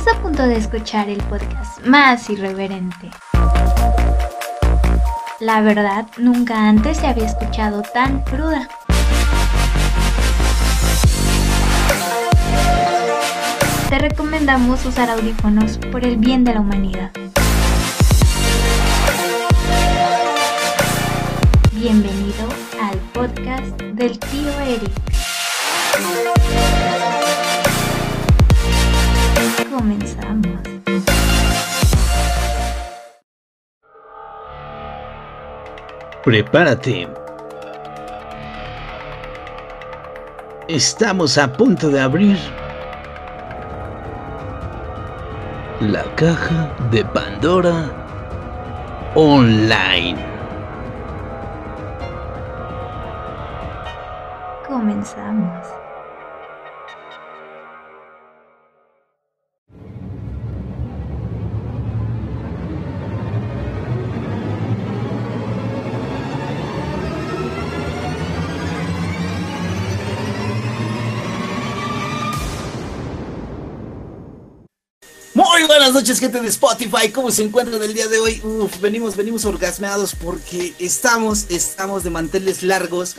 Estás a punto de escuchar el podcast más irreverente. La verdad, nunca antes se había escuchado tan cruda. Te recomendamos usar audífonos por el bien de la humanidad. Bienvenido al podcast del tío Eric. Comenzamos. Prepárate. Estamos a punto de abrir la caja de Pandora online. Comenzamos. Buenas noches, gente de Spotify. ¿Cómo se encuentran el día de hoy? Venimos, venimos orgasmeados porque estamos, estamos de manteles largos.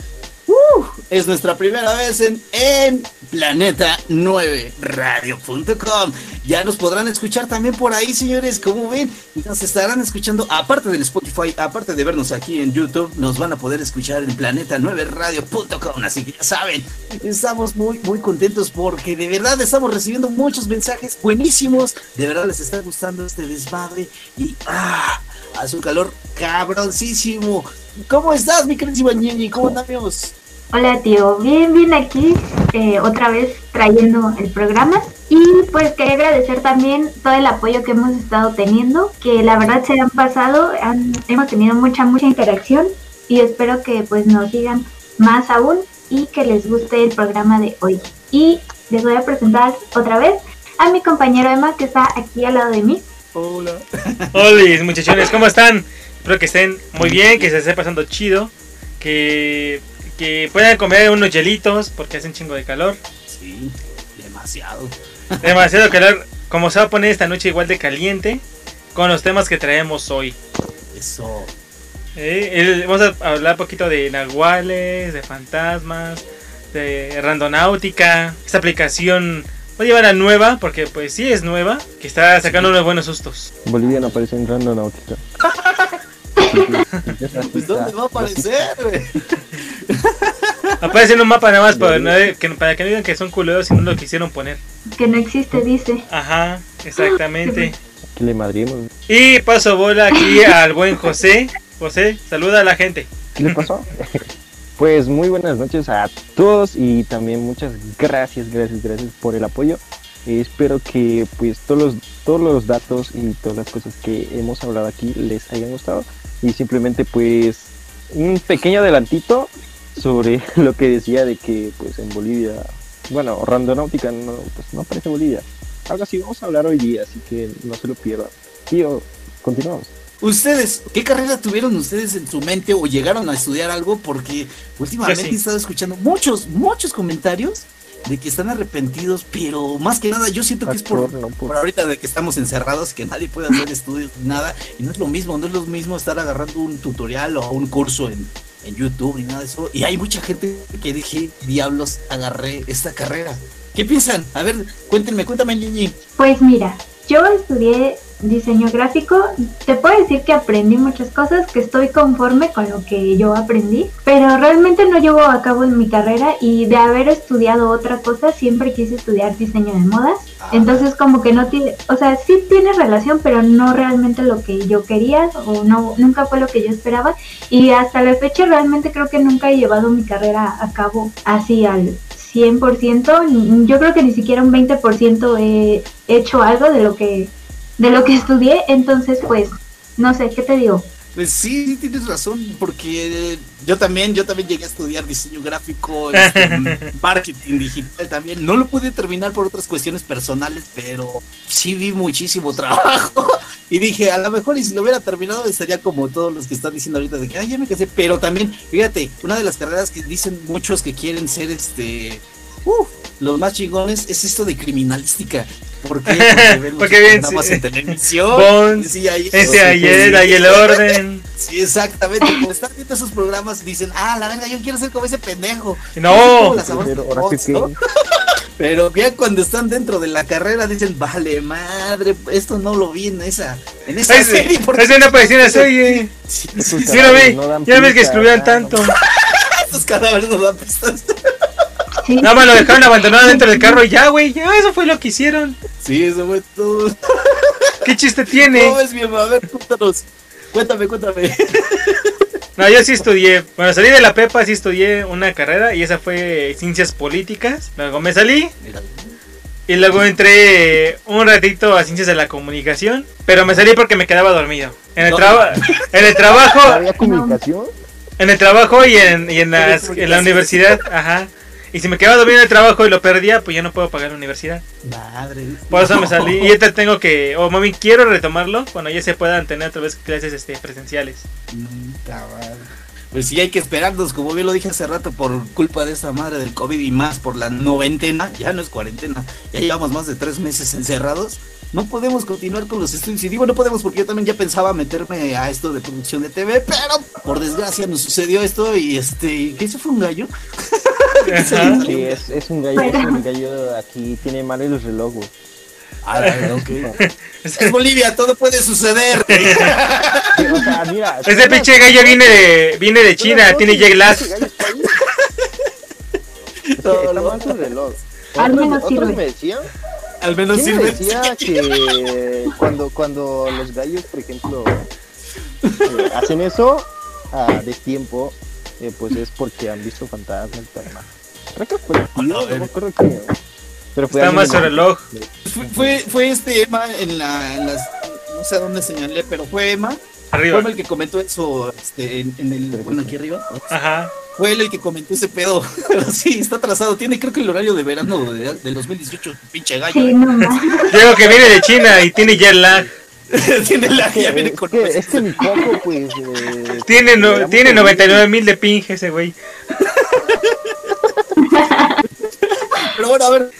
Es nuestra primera vez en, en Planeta 9 Radio.com. Ya nos podrán escuchar también por ahí, señores. Como ven, nos estarán escuchando, aparte del Spotify, aparte de vernos aquí en YouTube, nos van a poder escuchar en Planeta 9 Radio.com. Así que ya saben, estamos muy, muy contentos porque de verdad estamos recibiendo muchos mensajes buenísimos. De verdad les está gustando este desmadre y ¡ah! Hace un calor cabroncísimo. ¿Cómo estás, mi queridísima Ñeñi? ¿Cómo andamos? Hola tío, bien, bien aquí, eh, otra vez trayendo el programa y pues quería agradecer también todo el apoyo que hemos estado teniendo, que la verdad se han pasado, han- hemos tenido mucha, mucha interacción y espero que pues nos sigan más aún y que les guste el programa de hoy. Y les voy a presentar otra vez a mi compañero Emma que está aquí al lado de mí. Hola. Hola muchachones, ¿cómo están? Espero que estén muy bien, que se esté pasando chido, que, que puedan comer unos hielitos porque hace un chingo de calor. Sí, demasiado. Demasiado calor, como se va a poner esta noche igual de caliente con los temas que traemos hoy. Eso. Eh, el- vamos a hablar un poquito de nahuales, de fantasmas, de randonáutica. Esta aplicación voy a llevar a nueva porque pues sí es nueva, que está sacando unos buenos sustos. Bolivia no aparece en Randonáutica. Pues, ¿dónde va a aparecer, güey? Aparece en un mapa nada más para, no- que, para que no digan que son culeros y no lo quisieron poner. Que no existe, dice. Ajá, exactamente. Aquí le madrimos. Y paso bola aquí al buen José. José, saluda a la gente. ¿Qué le pasó? pues muy buenas noches a todos y también muchas gracias, gracias, gracias por el apoyo. Espero que pues todos los, todos los datos y todas las cosas que hemos hablado aquí les hayan gustado. Y simplemente pues un pequeño adelantito sobre lo que decía de que pues en Bolivia, bueno, Randonáutica no, pues, no aparece Bolivia. Algo así vamos a hablar hoy día, así que no se lo pierdan. Tío, continuamos. Ustedes, ¿qué carrera tuvieron ustedes en su mente o llegaron a estudiar algo? Porque últimamente sí. he estado escuchando muchos, muchos comentarios de que están arrepentidos, pero más que nada yo siento que es por, no por- ahorita de que estamos encerrados, que nadie puede hacer estudios, nada, y no es lo mismo, no es lo mismo estar agarrando un tutorial o un curso en, en YouTube y nada de eso. Y hay mucha gente que dije, diablos, agarré esta carrera. ¿Qué piensan? A ver, cuéntenme, cuéntame, Ñiñi. Pues mira, yo estudié diseño gráfico. Te puedo decir que aprendí muchas cosas, que estoy conforme con lo que yo aprendí, pero realmente no llevo a cabo en mi carrera y de haber estudiado otra cosa, siempre quise estudiar diseño de modas. Entonces como que no tiene, o sea, sí tiene relación, pero no realmente lo que yo quería o no nunca fue lo que yo esperaba y hasta la fecha realmente creo que nunca he llevado mi carrera a cabo así al 100%, ni- yo creo que ni siquiera un 20% he hecho algo de lo que de lo que estudié, entonces pues no sé, ¿qué te digo? Pues sí, sí tienes razón, porque yo también, yo también llegué a estudiar diseño gráfico, este, marketing digital también. No lo pude terminar por otras cuestiones personales, pero sí vi muchísimo trabajo. Y dije, a lo mejor y si lo hubiera terminado estaría como todos los que están diciendo ahorita de que, ay, ya me casé. Pero también, fíjate, una de las carreras que dicen muchos que quieren ser este, uf, los más chingones es esto de criminalística. ¿Por qué? Porque programas sí. en televisión. Sí, ahí- Ese ayer, ahí el orden. Sí, exactamente. Como están viendo esos programas, dicen, ah, la verga, yo quiero ser como ese pendejo. No. Pero ahora sí. ¿no? Pero ya cuando están dentro de la carrera dicen, vale, madre, esto no lo vi en esa, en esa Es, serie. porque es una parecida a la serie. Sí, Esos sí, sí, Yo no vi, no ya ves que escribían tanto. estos cadáveres no dan pistas. Sí. Nada más lo dejaron abandonado dentro del carro y ya, güey, ya eso fue lo que hicieron. Sí, eso fue todo. ¿Qué chiste tiene? ¿Cómo ves, mi hermano? A ver, cuéntanos. Cuéntame, cuéntame. No, yo sí estudié. Bueno, salí de la prepa, sí estudié una carrera y esa fue ciencias políticas. Luego me salí y luego entré un ratito a ciencias de la comunicación, pero me salí porque me quedaba dormido. En el, No. traba- en el trabajo, ¿Había comunicación? en el trabajo y en, y en, las- en la universidad, ajá. Y si me quedaba dormido en el trabajo y lo perdía, pues ya no puedo pagar la universidad. Madre. Por eso me salí. Y ahorita tengo que, o mami, quiero retomarlo cuando ya se puedan tener otra vez clases este, presenciales. Pues sí, hay que esperarnos, como bien lo dije hace rato, por culpa de esa madre del COVID y más por la noventena, ya no es cuarentena, ya llevamos más de tres meses encerrados. No podemos continuar con los estudios. Y digo no podemos porque yo también ya pensaba meterme a esto de producción de TV, pero por desgracia nos sucedió esto y este, ¿qué eso fue un gallo? Sí, es, es un gallo, es un gallo aquí, tiene mal el reloj, güey. Ah, ok. Es Bolivia, todo puede suceder. Sí, o sea, mira. Ese pinche gallo viene de, viene de China, tiene jet lag. Está mal su reloj. Al menos otros sirve. me decían, Al menos ¿quién me sirve. decía que cuando, cuando los gallos, por ejemplo, eh, hacen eso a destiempo, eh, pues es porque han visto fantasmas y tal. Creo que fue el tío, no me acuerdo quién. Pero fue Está más su de- reloj. Fue, fue, fue este Emma en, la, en las. No sé a dónde señalé, pero fue Emma. Fue Arriba. Emma el que comentó eso este, en, en el. Bueno, aquí arriba. Ajá. Fue él el que comentó ese pedo. Pero sí, está atrasado. Tiene creo que el horario de verano de, del 2018. Pinche gallo. Sí, ¿eh? no. Digo que viene de China y tiene jet lag. Tiene la ya Es viene con que, es que mi coco, pues. eh, Tiene, no- tiene que- 99 mil de pinge ese güey. Pero bueno, a ver,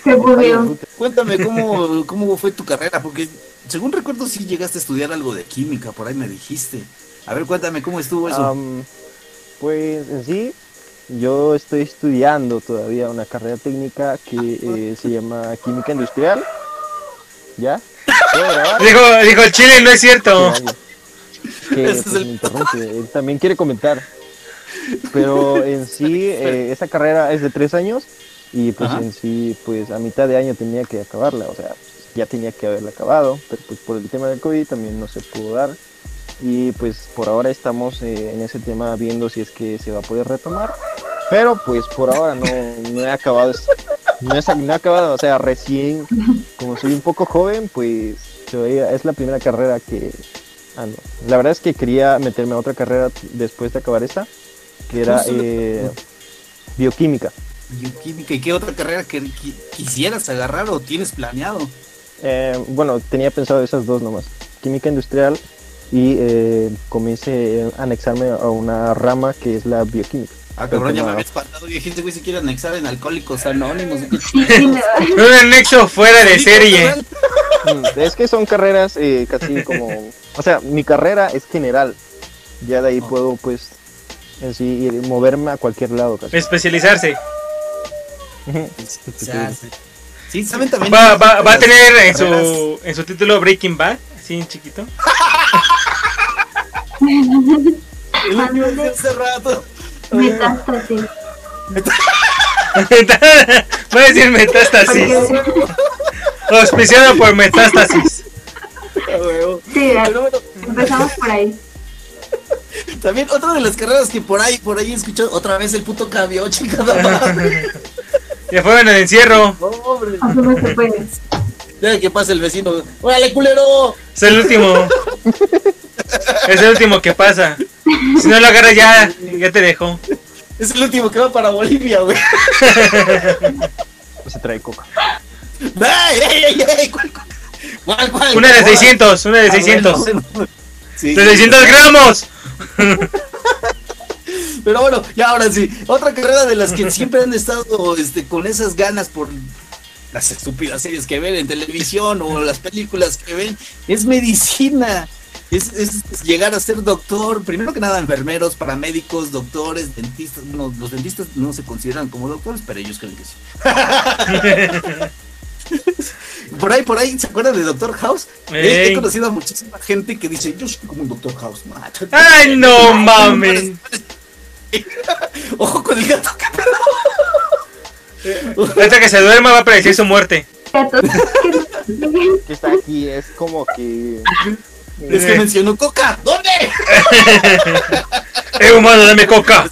cuéntame cómo, cómo fue tu carrera. Porque según recuerdo, sí llegaste a estudiar algo de química. Por ahí me dijiste. A ver, cuéntame cómo estuvo eso. Pues en sí, yo estoy estudiando todavía una carrera técnica que eh, se llama Química Industrial. ¿Ya? Dijo, dijo el chile, no es cierto. Que Ese es pues, el- me interrumpe, él también quiere comentar. Pero en sí, eh, esa carrera es de tres años y pues Ajá. en sí, pues a mitad de año tenía que acabarla, o sea, ya tenía que haberla acabado, pero pues por el tema del COVID también no se pudo dar. Y pues por ahora estamos eh, en ese tema viendo si es que se va a poder retomar. Pero pues por ahora no, no he acabado, es- no he, sa- no he acabado, o sea, recién, como soy un poco joven, pues todavía es la primera carrera que... Ah, no. La verdad es que quería meterme a otra carrera después de acabar esta, que era eh, bioquímica. Bioquímica. ¿Y qué otra carrera que, quisieras agarrar o tienes planeado? Eh, bueno, tenía pensado esas dos nomás, química industrial y eh, comencé a anexarme a una rama que es la bioquímica. Ah, cabrón, ya me había espantado. Dije, este güey se quiere anexar en Alcohólicos Anónimos. ¿qué Sí, no. Un anexo fuera de serie. Mm, Es que son carreras eh, casi como... O sea, mi carrera es general. Ya de ahí Oh. puedo, pues, en sí, ir- moverme a cualquier lado casi. Especializarse. Ya, sí. Saben también. Va, va, va a tener en su, en su título Breaking Bad, así en chiquito. Lo que decía hace rato. Metástasis. Va a decir metástasis. Auspiciado por metástasis. Sí, empezamos por ahí. también otra de las carreras que por ahí, por ahí he escuchado otra vez el puto cambio, chingada madre. Ya fueron en el encierro. No, hombre. Así no se puede. Deja que pase el vecino. ¡Órale, culero! Es el último. Es el último que pasa. Si no lo agarras ya, ya te dejo. Es el último que va para Bolivia, güey. Se trae coca. ¡Ay, ay, ay, ay! ¿Cuál, cuál, cuál? Una de ¿Cuál? 600, una de Ah, 600. bueno. Sí. De 600 gramos. Pero bueno, ya ahora sí. Otra carrera de las que siempre han estado este, con esas ganas por las estúpidas series que ven en televisión o las películas que ven, es medicina. Es, es llegar a ser doctor, primero que nada enfermeros, paramédicos, doctores, dentistas. Bueno, los dentistas no se consideran como doctores, pero ellos creen que sí. por ahí, por ahí, ¿se acuerdan de Doctor House? He, conocido a muchísima gente que dice, yo soy como un Doctor House, macho. Ay, no mames. Ojo con el gato, ¿qué pedo? Ahorita que se duerma va a predecir su muerte. Que está aquí, es como que. Es que mencionó coca. ¿Dónde? Eh, humano, dame coca.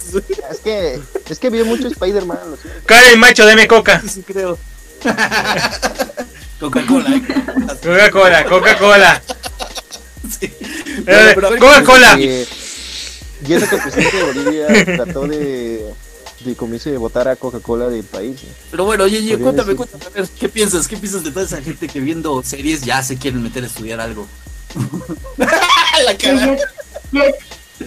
Es que. Es que vio mucho Spider-Man. Karen, macho, dame coca. Sí, sí, creo. Coca-Cola, ¿eh? Coca-Cola, Coca-Cola. Sí. Eh, Coca-Cola. Y eso que el presidente de Bolivia trató de. De comienzo de votar a Coca-Cola del país. ¿eh? Pero bueno, oye, oye, cuéntame, decir. cuéntame, a ver, ¿qué piensas? ¿Qué piensas de toda esa gente que viendo series ya se quieren meter a estudiar algo? La cara. yo,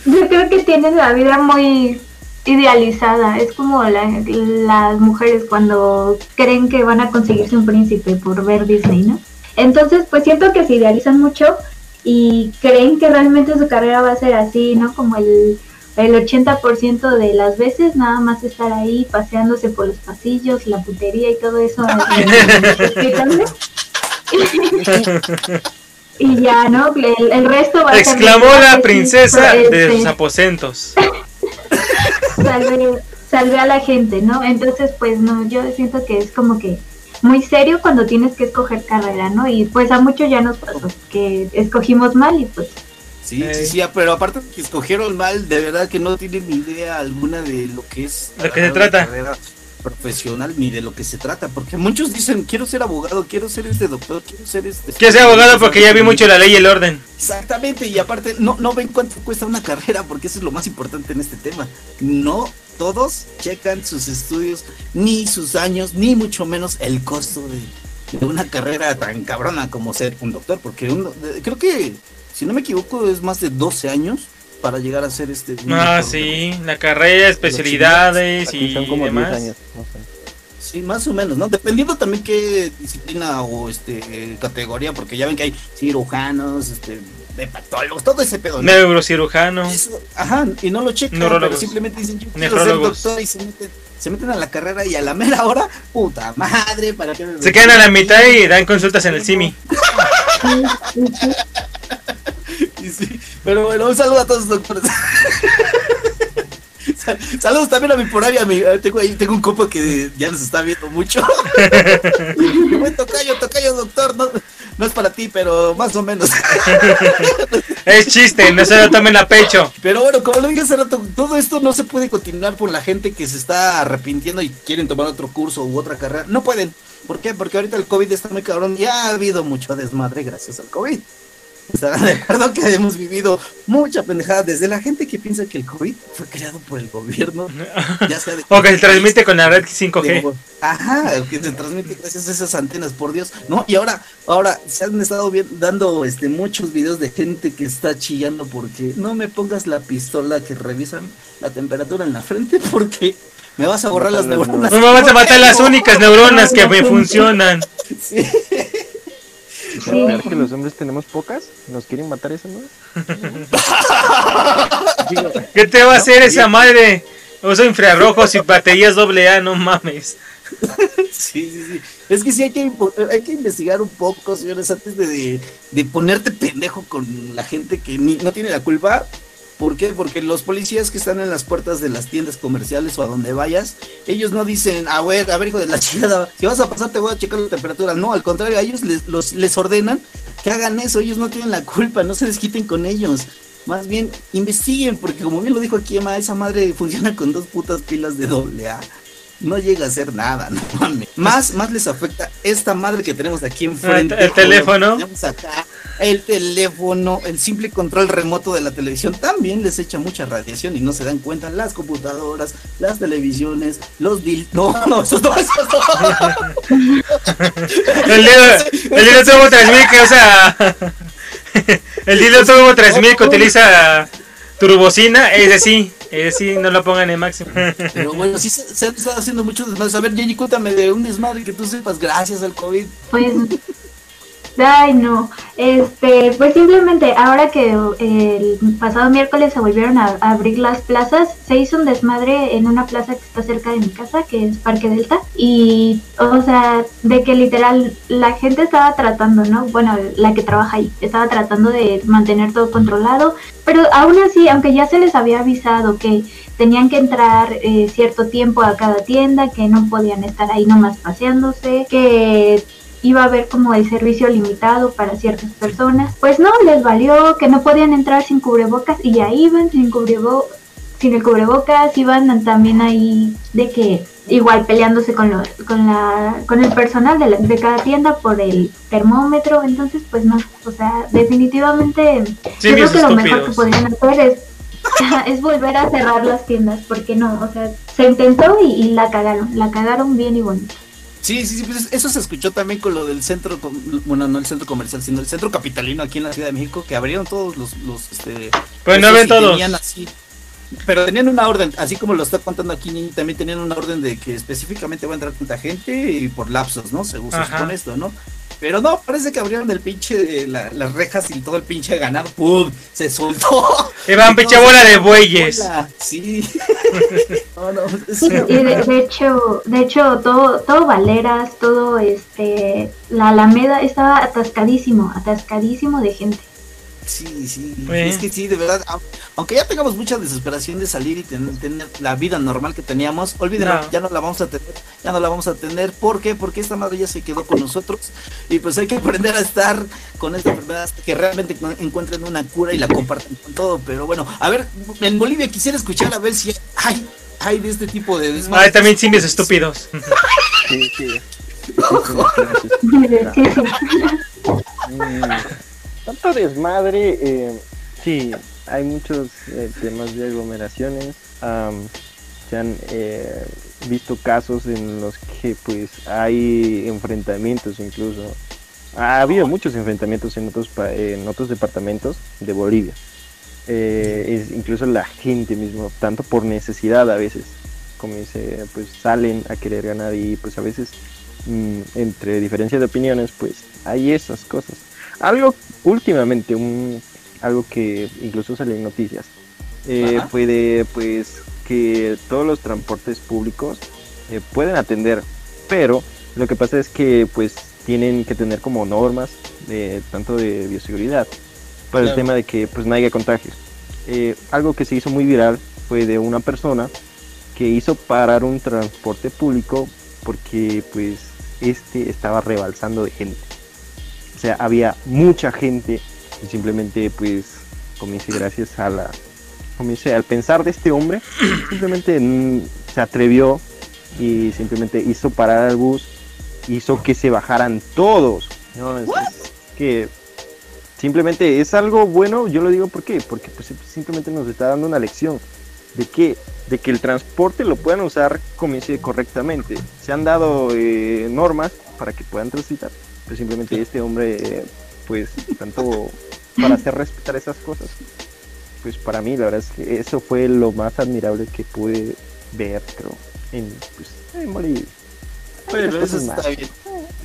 yo creo que tienen la vida muy idealizada. Es como la- las mujeres cuando creen que van a conseguirse un príncipe por ver Disney, ¿no? Entonces, pues siento que se idealizan mucho y creen que realmente su carrera va a ser así, ¿no? Como el, el 80% de las veces nada más estar ahí paseándose por los pasillos, la putería y todo eso. explicando. y ya, ¿no? El, el resto va a ser... Exclamó la princesa de este, sus aposentos. salve, salve a la gente, ¿no? Entonces, pues no, yo siento que es como que muy serio cuando tienes que escoger carrera, ¿no? Y pues a muchos ya nos pasó que escogimos mal y pues Sí, sí, sí, pero aparte de que escogieron mal, de verdad que no tienen ni idea alguna de lo que es ¿De qué se trata? carrera profesional ni de lo que se trata, porque muchos dicen, quiero ser abogado, quiero ser este doctor, quiero ser este... Quiero ser abogado porque ya vi mucho la ley y el orden. Exactamente, y aparte no, no ven cuánto cuesta una carrera, porque eso es lo más importante en este tema. No todos checan sus estudios, ni sus años, ni mucho menos el costo de, de una carrera tan cabrona como ser un doctor, porque un- creo que, si no me equivoco, es más de 12 años para llegar a ser este... Ah, sí, la carrera, especialidades y son como 10 demás. años. no sé. Sí, más o menos, ¿no? Dependiendo también qué disciplina o este categoría, porque ya ven que hay cirujanos, este, hepatólogos, todo ese pedo. ¿no? Neurocirujano. Eso, ajá, y no lo checan, Neurólogos. pero simplemente dicen yo quiero ser Nefrólogos. doctor y se meten, se meten a la carrera y a la mera hora, puta madre, para que Se quedan a la mitad y dan consultas en el CIMI. Y sí, Pero bueno, un saludo a todos los doctores. Sal- Saludos también a mi por ahí, a mi, eh, tengo ahí, tengo un copo que ya nos está viendo mucho. Buen tocayo, tocayo, doctor, no, no es para ti, pero más o menos. Es chiste, no se lo tomen a pecho. Pero bueno, como lo dije hace rato, todo esto no se puede continuar por la gente que se está arrepintiendo y quieren tomar otro curso u otra carrera. No pueden. ¿Por qué? Porque ahorita el COVID está muy cabrón. Ya ha habido mucho desmadre gracias al COVID. Estarán de acuerdo que hemos vivido mucha pendejada desde la gente que piensa que el COVID fue creado por el gobierno. Ya sea de- O que se transmite con la red 5G. Ajá, que se transmite gracias a esas antenas, por Dios. No, y ahora, ahora se han estado bien- dando este muchos videos de gente que está chillando porque no me pongas la pistola que revisan la temperatura en la frente porque me vas a borrar las neuronas. No me vas a matar las únicas neuronas que me funcionan. Sí. Sí. ¿Verdad que los hombres tenemos pocas? ¿Nos quieren matar no? Digo, ¿Qué te va a hacer esa madre? Uso infrarrojos y baterías AA, no mames. Sí, sí, sí. Es que sí hay que, hay que investigar un poco, señores, antes de, de, de ponerte pendejo con la gente que ni, no tiene la culpa. ¿Por qué? Porque los policías que están en las puertas de las tiendas comerciales o a donde vayas, ellos no dicen, a ver, a ver, hijo de la chingada, si vas a pasar te voy a checar la temperatura. No, al contrario, a ellos les, les ordenan que hagan eso, ellos no tienen la culpa, no se desquiten con ellos. Más bien, investiguen, porque como bien lo dijo aquí Emma, esa madre funciona con dos putas pilas de doble A. No llega a ser nada, no mames. Más, más les afecta esta madre que tenemos aquí enfrente. El- el teléfono. acá, el teléfono, el simple control remoto de la televisión también les echa mucha radiación y no se dan cuenta. Las computadoras, las televisiones, los dil... No, no, esos no, esos no. El dedo, el dedo Turbo 3000 que usa. El dedo Turbo 3000 que utiliza turbocina, ese sí, ese sí, no lo pongan en máximo. Pero bueno, sí se, se han estado haciendo muchos desmadres. A ver, Jenny, cuéntame de un desmadre que tú sepas gracias al COVID. Pues, ay no, este, pues simplemente ahora que eh, el pasado miércoles se volvieron a, abrir las plazas, se hizo un desmadre en una plaza que está cerca de mi casa, que es Parque Delta, y, o sea, de que literal la gente estaba tratando, ¿no? Bueno, la que trabaja ahí, estaba tratando de mantener todo controlado, pero aún así, aunque ya se les había avisado que tenían que entrar eh, cierto tiempo a cada tienda, que no podían estar ahí nomás paseándose, que iba a haber como el servicio limitado para ciertas personas. Pues no, les valió que no podían entrar sin cubrebocas y ya iban sin cubrebo sin el cubrebocas, iban también ahí de que igual peleándose con los, con la, con el personal de, la- de cada tienda por el termómetro, entonces pues no, o sea, definitivamente Sí, yo creo que lo mejor que podrían hacer es, es volver a cerrar las tiendas, porque no, o sea, se intentó y, y la cagaron, la cagaron bien y bonito. Sí, sí, sí, pues eso se escuchó también con lo del centro, bueno, no el centro comercial, sino el centro capitalino aquí en la Ciudad de México, que abrieron todos los, los este... Pues no ven todos. tenían así- pero tenían una orden, así como lo está contando aquí, también tenían una orden de que específicamente va a entrar tanta gente y por lapsos, ¿no? Según se supone esto, ¿no? Pero no, parece que abrieron el pinche, eh, la- las rejas y todo el pinche ganado, ¡pum! Se soltó. Y van pinche bola de bueyes. bola, Sí. no, no, es Sí, una- y de, de hecho, de hecho todo, todo Valeras, todo este, la Alameda estaba atascadísimo, atascadísimo de gente. Sí, sí, Pues. es que sí, de verdad, au- aunque ya tengamos mucha desesperación de salir y ten- tener la vida normal que teníamos, olvídenlo, No. ya no la vamos a tener, ya no la vamos a tener, ¿por qué? Porque esta madre ya se quedó con nosotros y pues hay que aprender a estar con esta enfermedad hasta que realmente encuentren una cura y la compartan con todo, pero bueno, a ver, en Bolivia quisiera escuchar a ver si hay, hay de este tipo de desmadres. Hay también simios estúpidos. Sí, sí. Sí, sí. Tanto desmadre, eh, sí, hay muchos eh, temas de aglomeraciones. am, se han eh, visto casos en los que pues hay enfrentamientos incluso. Ha habido muchos enfrentamientos en otros, pa- en otros departamentos de Bolivia. Es incluso la gente mismo, tanto por necesidad a veces, como dice, pues salen a querer ganar y pues a veces mm, entre diferencias de opiniones, pues hay esas cosas. Algo últimamente, un, algo que incluso salió en noticias, eh, fue de pues que todos los transportes públicos eh, pueden atender, pero lo que pasa es que pues tienen que tener como normas de tanto de bioseguridad para el tema de que pues no haya contagios. Eh, algo que se hizo muy viral fue de una persona que hizo parar un transporte público porque pues este estaba rebalsando de gente. O sea, había mucha gente y simplemente pues como dice gracias a la como dice al pensar de este hombre simplemente mm, se atrevió y simplemente hizo parar al bus, hizo que se bajaran todos. No, es, es que simplemente es algo bueno, yo lo digo ¿por qué? porque pues simplemente nos está dando una lección de que de que el transporte lo puedan usar como dice correctamente. Se han dado eh, normas para que puedan transitar. Pues simplemente este hombre, pues tanto para hacer respetar esas cosas. Pues para mí la verdad es que eso fue lo más admirable que pude ver, creo, en, pues, en Bolivia. Bueno, eso está más. bien.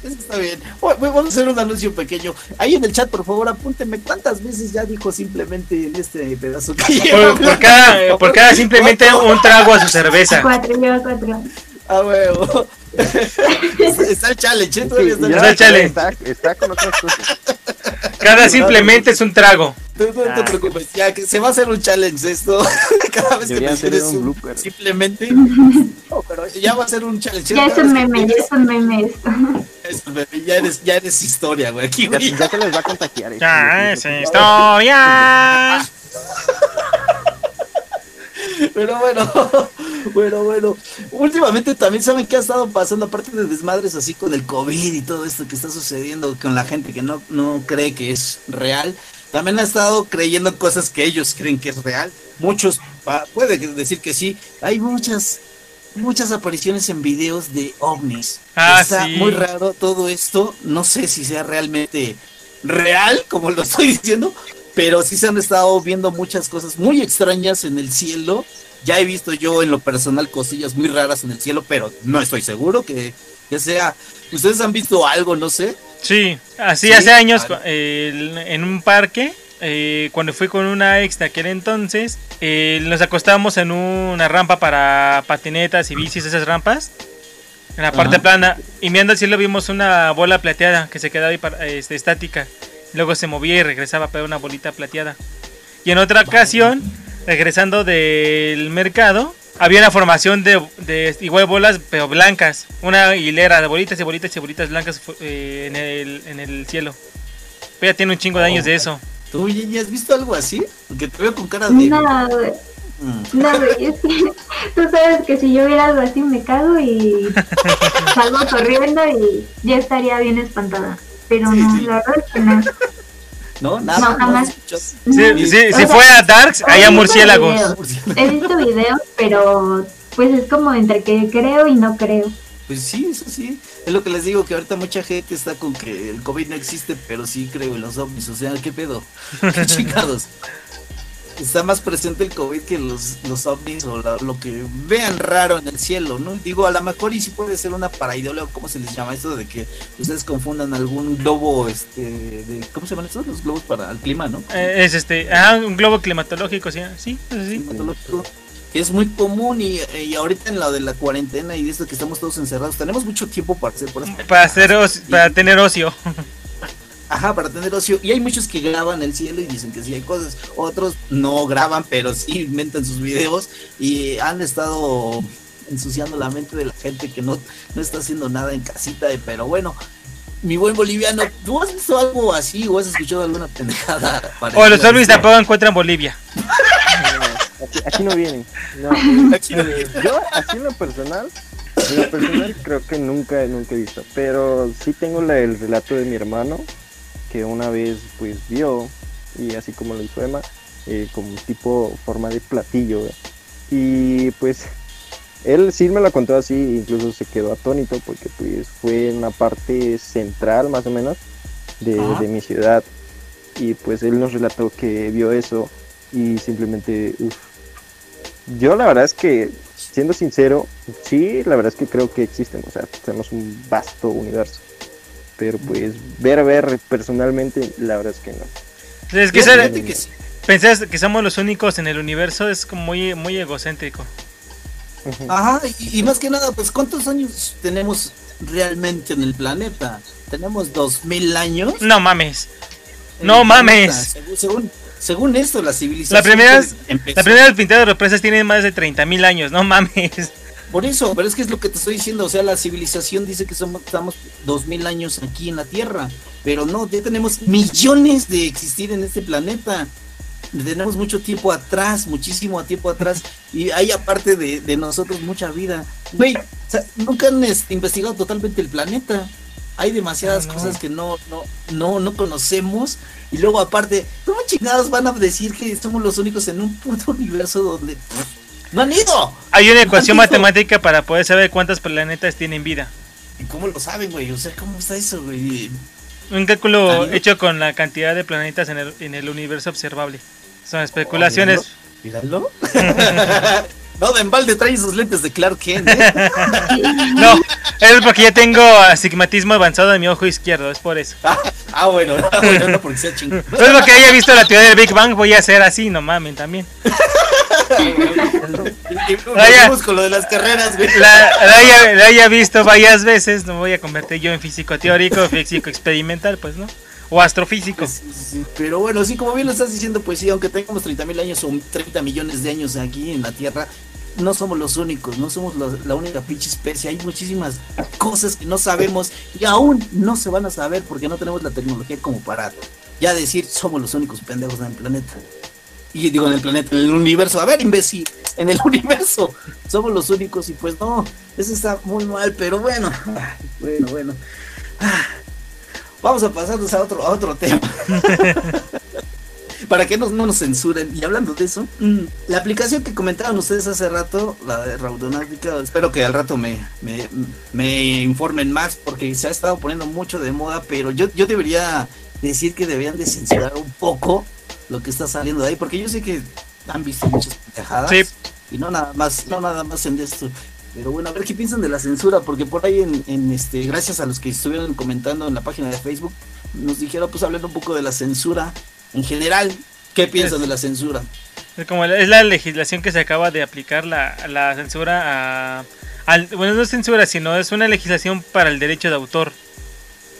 Eso está bien. Vamos a hacer un anuncio pequeño. Ahí en el chat, por favor, apúntenme cuántas veces ya dijo simplemente en este pedazo que por cada, por cada simplemente un trago a su cerveza. Cuatro, lleva cuatro. Ah, huevo. está el challenge, ¿eh? Todavía está el ya. challenge. Está el challenge. Está, está con otras cosas. Cada simplemente es un trago. Tú no te Ah. preocupes, ya que se va a hacer un challenge esto. Cada vez que menciones un blooper. simplemente. No, pero ya va a ser un challenge. Ya es un meme, ya es un meme esto. Ya eres, ya eres historia, güey. Aquí, Ya, güey. ya se les va a contagiar. eso. Ya es historia. Pero bueno, bueno, bueno. Últimamente también saben que ha estado pasando, aparte de desmadres así con el COVID y todo esto que está sucediendo con la gente que no, no cree que es real. También ha estado creyendo en cosas que ellos creen que es real. Muchos pa- puede decir que sí. Hay muchas, muchas apariciones en videos de ovnis. Ah, está sí. muy raro todo esto. No sé si sea realmente real, como lo estoy diciendo, pero sí se han estado viendo muchas cosas muy extrañas en el cielo. Ya he visto yo en lo personal cosillas muy raras en el cielo, pero no estoy seguro que, que sea. ¿Ustedes han visto algo, no sé? Sí, así Sí, hace años eh, en un parque, eh, cuando fui con una ex de aquel entonces, eh, nos acostábamos en una rampa para patinetas y bicis, esas rampas, en la parte Ajá. plana, y mirando al cielo vimos una bola plateada que se quedaba ahí para- este, estática, luego se movía y regresaba para una bolita plateada. Y en otra ocasión, regresando del mercado, había una formación de, de igual bolas, pero blancas. Una hilera de bolitas y bolitas y bolitas blancas eh, en, el, en el cielo. Pero ya tiene un chingo de años de eso. ¿Tú ya has visto algo así? Porque te veo con cara de... No, güey. Mm. No, güey, es que tú sabes que si yo viera algo así me cago y salgo corriendo y ya estaría bien espantada. Pero Sí, no, sí. la verdad es que no. No, nada. No, jamás. Si, No. sea, fue a Darks, visto murciélagos. videos, He visto videos, pero pues es como entre que creo y no creo. Pues sí, eso sí. Es lo que les digo, que ahorita mucha gente está con que el COVID no existe, pero sí creo en los ovnis. O sea, ¿qué pedo? ¿Qué chingados? Está más presente el COVID que los, los ovnis o la- lo que vean raro en el cielo, ¿no? Digo, a lo mejor y sí puede ser una paraidolia, o ¿cómo se les llama esto de que ustedes confundan algún globo, este, de, ¿cómo se llaman estos? Los globos para el clima, ¿no? Eh, es este, ah, un globo climatológico, sí, sí, eso sí. climatológico, que es muy común y, y ahorita en la de la cuarentena y de esto que estamos todos encerrados, tenemos mucho tiempo para hacer por Para, hacer para tener ocio. Ajá, para tener ocio. Y hay muchos que graban el cielo y dicen que sí hay cosas. Otros no graban, pero sí inventan sus videos y han estado ensuciando la mente de la gente que no, no está haciendo nada en casita. Pero bueno, mi buen boliviano, ¿tú has visto algo así o has escuchado alguna pendejada? O los esto? tampoco encuentran Bolivia. No, aquí, aquí no vienen. No, Aquí no vienen. Yo, así en lo personal, en lo personal creo que nunca, nunca he visto. Pero sí tengo la- el relato de mi hermano, que una vez pues vio, y así como lo dijo Emma, eh, como tipo forma de platillo. ¿eh? Y pues él sí me lo contó así, incluso se quedó atónito porque pues fue en la parte central más o menos de mi ciudad. Y pues él nos relató que vio eso y simplemente, uf. Yo la verdad es que, siendo sincero, sí, la verdad es que creo que existen, o sea, tenemos un vasto universo. Pero pues ver, ver personalmente, la verdad es que no. Es que ser- que sí. pensar que somos los únicos en el universo es como muy, muy egocéntrico. Ajá, y, y más que nada, pues ¿cuántos años tenemos realmente en el planeta? ¿Tenemos dos mil años? No mames. No mames. Según, según, según esto, la civilización... La primera, pues, la primera pintada de represas tiene más de 30.000 años, no mames. Por eso, pero es que es lo que te estoy diciendo, o sea, la civilización dice que somos, estamos dos mil años aquí en la Tierra, pero no, ya tenemos millones de existir en este planeta. Tenemos mucho tiempo atrás, muchísimo tiempo atrás, y hay aparte de, de nosotros mucha vida. Güey, o sea, nunca han este, investigado totalmente el planeta. Hay demasiadas Ah, no. cosas que no, no, no, no conocemos. Y luego aparte, ¿cómo chingados van a decir que somos los únicos en un puto universo donde no han ido? Hay una ecuación matemática para poder saber cuántos planetas tienen vida. ¿Y cómo lo saben, güey? O sea, ¿cómo está eso, güey? Un cálculo hecho con la cantidad de planetas en el, en el universo observable. Son especulaciones. Míralo. no, de embalde trae sus lentes de Clark Kent. ¿eh? No, es porque ya tengo astigmatismo avanzado en mi ojo izquierdo, es por eso. ah, bueno, ah, bueno, no porque sea chingón. No es porque haya visto la teoría del Big Bang, voy a hacer así, no mamen también. Con lo de las carreras, güey. La, la haya, la haya visto varias veces, no voy a convertir yo en físico teórico, físico experimental, pues no. O astrofísico. Sí. Pero bueno, sí, como bien lo estás diciendo, pues sí, aunque tengamos 30 mil años o 30 millones de años aquí en la Tierra, no somos los únicos, no somos la única pinche especie. Hay muchísimas cosas que no sabemos y aún no se van a saber porque no tenemos la tecnología como para ya decir somos los únicos pendejos en el planeta. Y digo en el planeta, en el universo. A ver, imbécil, en el universo somos los únicos y pues no, eso está muy mal, pero bueno, bueno, bueno. Vamos a pasarnos a otro, a otro tema. Para que no, no nos censuren. Y hablando de eso, mm, la aplicación que comentaban ustedes hace rato, la de Raudonáutica, espero que al rato me, me, me informen más porque se ha estado poniendo mucho de moda, pero yo, yo debería decir que deberían de censurar un poco lo que está saliendo de ahí, porque yo sé que han visto muchas pendejadas. Sí. Y no nada más, no nada más en esto. Pero bueno, a ver qué piensan de la censura, porque por ahí en, en este, gracias a los que estuvieron comentando en la página de Facebook, nos dijeron pues hablar un poco de la censura en general. ¿Qué piensan de la censura? Es como la- es la legislación que se acaba de aplicar la, la censura a, al- bueno no es censura sino es una legislación para el derecho de autor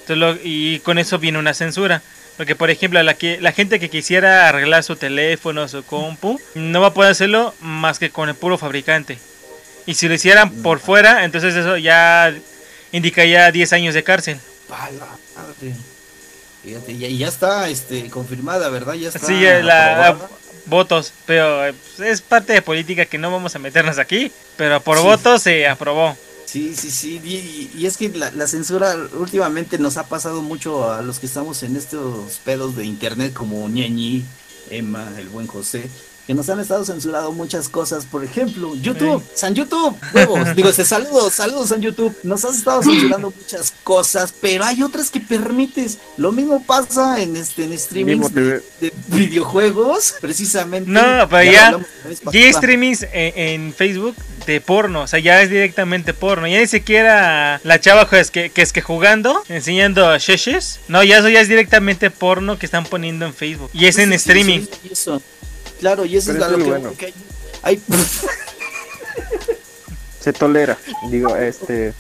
Entonces lo- y con eso viene una censura porque por ejemplo la que la gente que quisiera arreglar su teléfono su compu no va a poder hacerlo más que con el puro fabricante y si lo hicieran por fuera entonces eso ya indicaría 10 años de cárcel. Fíjate, ya, ya está este, confirmada, ¿verdad? Ya está. Sí, la, votos, pero eh, pues, es parte de política que no vamos a meternos aquí, pero por Sí. votos se aprobó. Sí, sí, sí. Y, es que la, la censura últimamente nos ha pasado mucho a los que estamos en estos pedos de internet como Ñeñi, Emma, el buen José, que nos han estado censurando muchas cosas. Por ejemplo, YouTube, San YouTube, huevos. Digo, se saludos, saludos San YouTube. Nos has estado censurando muchas cosas, pero hay otras que permites. Lo mismo pasa en este en streamings de, de videojuegos, precisamente. No, pero ya- Ya hay streamings en, en Facebook de porno, o sea, ya es directamente porno. Ya ni siquiera la chava es que, que es que jugando, enseñando sheshes. No, ya eso ya es directamente porno que están poniendo en Facebook. Y es Sí, en sí, streaming. sí, sí, eso. Claro, y eso Pero es lo es que, bueno. que hay. Se tolera. Digo, este.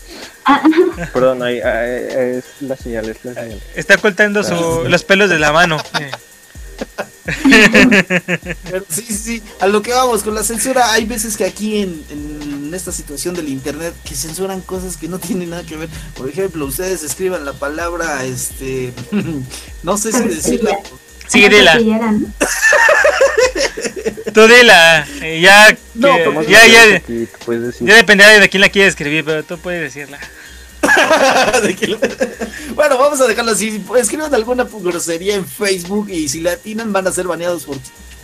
Perdón, ahí, ahí, es la señal, es la señal. Está ocultando su- los pelos de la mano. Sí, sí, a lo que vamos con la censura, hay veces que aquí en, en esta situación del internet que censuran cosas que no tienen nada que ver. Por ejemplo, ustedes escriban la palabra, este, no sé si decirla. Sí, ¿no? Tú dila. eh, ya, No, que- pero- ya, ya, ya dependerá de quién la quiere escribir, pero tú puedes decirla. Bueno, vamos a dejarlo así. Escriban alguna grosería en Facebook y si la atinan van a ser baneados por,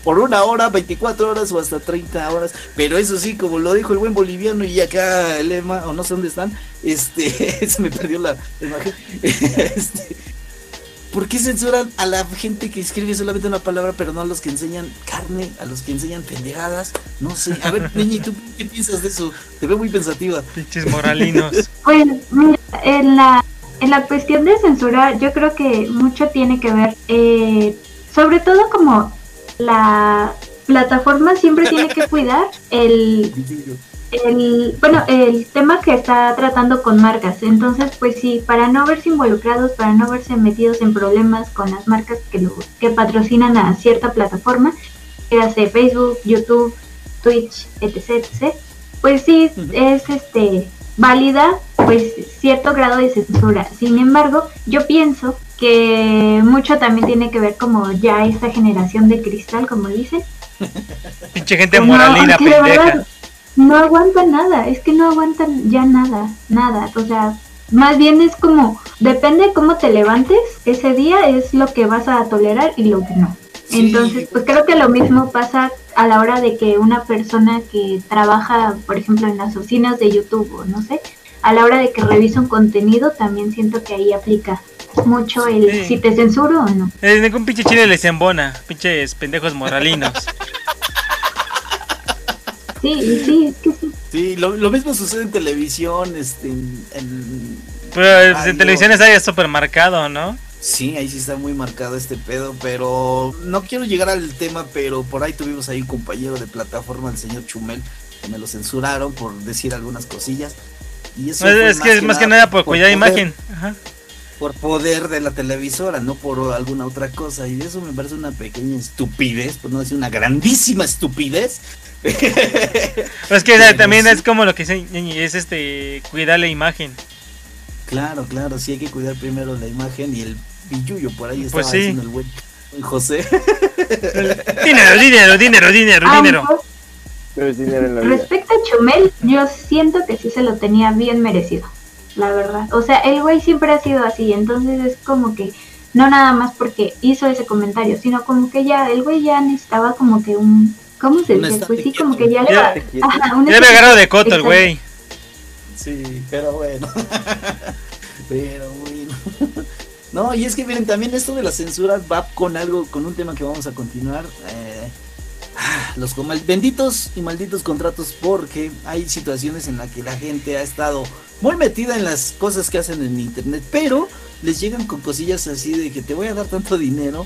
por una hora, 24 horas o hasta 30 horas. Pero eso sí, como lo dijo el buen boliviano y acá el Ema, o no sé dónde están, este, se me perdió la imagen. Este, ¿Por qué censuran a la gente que escribe solamente una palabra, pero no a los que enseñan carne, a los que enseñan pendejadas? No sé. A ver, Niñi, ¿tú qué piensas de eso? Te veo muy pensativa. Pinches moralinos. Pues mira, en la, en la cuestión de censura yo creo que mucho tiene que ver, eh, sobre todo como la plataforma siempre tiene que cuidar el, el, bueno, el tema que está tratando con marcas. Entonces, pues sí, para no verse involucrados, para no verse metidos en problemas con las marcas que, lo, que patrocinan a cierta plataforma, ya sea Facebook, YouTube, Twitch, etc, etc, pues sí, es este válida pues cierto grado de censura. Sin embargo, yo pienso que mucho también tiene que ver como ya esta generación de cristal, como dicen, Pinche gente no, moralina, pendeja. verdad no aguantan nada, es que no aguantan ya nada, nada, o sea, más bien es como, depende de cómo te levantes, ese día es lo que vas a tolerar y lo que no. Sí. Entonces, pues creo que lo mismo pasa a la hora de que una persona que trabaja, por ejemplo, en las oficinas de YouTube o no sé, a la hora de que revisa un contenido, también siento que ahí aplica mucho el Sí. si te censuro o no. Eh, ningún pinche chile les embona. Pinches pendejos moralinos. Sí, sí, es que sí. Sí, lo, lo mismo sucede en televisión, este, en, en- Pero Ay, en televisión está ya súper marcado, ¿no? sí, ahí sí está muy marcado este pedo, pero no quiero llegar al tema, pero por ahí tuvimos ahí un compañero de plataforma, el señor Chumel, que me lo censuraron por decir algunas cosillas. Y eso Es, es que es más que nada por cuidar imagen. Ajá. Por poder de la televisora, no por alguna otra cosa. Y eso me parece una pequeña estupidez, por no decir una grandísima estupidez. Pero es que Pero también sí. es como lo que es este cuidar la imagen. Claro, claro, sí hay que cuidar primero la imagen y el billuyo por ahí estaba Pues sí. diciendo el buen José. Dinero, dinero, dinero, dinero, dinero. Aunque, Pero es dinero en la vida. Respecto a Chumel, yo siento que sí se lo tenía bien merecido, la verdad. O sea, el güey siempre ha sido así, entonces es como que no nada más porque hizo ese comentario, sino como que ya el güey ya necesitaba como que un ¿cómo se dice? Pues sí, quieto. como que ya le Ya va ajá, un Ya de coto el güey. Sí, pero bueno. pero bueno. No, y es que miren, también esto de la censura va con algo, con un tema que vamos a continuar. eh, ah, los comal- benditos y malditos contratos porque hay situaciones en las que la gente ha estado muy metida en las cosas que hacen en internet, pero les llegan con cosillas así de que te voy a dar tanto dinero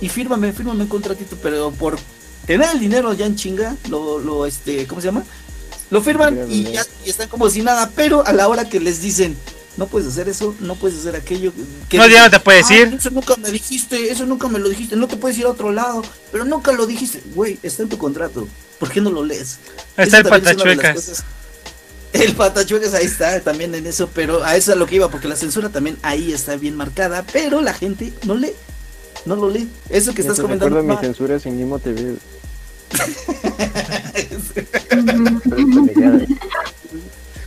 y fírmame, fírmame un contratito, pero por tener el dinero ya en chinga, lo, lo este, ¿cómo se llama? Lo firman y ya y están como si nada, pero a la hora que les dicen, no puedes hacer eso, no puedes hacer aquello. que No, ya no te puedes "Ay, ir". Eso nunca me dijiste, eso nunca me lo dijiste, no te puedes ir a otro lado, pero nunca lo dijiste. Güey, está en tu contrato, ¿por qué no lo lees? Está Eso el también es una de las patachuecas. El patachuecas ahí está también en eso, pero a eso es a lo que iba, porque la censura también ahí está bien marcada, pero la gente no lee, no lo lee. Eso que estás te comentando. recuerdo mi ma- censura sin Nimo TV.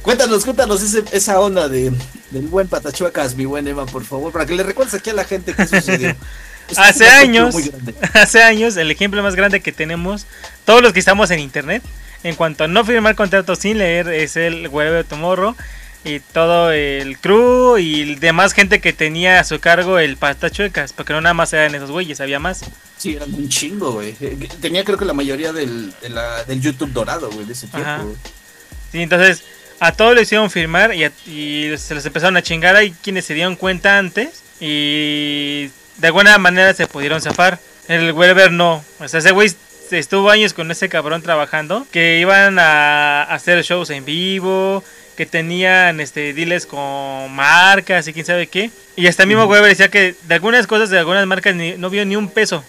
Cuéntanos, cuéntanos ese- esa onda de, del buen patachuecas, mi buen Eva, por favor, para que le recuerdes aquí a la gente qué sucedió. Es un Hace años, hace años, el ejemplo más grande que tenemos, todos los que estamos en internet, en cuanto a no firmar contratos sin leer, es el Web Tomorrow y todo el crew y demás gente que tenía a su cargo el patachuecas, porque no nada más eran esos güeyes, había más. Sí, eran un chingo, güey. Tenía creo que la mayoría del, de la- del YouTube dorado, güey, de ese tiempo. Ajá. Sí, entonces a todos les hicieron firmar y, a- y se los empezaron a chingar. Hay quienes se dieron cuenta antes y de alguna manera se pudieron zafar. El Weber no. O sea, ese güey estuvo años con ese cabrón trabajando. Que iban a hacer shows en vivo. Que tenían este deals con marcas y quién sabe qué. Y hasta el mismo Weber decía que de algunas cosas, de algunas marcas, ni- no vio ni un peso.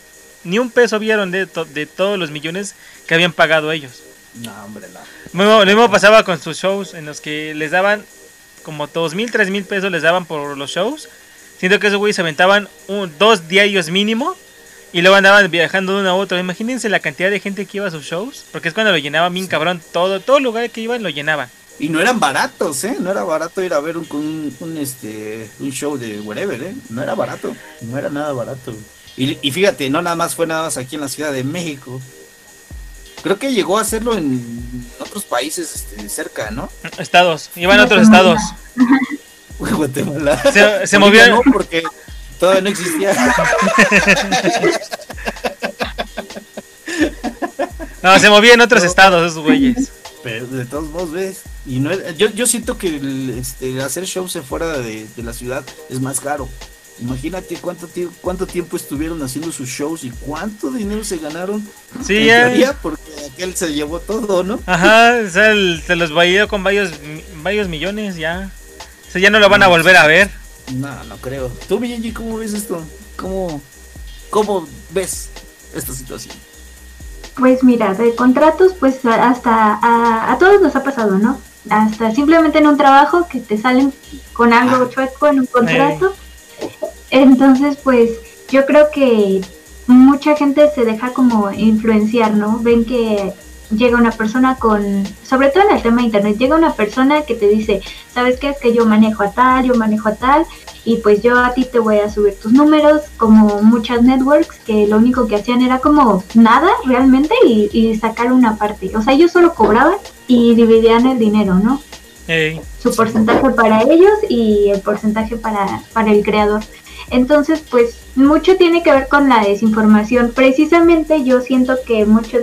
Ni un peso vieron de, to- de todos los millones que habían pagado ellos. No, hombre, no. Lo mismo, lo mismo pasaba con sus shows en los que les daban como dos mil, tres mil pesos les daban por los shows. Siento que esos güeyes se aventaban un, dos diarios mínimo y luego andaban viajando de uno a otro. Imagínense la cantidad de gente que iba a sus shows, porque es cuando lo llenaban bien cabrón. Todo, todo lugar que iban lo llenaban. Y no eran baratos, ¿eh? No era barato ir a ver un, un, un, este, un show de whatever, ¿eh? No era barato. No era nada barato. Y, y fíjate, no nada más fue nada más aquí en la Ciudad de México. Creo que llegó a hacerlo en otros países este, cerca, ¿no? Estados, iban a otros estados. Guatemala. Se, se movían. No, porque todavía no existía. No, se movían en otros estados esos güeyes. Pero de todos modos, ves. Y no yo, yo siento que el, este, hacer shows fuera de, de la ciudad es más caro. Imagínate cuánto, tie- cuánto tiempo estuvieron haciendo sus shows y cuánto dinero se ganaron. Sí, ya. porque aquel se llevó todo, ¿no? Ajá, o sea, el- se los bailó con varios, varios millones ya. O sea, ya no lo van a volver a ver. No, no creo. Tú, mi Genji, ¿cómo ves esto? ¿Cómo, ¿Cómo ves esta situación? Pues mira, de contratos, pues hasta a, a todos nos ha pasado, ¿no? Hasta simplemente en un trabajo que te salen con algo Ah. chueco en un contrato. Entonces, pues yo creo que mucha gente se deja como influenciar, ¿no? Ven que llega una persona con, sobre todo en el tema de internet, llega una persona que te dice, ¿sabes qué? Es que yo manejo a tal, yo manejo a tal, y pues yo a ti te voy a subir tus números, como muchas networks que lo único que hacían era como nada realmente y, y sacar una parte. O sea, ellos solo cobraban y dividían el dinero, ¿no? Ey, su porcentaje para ellos y el porcentaje para, para el creador. Entonces, pues mucho tiene que ver con la desinformación. Precisamente yo siento que mucho,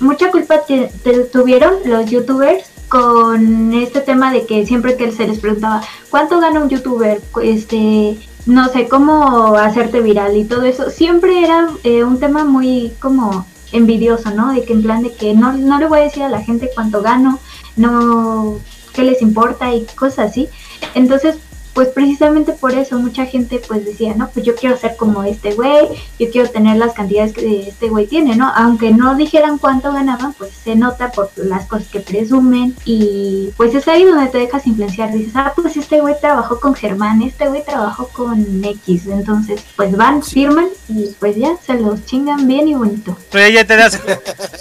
mucha culpa te- te- tuvieron los youtubers con este tema de que siempre que se les preguntaba cuánto gana un youtuber, este, no sé, cómo hacerte viral y todo eso, siempre era eh, un tema muy como envidioso, ¿no? De que en plan de que no, no le voy a decir a la gente cuánto gano, no, qué les importa y cosas así. Entonces, pues precisamente por eso mucha gente pues decía, no, pues yo quiero ser como este güey, yo quiero tener las cantidades que este güey tiene, ¿no? Aunque no dijeran cuánto ganaban, pues se nota por las cosas que presumen y pues es ahí donde te dejas influenciar, dices, ah, pues este güey trabajó con Germán, este güey trabajó con X, entonces pues van, firman y pues ya se los chingan bien y bonito. Pero ya te das.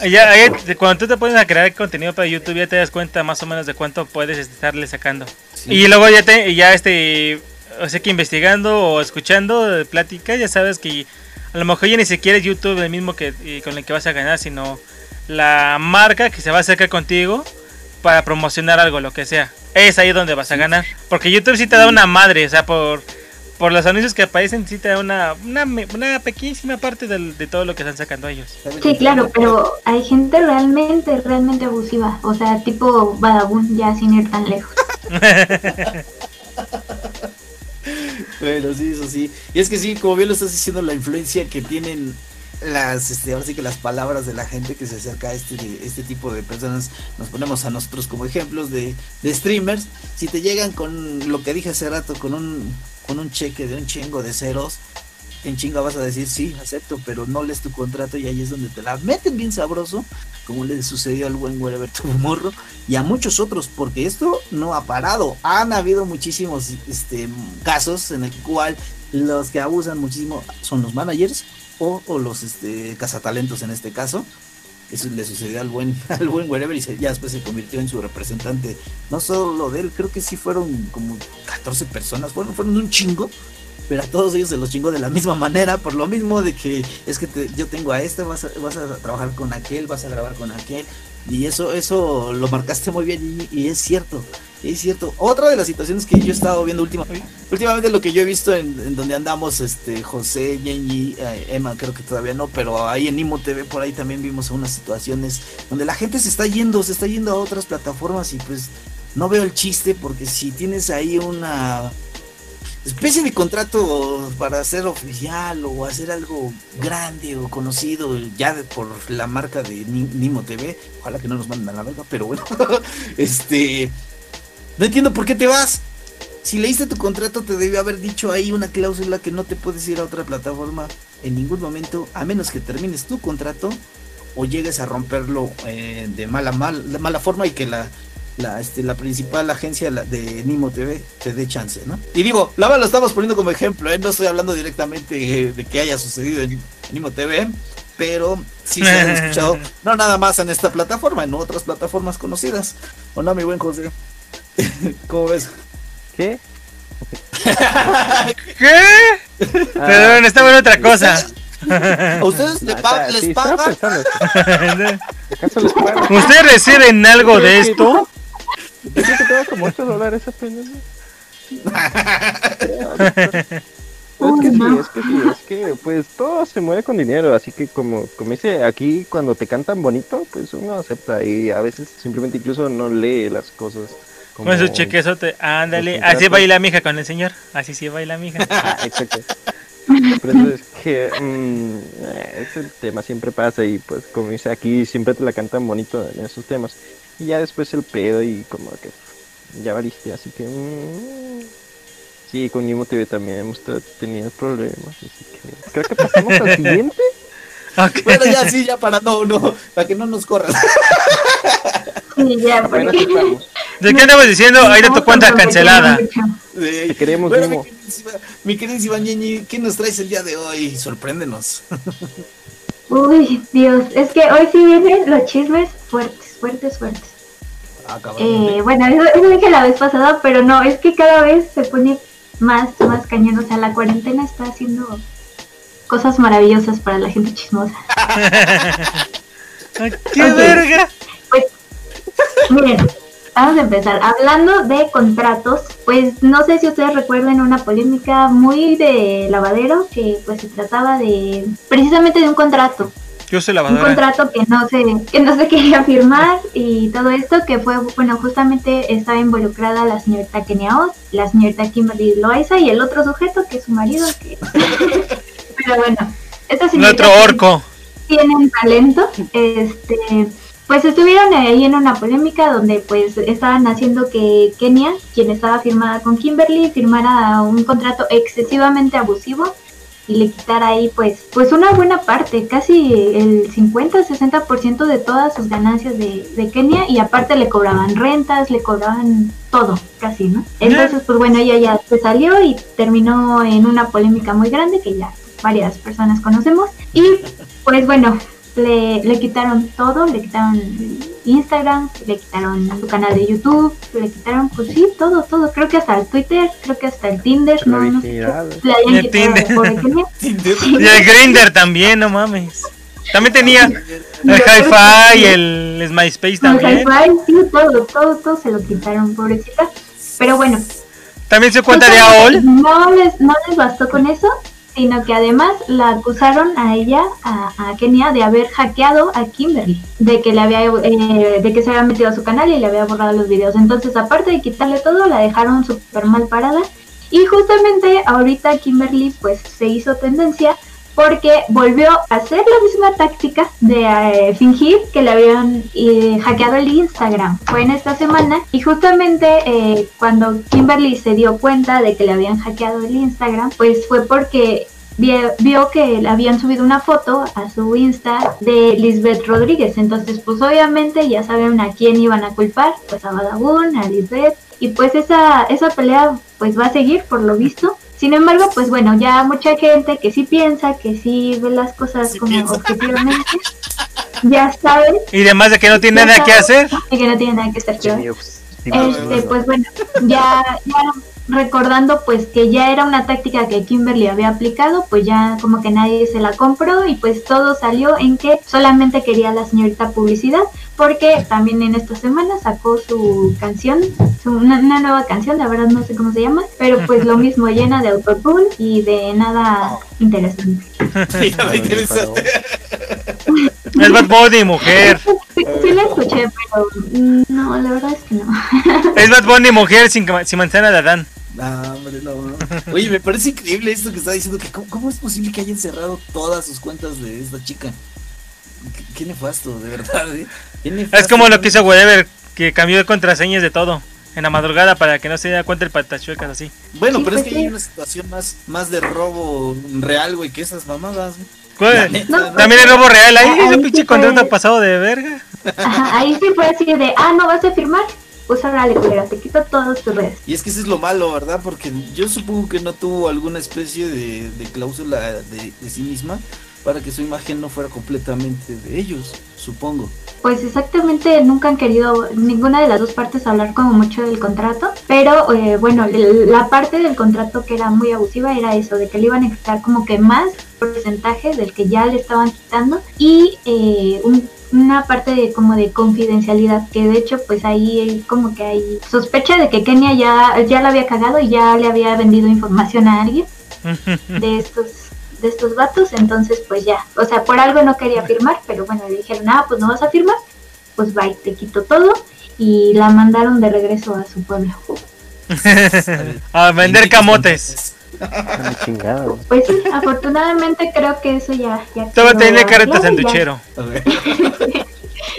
Ya, ya- cuando tú te pones a crear contenido para YouTube, ya te das cuenta más o menos de cuánto puedes estarle sacando. Y luego ya te, ya este, o sea que investigando o escuchando de plática, ya sabes que a lo mejor ya ni siquiera es YouTube el mismo que y con el que vas a ganar, sino la marca que se va a acercar contigo para promocionar algo, lo que sea. Es ahí donde vas a ganar. Porque YouTube sí te da una madre, o sea, por, por los anuncios que aparecen, sí te da una, una, una pequeñísima parte del- de todo lo que están sacando ellos. Sí, claro, pero hay gente realmente, realmente abusiva. O sea, tipo Badabun, ya sin ir tan lejos. Bueno, sí, eso sí. Y es que sí, como bien lo estás diciendo, la influencia que tienen las, este, ahora sí que las palabras de la gente que se acerca a este, este tipo de personas, nos ponemos a nosotros como ejemplos de, de streamers. Si te llegan con lo que dije hace rato, con un, con un cheque de un chingo de ceros, en chinga vas a decir sí, acepto, pero no lees tu contrato y ahí es donde te la meten bien sabroso, como le sucedió al buen Wherever morro y a muchos otros, porque esto no ha parado. Han habido muchísimos este, casos en el cual los que abusan muchísimo son los managers o, o los este, cazatalentos en este caso. Eso le sucedió al buen, al buen Wherever y se- ya después se convirtió en su representante. No solo de él, creo que sí fueron como 14 personas, fueron, fueron un chingo pero a todos ellos se los chingó de la misma manera, por lo mismo de que es que te- yo tengo a este, vas a, vas a trabajar con aquel, vas a grabar con aquel, y eso, eso lo marcaste muy bien, y, y es cierto, es cierto. Otra de las situaciones que yo he estado viendo última, últimamente, lo que yo he visto en, en donde andamos, este, José, Yenji, eh, Emma, creo que todavía no, pero ahí en Imo TV, por ahí también vimos unas situaciones donde la gente se está yendo, se está yendo a otras plataformas, y pues no veo el chiste, porque si tienes ahí una especie de contrato para ser oficial o hacer algo grande o conocido ya por la marca de Ni- Nimo TV. Ojalá que no nos manden a la verga, pero bueno. este. No entiendo por qué te vas. Si leíste tu contrato, te debió haber dicho ahí una cláusula que no te puedes ir a otra plataforma en ningún momento, a menos que termines tu contrato o llegues a romperlo eh, de mala mal, de mala forma y que la la, este, la principal agencia de Nimo TV te dé chance, ¿no? Y digo, la verdad lo estamos poniendo como ejemplo, ¿eh? No estoy hablando directamente eh, de que haya sucedido en Nimo TV, pero sí se han escuchado, no nada más en esta plataforma, en otras plataformas conocidas. ¿O no, mi buen José? ¿Cómo ves? ¿Qué? ¿Qué? Perdón, estaba en otra cosa. ¿A ustedes Ah, les pagan? ¿Ustedes reciben algo de esto? Yo creo que tengo como 8 dólares apenas. ¿no? Es que sí, es que sí, es que pues todo se mueve con dinero, así que como, como dice aquí, cuando te cantan bonito, pues uno acepta y a veces simplemente incluso no lee las cosas. Como... Con su chequezote, ándale. Así baila mi hija con el señor. Así sí baila mi hija. Ah, exacto. Por eso es que mm, eh, ese tema siempre pasa y pues como dice aquí, siempre te la cantan bonito en esos temas. Y ya después el pedo y como que ya valiste, así que... mm, sí, con Nimo TV también hemos tenido problemas, así que... Creo que pasamos al siguiente. Ok. Bueno, ya sí, ya para no, no, para que no nos corran. Sí, ya, porque-. ¿De qué andamos diciendo? Ahí de tu cuenta cancelada. Sí. Te queremos, Bueno, mi queridísima, mi queridísima Ñeñi, ¿qué nos traes el día de hoy? Sorpréndenos. Uy, Dios, es que hoy sí vienen los chismes fuertes, fuertes, fuertes. Ah. Eh, bueno, eso, eso dije la vez pasada, pero no, es que cada vez se pone más, más cañón. O sea, la cuarentena está haciendo cosas maravillosas para la gente chismosa. Ay, ¡Qué verga! Miren, vamos a empezar. Hablando de contratos, pues no sé si ustedes recuerdan una polémica muy de lavadero que pues se trataba de precisamente de un contrato. Yo soy un lavadora. contrato que no se que no se quería firmar y todo esto que fue bueno justamente estaba involucrada la señorita Kenia Oz, la señorita Kimberly Loaiza y el otro sujeto que es su marido que pero bueno esta señorita Nuestro orco. tienen talento este pues estuvieron ahí en una polémica donde pues estaban haciendo que Kenia quien estaba firmada con Kimberly firmara un contrato excesivamente abusivo y le quitara ahí pues pues una buena parte, casi el 50-60% de todas sus ganancias de, de Kenia y aparte le cobraban rentas, le cobraban todo, casi, ¿no? Entonces pues bueno, ella ya se salió y terminó en una polémica muy grande que ya varias personas conocemos y pues bueno, le, le quitaron todo, le quitaron Instagram, le quitaron su canal de YouTube, le quitaron pues sí, todo, todo, creo que hasta el Twitter, creo que hasta el Tinder, no, no sé le hayan El quitado Tinder. Y el Grinder también, no mames. También tenía el Hi-Fi y el MySpace también. Hi-Fi, sí, todo, todo, todo se lo quitaron, pobrecita. Pero bueno, También se cuenta de AOL. No les, no les bastó con eso, sino que además la acusaron a ella, a, a Kenia, de haber hackeado a Kimberly, de que le había, eh, de que se había metido a su canal y le había borrado los videos. Entonces, aparte de quitarle todo, la dejaron súper mal parada. Y justamente ahorita Kimberly pues se hizo tendencia porque volvió a hacer la misma táctica de eh, fingir que le habían eh, hackeado el Instagram. Fue en esta semana y justamente eh, cuando Kimberly se dio cuenta de que le habían hackeado el Instagram, pues fue porque vio, que le habían subido una foto a su Insta de Lisbeth Rodríguez. Entonces, pues obviamente ya saben a quién iban a culpar, pues a Badabun, a Lisbeth. Y pues esa, esa pelea pues va a seguir por lo visto. Sin embargo, pues bueno, ya mucha gente que sí piensa, que sí ve las cosas Sí como piensa. objetivamente, ya saben Y además de que no tiene nada que hacer. y que no tiene nada que. Genios. Este, pues bueno, ya, ya recordando pues que ya era una táctica que Kimberly había aplicado, pues ya como que nadie se la compró y pues todo salió en que solamente quería la señorita publicidad, porque también en esta semana sacó su canción, su- una, una nueva canción, la verdad no sé cómo se llama, pero pues lo mismo llena de autotune y de nada interesante. Mira, me interesa. Es Bad Bunny, mujer. Sí, sí la escuché, pero mm, no, la verdad es que no. Es Bad Bunny, mujer sin, sin manzana de Adán. No, hombre, no. Oye, me parece increíble esto que está diciendo. que ¿cómo, cómo es posible que hayan cerrado todas sus cuentas de esta chica? Qué, qué nefasto, de verdad, ¿eh? Es como lo que hizo Whatever, que cambió de contraseñas de todo. En la madrugada para que no se diera cuenta el patachuecas así. Bueno, Sí, pero es pues que hay sí. una situación más, más de robo real, güey, que esas mamadas. La neta, No, ¿no? También el robo real ahí, Ahí ese sí pinche fue- contrato pasado de verga. Ajá, ahí sí fue así de, ah, no vas a firmar, pues órale, culera, te quito todas tus redes. Y es que eso es lo malo, ¿verdad? Porque yo supongo que no tuvo alguna especie de, de cláusula de, de sí misma para que su imagen no fuera completamente de ellos, supongo. Pues exactamente nunca han querido ninguna de las dos partes hablar como mucho del contrato, pero eh, bueno, la parte del contrato que era muy abusiva era eso, de que le iban a quitar como que más porcentaje del que ya le estaban quitando y eh, un- una parte de como de confidencialidad que de hecho pues ahí como que hay sospecha de que Kenia ya, ya la había cagado y ya le había vendido información a alguien de estos de estos vatos, entonces pues ya, o sea, por algo no quería firmar, pero bueno, le dijeron, ah, pues no vas a firmar, pues bye, te quito todo y la mandaron de regreso a su pueblo. A vender camotes. Pues sí, afortunadamente creo que eso ya... ya Te va a quedó tener careta sanduchero.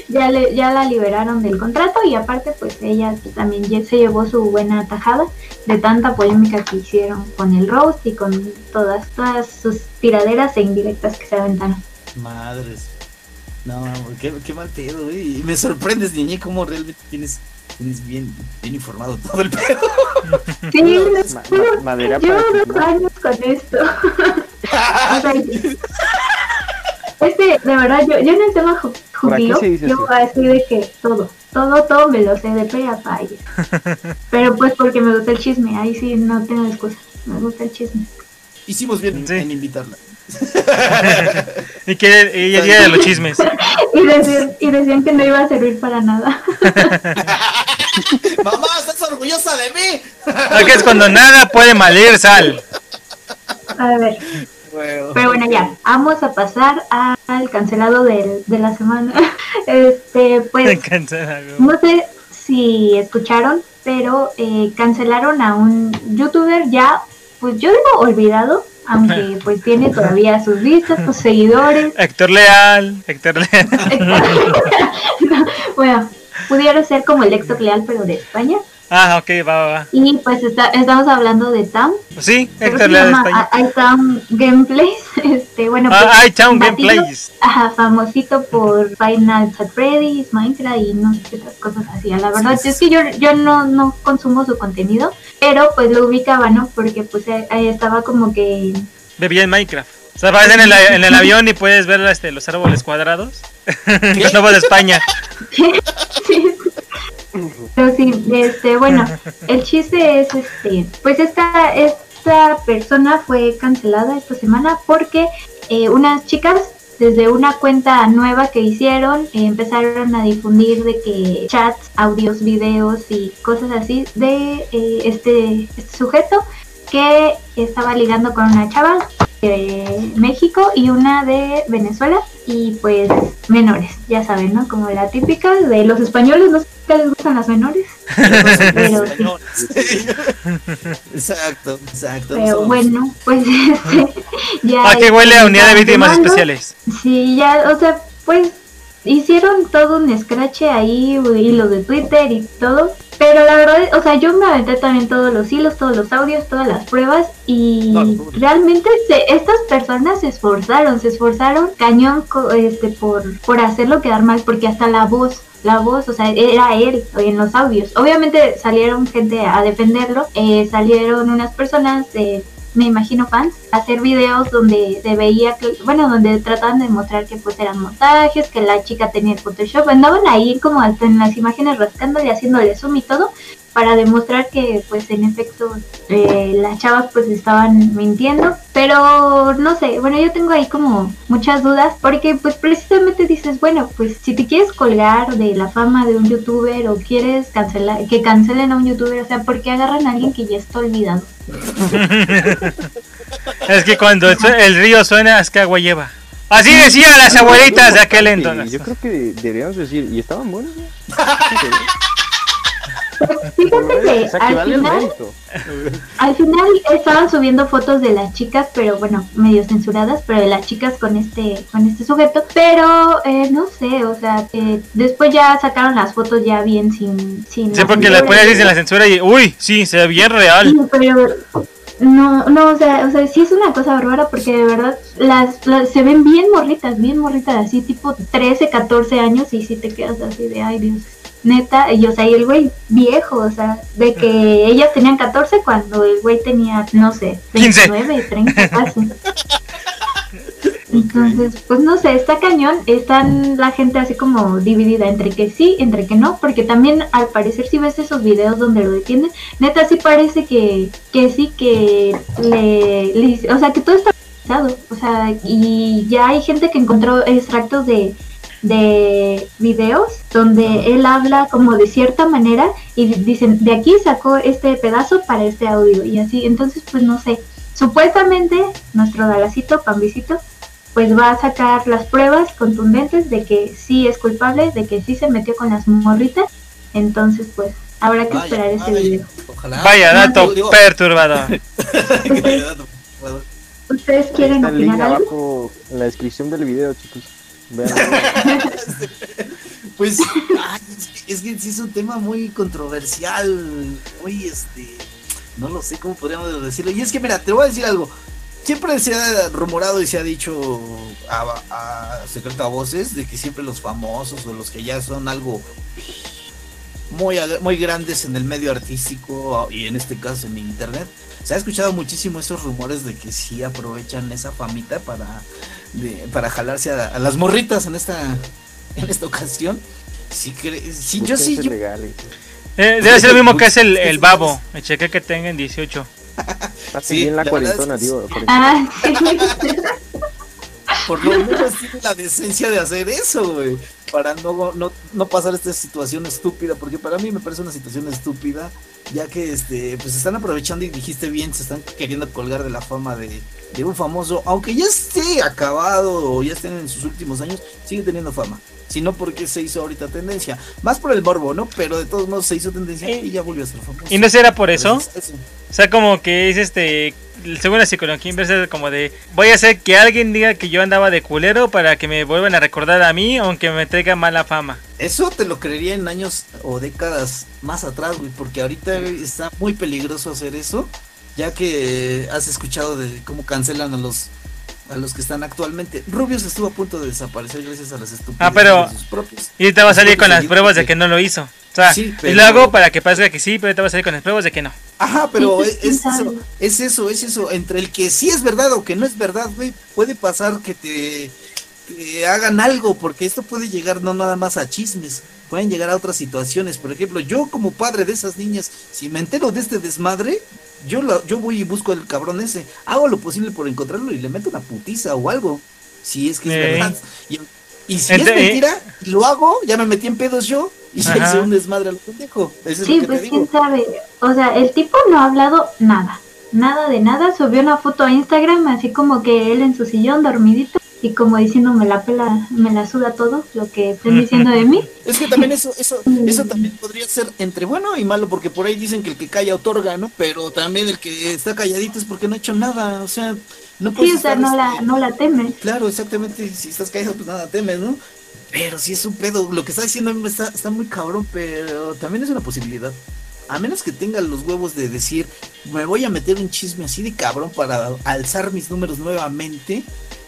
Ya, le, ya la liberaron del contrato y aparte pues ella también ya se llevó su buena tajada de tanta polémica que hicieron con el roast y con todas, todas sus tiraderas e indirectas que se aventaron. Madres. No, qué, qué mal pedo, güey. Y me sorprendes, niñe, cómo realmente tienes, tienes bien, bien informado todo el pedo. Sí, les Ma- juro, ma- madera Llevo dos años con esto. O sea, este, de verdad, yo, yo en el tema ju- Por aquí judío, se dice yo así. de que todo, todo, todo me lo sé de pe a pa. Pero pues porque me gusta el chisme, ahí sí no tengo excusa, me gusta el chisme. Hicimos bien Sí. en invitarla. Y que y el día de los chismes. Y decían, y decían que no iba a servir para nada. Mamá, ¿estás orgullosa de mí? Aquí es cuando nada puede malir sal. A ver, Bueno. pero bueno, ya, vamos a pasar al cancelado del, de la semana. Este, pues. No sé si escucharon, pero eh, cancelaron a un youtuber ya, pues yo digo olvidado, aunque pues tiene todavía sus vistas, sus seguidores. Héctor Leal, Héctor Leal. No, bueno, pudiera ser como el Héctor Leal, pero de España. Ah, ok, va, va, va. Y pues está, estamos hablando de Tam. Pues sí, Héctor Leal España. I- iTam Gameplays. Este, bueno, pues, Ah, iTown batido- Gameplays. Ajá, famosito por Final Fantasy Freddy's, Minecraft y no sé qué otras cosas así. La verdad es que yo, yo no, no consumo su contenido, pero pues lo ubicaba, ¿no? Porque pues eh, ahí estaba como que... Bebía en Minecraft. O sea, vas en el, en el avión y puedes ver este, los árboles cuadrados. Los nuevos de España. Pero sí, este, bueno, el chiste es este, pues esta, esta persona fue cancelada esta semana porque eh, unas chicas desde una cuenta nueva que hicieron, eh, empezaron a difundir de que chats, audios, videos y cosas así de eh, este, este sujeto que estaba ligando con una chava de México y una de Venezuela y pues menores, ya saben, ¿no? Como la típica de los españoles, no sé qué les gustan las menores, pero sí. Exacto, exacto. Pero Somos- bueno, pues este, ya. Ah, que huele a este, unidad de víctimas especiales. Sí, ya, o sea, pues hicieron todo un scratch ahí, y lo de Twitter y todo. Pero la verdad, o sea, yo me aventé también todos los hilos, todos los audios, todas las pruebas y realmente se, estas personas se esforzaron, se esforzaron cañón este, por, por hacerlo quedar mal, porque hasta la voz, la voz, o sea, era él en los audios. Obviamente salieron gente a defenderlo, eh, salieron unas personas de me imagino fans, hacer videos donde se veía que, bueno, donde trataban de demostrar que pues eran montajes, que la chica tenía el Photoshop, andaban ahí como en las imágenes rascándole, haciéndole zoom y todo, para demostrar que pues en efecto eh, las chavas pues estaban mintiendo, pero no sé, bueno yo tengo ahí como muchas dudas, porque pues precisamente dices, bueno, pues si te quieres colgar de la fama de un youtuber o quieres cancelar, que cancelen a un youtuber, o sea, ¿por qué agarran a alguien que ya está olvidado? Es que cuando el, el río suena, es que agua lleva. Así decían las abuelitas de aquel entonces. yo creo que deberíamos decir, y estaban buenos. Fíjate que o sea, que al vale final, al final estaban subiendo fotos de las chicas, pero bueno, medio censuradas, pero de las chicas con este, con este sujeto. Pero eh, no sé, o sea, eh, después ya sacaron las fotos ya bien sin, sin. Sí, porque así en la censura y, uy, sí, se ve bien real. Sí, pero no, no, o sea, o sea, sí es una cosa bárbara porque de verdad las, las- se ven bien morritas, bien morritas, así tipo 13, 14 años y si te quedas así de, ay Dios, neta, y o sea, y el güey viejo, o sea, de que ellas tenían 14 cuando el güey tenía, no sé, 15. 29, 30 casi. Entonces, pues no sé, está cañón, están la gente así como dividida entre que sí, entre que no, porque también al parecer si ves esos videos donde lo detienen, neta sí parece que, que sí, que le, le o sea, que todo está o sea, y ya hay gente que encontró extractos de, de videos donde él habla como de cierta manera y dicen, de aquí sacó este pedazo para este audio y así, entonces pues no sé, supuestamente nuestro Dalacito, Pambicito, pues va a sacar las pruebas contundentes de que sí es culpable, de que sí se metió con las morritas, entonces pues habrá que Vaya, esperar ese vaya. video. Ojalá. Vaya dato Digo, perturbador. vaya dato. ¿Ustedes quieren opinar algo? abajo en la descripción del video, chicos. Pues es, que, sí es un tema muy controversial, muy este, no lo sé cómo podríamos decirlo. Y es que mira, te voy a decir algo. Siempre se ha rumorado y se ha dicho a, a voces de que siempre los famosos o los que ya son algo muy, muy grandes en el medio artístico y en este caso en internet, se ha escuchado muchísimo esos rumores de que sí aprovechan esa famita para, de- para jalarse a, a las morritas en esta, en esta ocasión. Sí, sí, yo sí, yo- legales. Eh, debe ser lo mismo que es el, el babo. Me chequé que tengan 18. Pasen Sí, bien la, la es cuarentona, digo. Ah, por lo menos tiene la decencia de hacer eso, güey. Para no, no, no pasar esta situación estúpida, porque para mí me parece una situación estúpida, ya que este, pues están aprovechando y dijiste bien, se están queriendo colgar de la fama de, de un famoso, aunque ya esté acabado o ya estén en sus últimos años, sigue teniendo fama. Si no, porque se hizo ahorita tendencia. Más por el morbo, ¿no? Pero de todos modos se hizo tendencia Eh, y ya volvió a ser famoso. ¿Y no será por eso? O sea, como que es este. Según la psicología inversa, es como de. Voy a hacer que alguien diga que yo andaba de culero para que me vuelvan a recordar a mí, aunque me traiga mala fama. Eso te lo creería en años o décadas más atrás, güey, porque ahorita está muy peligroso hacer eso, ya que has escuchado de cómo cancelan a los a los que están actualmente. Rubius estuvo a punto de desaparecer gracias a las estupideces Ah, pero- de sus propios. Y te va a salir con las pruebas de que no lo hizo. O sea, Sí, y lo hago para que parezca que sí, pero te va a salir con las pruebas de que no. Ajá, pero es, eso, es eso, es eso. Entre el que sí es verdad o que no es verdad, güey, puede pasar que te, te hagan algo, porque esto puede llegar no nada más a chismes, pueden llegar a otras situaciones. Por ejemplo, yo como padre de esas niñas, si me entero de este desmadre, yo, la- yo voy y busco al cabrón ese, hago lo posible por encontrarlo y le meto una putiza o algo. si es que es Eh. verdad. Y, y si Ente- es mentira, lo hago, ya me metí en pedos yo y se hice un desmadre al pendejo. Eso es Sí, lo que pues te quién digo. sabe. O sea, el tipo no ha hablado nada. Nada de nada. Subió una foto a Instagram así como que él en su sillón dormidito y como diciendo me la pela, me la suda todo lo que estén diciendo de mí. Es que también eso, eso, eso también podría ser entre bueno y malo, porque por ahí dicen que el que calla otorga, ¿no? Pero también el que está calladito es porque no ha hecho nada, o sea, no puedes Sí, o sea, no la, no la temes. Claro, exactamente, si estás callado pues nada temes, ¿no? Pero si es un pedo, lo que está diciendo a mí está, está muy cabrón, pero también es una posibilidad. A menos que tenga los huevos de decir, me voy a meter un chisme así de cabrón para alzar mis números nuevamente,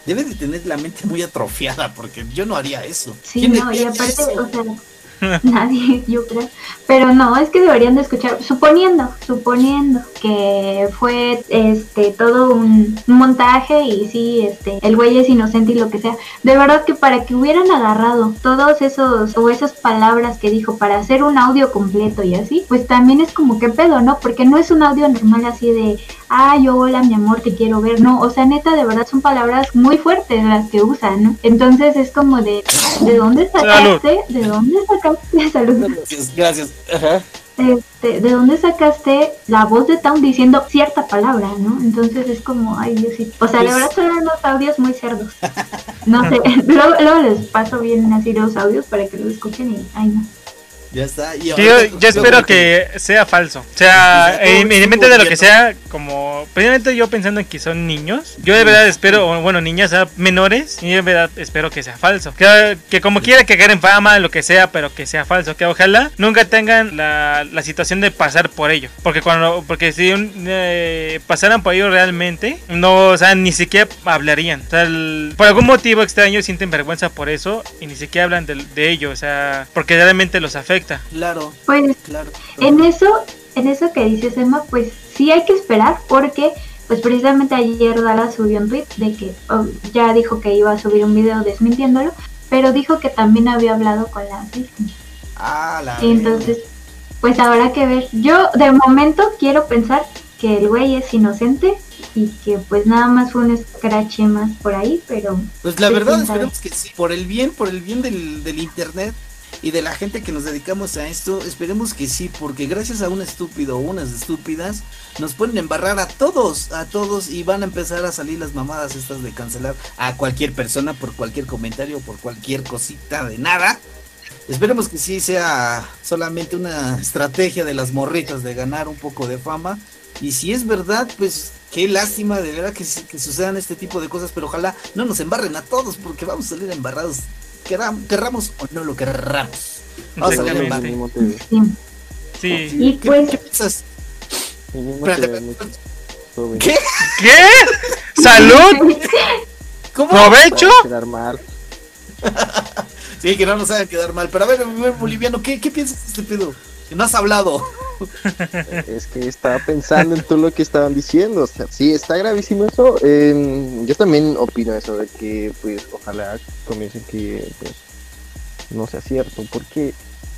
debe de tener la mente muy atrofiada, porque yo no haría eso. Sí, ¿Quién no, y aparte, eso? o sea, nadie, yo creo. Pero no, es que deberían de escuchar, suponiendo, suponiendo que fue este todo un montaje y sí, este, el güey es inocente y lo que sea. De verdad que para que hubieran agarrado todos esos o esas palabras que dijo para hacer un audio completo y así, pues también es como que pedo, ¿no? Porque no es un audio normal así de, ay, hola, mi amor, te quiero ver. No, o sea, neta, de verdad son palabras muy fuertes las que usan, ¿no? Entonces es como de, ¿de dónde sacaste? ¿De dónde sacaste? Salud. Gracias, gracias. Ajá. Este, ¿de dónde sacaste la voz de Town diciendo cierta palabra, no? Entonces es como, ay, Diosito. O sea, de Pues- verdad son unos audios muy cerdos. No sé, luego, luego les paso bien así los audios para que los escuchen y, ay, no. Ya está. Y Yo, ahorita- yo espero que sea falso. O sea, Exacto, en en mente de lo que sea, como. Precisamente yo pensando en que son niños. Yo de verdad espero, bueno, niñas menores. Y de verdad espero que sea falso. Que, que como quiera que en fama, lo que sea, pero que sea falso. Que ojalá nunca tengan la, la situación de pasar por ello. Porque cuando. Porque si un- eh, pasaran por ello realmente, no, o sea, ni siquiera hablarían. O sea, el- por algún motivo extraño sienten vergüenza por eso. Y ni siquiera hablan de, de ello. O sea, porque realmente los afecta. Claro, Pues claro. en eso, en eso que dices Emma, pues sí hay que esperar porque pues precisamente ayer Dala subió un tweet de que oh, ya dijo que iba a subir un video desmintiéndolo, pero dijo que también había hablado con las víctimas. Ah, la. Y entonces, pues habrá que ver. Yo de momento quiero pensar que el güey es inocente y que pues nada más fue un scratch más por ahí, pero Pues la Sí, verdad, esperemos que sí. Por el bien, por el bien del, del internet y de la gente que nos dedicamos a esto, esperemos que sí, porque gracias a un estúpido o unas estúpidas, nos pueden embarrar a todos, a todos, y van a empezar a salir las mamadas estas de cancelar a cualquier persona por cualquier comentario, por cualquier cosita de nada. Esperemos que sí sea solamente una estrategia de las morritas de ganar un poco de fama. Y si es verdad, pues qué lástima de verdad que, sucedan este tipo de cosas, pero ojalá no nos embarren a todos porque vamos a salir embarrados, queram- querramos o no lo querramos. Vamos a. Mínimo TV. sí. Sí. Y ¿Qué, pues qué piensas? Espérate. ¿Qué? ¿Qué? ¿Salud? ¿Cómo? ¿Provecho? Quedar mal. Sí, que no nos hagan quedar mal. Pero a ver, a ver, boliviano, ¿qué, qué piensas de este pedo? Que no has hablado. Es que estaba pensando en todo lo que estaban diciendo. O sea, sí, está gravísimo eso. Eh, yo también opino eso de que, pues, ojalá comiencen que, pues, no sea cierto. Porque,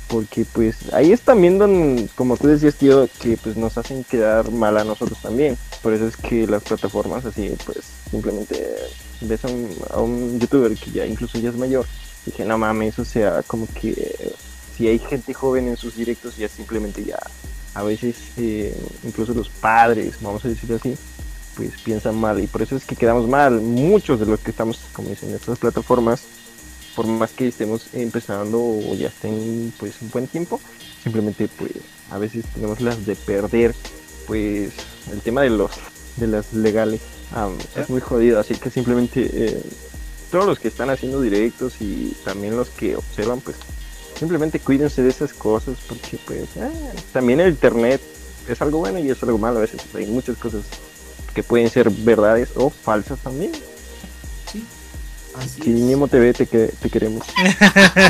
porque, pues, ahí es también donde, como tú decías, tío, que, pues, nos hacen quedar mal a nosotros también. Por eso es que las plataformas así, pues, simplemente ves a un, a un youtuber que ya incluso ya es mayor. Que no mames, o sea, como que si hay gente joven en sus directos, ya simplemente ya a veces eh, incluso los padres, vamos a decirlo así, pues piensan mal y por eso es que quedamos mal. Muchos de los que estamos, como dicen, en estas plataformas, por más que estemos empezando o ya estén pues un buen tiempo, simplemente pues a veces tenemos las de perder pues el tema de los de las legales am, es muy jodido, así que simplemente eh, todos los que están haciendo directos y también los que observan pues simplemente cuídense de esas cosas porque pues eh, también el internet es algo bueno y es algo malo a veces hay muchas cosas que pueden ser verdades o falsas también Sí. Así. Nemo TV te, que- te queremos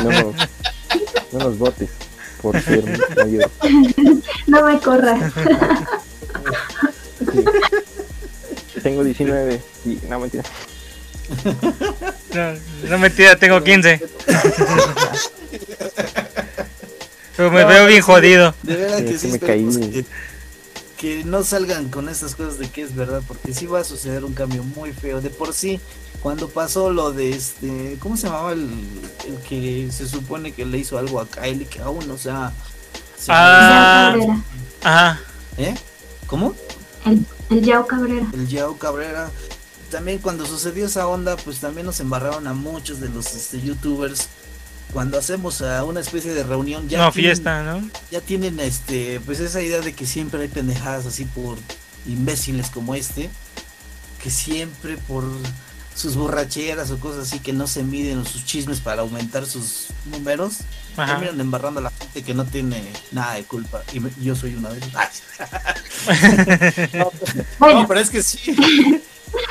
no, nos- no nos votes por ser mayor no me corras. Sí. tengo 19 y no mentira No, no mentira, tengo 15. Pero me No, veo bien sí. jodido. De verdad Sí, que sí, que me esperemos caí. que, que no salgan con estas cosas de que es verdad, porque sí va a suceder un cambio muy feo. De por sí, cuando pasó lo de este, ¿cómo se llamaba el, el que se supone que le hizo algo a Kylie que aún no se ha... se- Ah. Ajá. ¿Eh? ¿Cómo? El, el Yao Cabrera. El Yao Cabrera. También cuando sucedió esa onda, pues también nos embarraron a muchos de los este, youtubers. Cuando hacemos a una especie de reunión, ya no, tienen- fiesta, ¿no? ya tienen este pues esa idea de que siempre hay pendejadas así por imbéciles como este que siempre por sus borracheras o cosas así que no se miden o sus chismes para aumentar sus números Ajá. terminan embarrando a la gente que no tiene nada de culpa y me- yo soy una de no, Bueno, no, pero es que sí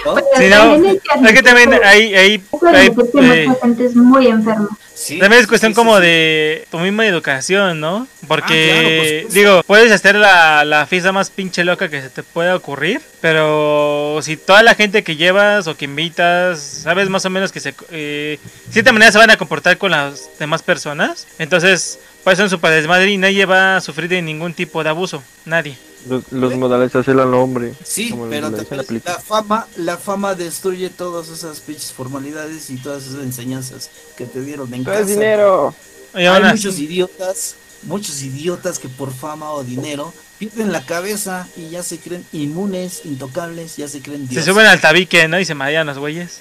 ¿No? pero Sí, no, Es que también hay, hay, hay, eh, mucha gente es muy enferma. Sí, también es cuestión sí, como sí. de tu misma educación, ¿no? Porque, Ah, claro, digo, puedes hacer la, la fiesta más pinche loca que se te pueda ocurrir, pero si toda la gente que llevas o que invitas, sabes más o menos que se, eh, de cierta manera se van a comportar con las demás personas, entonces puede ser un super desmadre y nadie va a sufrir de ningún tipo de abuso, nadie. Los, los modales hacen al hombre. Sí, como pero la también película. la fama, la fama destruye todas esas pinches formalidades y todas esas enseñanzas que te dieron en ¡Todo casa. es dinero! Hay muchos idiotas, muchos idiotas que por fama o dinero pierden la cabeza y ya se creen inmunes, intocables, ya se creen se dioses. suben al tabique, ¿no? Y se marean los güeyes.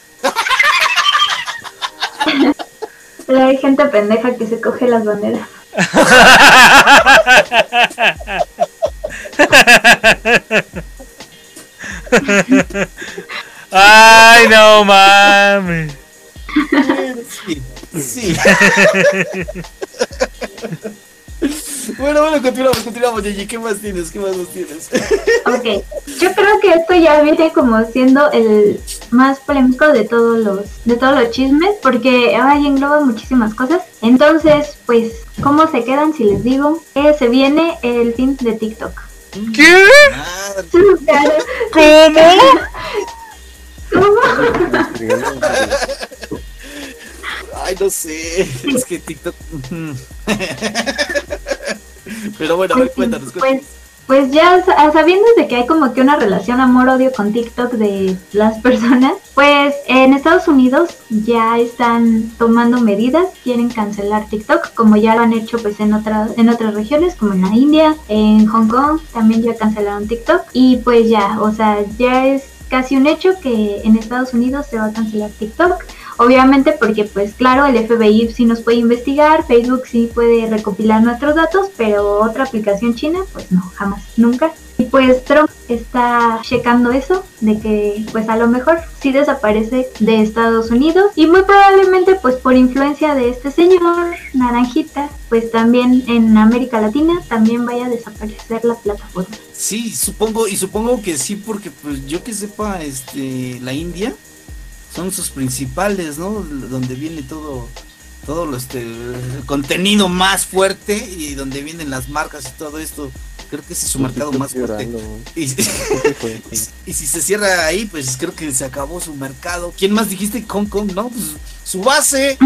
Pero hay gente pendeja que se coge las banderas. Ay, no mames. Sí, sí. bueno, bueno, continuamos, continuamos, Gigi. ¿Qué más tienes? ¿Qué más nos tienes? Ok, yo creo que esto ya viene como siendo el más polémico de todos los de todos los chismes porque ay, engloba muchísimas cosas. Entonces, pues, ¿cómo se quedan si les digo que se viene el fin de TikTok? ¿Qué? ¿Cómo? Ay, no sé. Es que TikTok. Pero bueno, a ver, cuéntanos. Pues ya sa- sabiendo de que hay como que una relación amor-odio con TikTok de las personas, pues en Estados Unidos ya están tomando medidas, quieren cancelar TikTok, como ya lo han hecho pues en otras en otras regiones, como en la India, en Hong Kong también ya cancelaron TikTok y pues ya, o sea, ya es casi un hecho que en Estados Unidos se va a cancelar TikTok. Obviamente porque pues claro, el FBI sí nos puede investigar, Facebook sí puede recopilar nuestros datos, pero otra aplicación china pues no, jamás, nunca. Y pues Trump está checando eso, de que pues a lo mejor sí desaparece de Estados Unidos y muy probablemente pues por influencia de este señor Naranjita, pues también en América Latina también vaya a desaparecer la plataforma. Sí, supongo, y supongo que sí, porque pues yo que sepa, este, la India son sus principales, ¿no? Donde viene todo, todo lo, este, el contenido más fuerte y donde vienen las marcas y todo esto. Creo que ese es su mercado más fuerte. Y, y si se cierra ahí, pues creo que se acabó su mercado. ¿Quién más dijiste? Hong Kong, ¿no? Pues su base,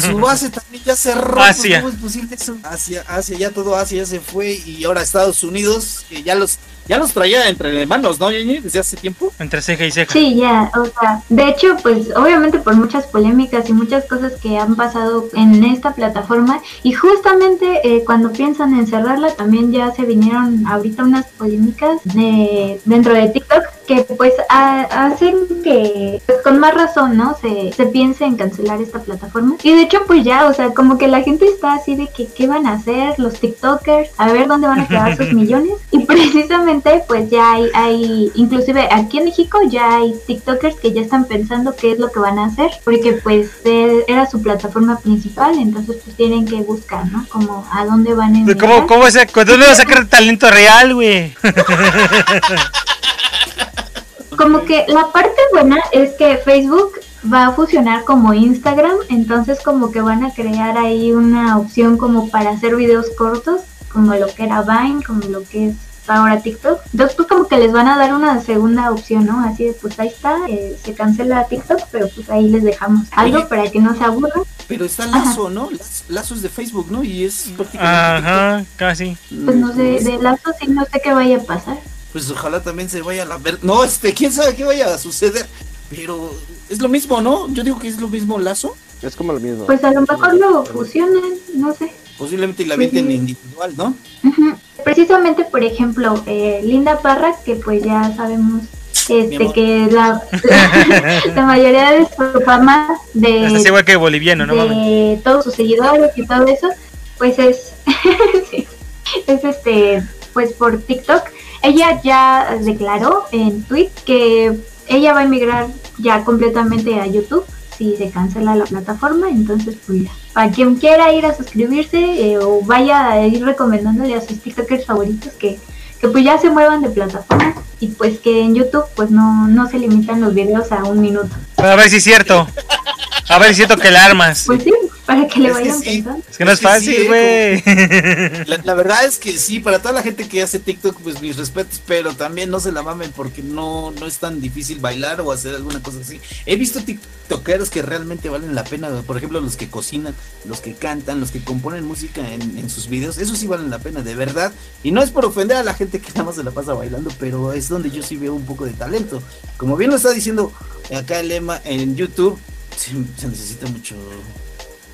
su base también ya cerró. pues, Asia. ¿Cómo es posible eso? Asia, Asia, ya todo Asia ya se fue y ahora Estados Unidos, que ya los, ya los traía entre manos, ¿no, Yeñe? Desde hace tiempo. Entre ceja y ceja. Sí, ya, o sea, de hecho, pues obviamente por muchas polémicas y muchas cosas que han pasado en esta plataforma y justamente eh, cuando piensan en cerrarla también ya se vinieron ahorita unas polémicas de, dentro de TikTok que pues ha- hacen que pues, con más razón, ¿no? Se, se piense en cancelar esta plataforma y de hecho pues ya, o sea, como que la gente está así de que qué van a hacer los TikTokers, a ver dónde van a quedar sus millones y precisamente pues ya hay, hay inclusive aquí en México ya hay TikTokers que ya están pensando qué es lo que van a hacer porque pues eh, era su plataforma principal entonces pues tienen que buscar no como a dónde van a ¿Cómo, emigrar. cómo se, ¿Cuándo le va a sacar talento real, güey? como que la parte buena es que Facebook va a fusionar como Instagram, entonces como que van a crear ahí una opción como para hacer videos cortos, como lo que era Vine, como lo que es ahora TikTok. Entonces pues como que les van a dar una segunda opción, ¿no? Así de pues ahí está, eh, se cancela TikTok, pero pues ahí les dejamos algo Oye. para que no se aburran. pero está Lazo, ¿no? Lazo, Lazo es de Facebook, ¿no? Y es prácticamente Ajá, casi. Pues no sé, de lazo sí no sé qué vaya a pasar. Pues ojalá también se vaya a la ver. No, este, quién sabe qué vaya a suceder. Pero es lo mismo, ¿no? Yo digo que es lo mismo Lazo. Es como lo mismo. Pues a lo mejor lo fusionan, no sé. Posiblemente la avienten individual, ¿no? Precisamente, por ejemplo, eh, Linda Parra, que pues ya sabemos este que la, la, mayoría de su fama de, Estás igual que boliviano, ¿no? de todos sus seguidores y todo eso, pues es, sí, es este, pues por TikTok. Ella ya declaró en tweet que ella va a emigrar ya completamente a YouTube si se cancela la plataforma, entonces pues ya. Para quien quiera ir a suscribirse eh, o vaya a ir recomendándole a sus TikTokers favoritos que, que pues ya se muevan de plataforma y pues que en YouTube pues no, no se limitan los videos a un minuto. A ver si es cierto. A ver si es cierto que la armas. Pues sí, para que le Es que vayan sí. pensando. Es que no es es que sí, fácil, eh, güey. La, la verdad es que sí, para toda la gente que hace TikTok, pues mis respetos, pero también no se la mamen porque no, no es tan difícil bailar o hacer alguna cosa así. He visto TikTokeros que realmente valen la pena, por ejemplo, los que cocinan, los que cantan, los que componen música en, en sus videos, esos sí valen la pena, de verdad. Y no es por ofender a la gente que nada más se la pasa bailando, pero es donde yo sí veo un poco de talento. Como bien lo está diciendo acá el lema en YouTube, se, se necesita mucho,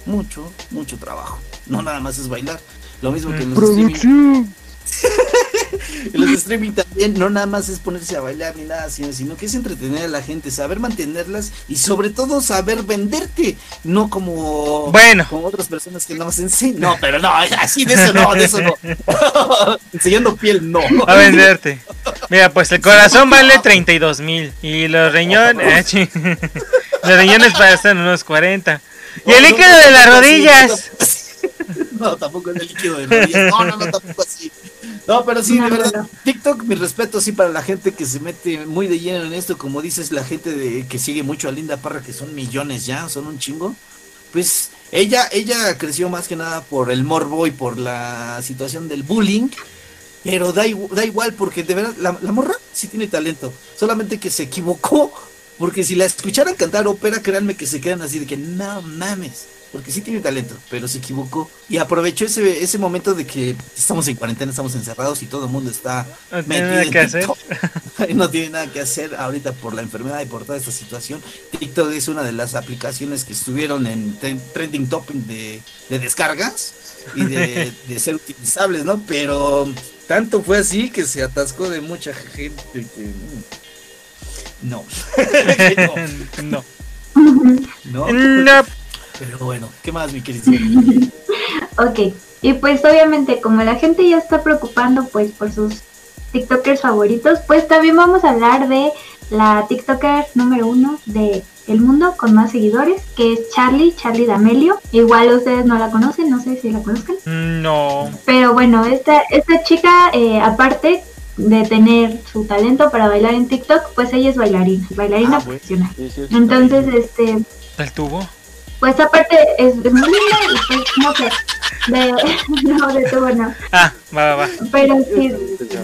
mucho, mucho trabajo. No nada más es bailar. Lo mismo que en los. Producción. Los streaming también no nada más es ponerse a bailar ni nada sino, sino que es entretener a la gente, saber mantenerlas y sobre todo saber venderte, no como, Bueno. como otras personas que nada más enseñan. No, pero no, así de eso no, de eso no. Enseñando piel, no. A venderte. Mira, pues el corazón vale 32 mil. Y los riñones. eh, los riñones pasan unos 40. Y el líquido de las rodillas. No, tampoco es el líquido de rodillas. No, no, no, tampoco así. No, pero sí, de verdad. TikTok, mi respeto, sí, para la gente que se mete muy de lleno en esto, como dices, la gente de, que sigue mucho a Linda Parra, que son millones ya, son un chingo. Pues ella, ella creció más que nada por el morbo y por la situación del bullying. Pero da, da igual, porque de verdad, la, la morra sí tiene talento. Solamente que se equivocó. Porque si la escucharan cantar ópera, créanme que se quedan así de que no mames. Porque sí tiene talento, pero se equivocó. Y aprovechó ese, ese momento de que estamos en cuarentena, estamos encerrados y todo el mundo está No tiene metido nada en que hacer. No tiene nada que hacer ahorita por la enfermedad y por toda esta situación. TikTok es una de las aplicaciones que estuvieron en tren- trending topic de, de descargas y de, de ser utilizables, ¿no? Pero tanto fue así que se atascó de mucha gente que no. No. no, no. Pero bueno, ¿qué más, mi querido? Ok, y pues obviamente como la gente ya está preocupando pues por sus TikTokers favoritos, pues también vamos a hablar de la TikToker número uno de el mundo con más seguidores, que es Charlie, Charlie D'Amelio. Igual ustedes no la conocen, no sé si la conozcan. No. Pero bueno, esta, esta chica, eh, aparte de tener su talento para bailar en TikTok, pues ella es bailarina, bailarina Ah, profesional. Sí, sí, sí, Entonces, este, ¿El tubo? Pues aparte es, es muy linda y pues no sé, de, no, de todo no. Ah, va, va, va. Pero sí,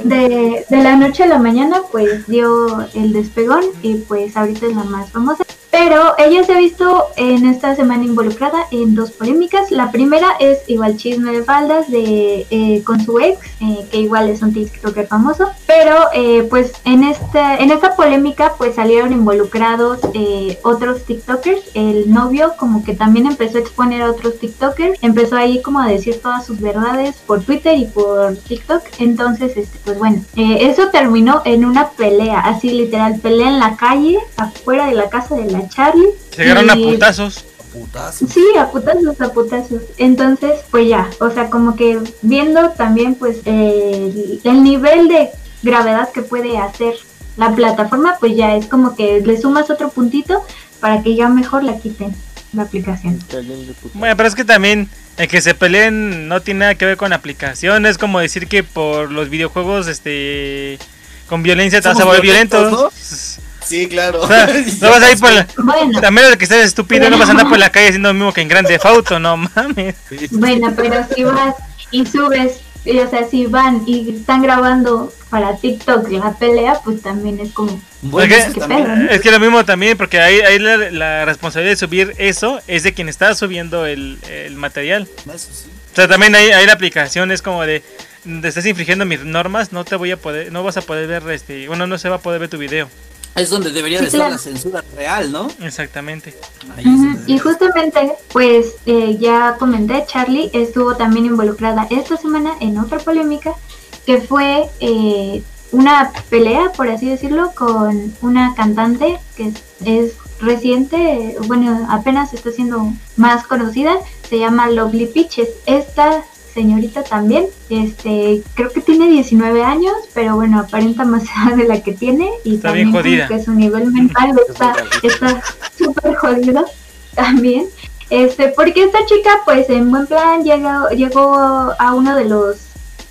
de, de la noche a la mañana pues dio el despegón y pues ahorita es la más famosa. Pero ella se ha visto en esta semana involucrada en dos polémicas. La primera es igual chisme de faldas de eh, con su ex, eh, que igual es un TikToker famoso. Pero eh, pues en esta, en esta polémica pues salieron involucrados eh, otros TikTokers. El novio como que también empezó a exponer a otros TikTokers. Empezó ahí como a decir todas sus verdades por Twitter y por TikTok. Entonces, este, pues bueno, eh, eso terminó en una pelea, así literal, pelea en la calle, afuera de la casa de la Charlie. Se agarraron a putazos. Putazo. Sí, a putazos, a putazos. Entonces, pues ya, o sea, como que viendo también, pues, eh, el nivel de gravedad que puede hacer la plataforma, pues ya es como que le sumas otro puntito para que ya mejor la quiten la aplicación. Bueno, pero es que también el que se peleen no tiene nada que ver con la aplicación. Es como decir que por los videojuegos, este. Con violencia te vas a volver violento. violentos, Sí, claro. O sea, no vas a ir por la, Bueno, a menos de que estés estúpido, no vas a andar por la calle haciendo lo mismo que en Grande Auto, no mames. bueno, pero si vas y subes y, o sea, si van y están grabando para TikTok la pelea, pues también es como... Bueno, Es que- también- Es que lo mismo también, porque ahí, ahí la, la responsabilidad de subir eso es de quien está subiendo el, el material. Eso sí. O sea, también ahí, ahí la aplicación es como de, "Te estás infringiendo mis normas, no te voy a poder, no vas a poder ver este, bueno, no se va a poder ver tu video. Es donde debería Sí, de estar claro. la censura real, ¿no? Exactamente. Ahí Y justamente, pues eh, ya comenté, Charlie estuvo también involucrada esta semana en otra polémica que fue eh, una pelea, por así decirlo, con una cantante que es, es reciente, bueno, apenas está siendo más conocida, se llama Lovely Peaches. Esta señorita también, este, creo que tiene 19 años, pero bueno, aparenta más edad de la que tiene y Está también que su nivel mental está está súper jodido también. Este, porque esta chica, pues en buen plan, llegó, llegó a uno de los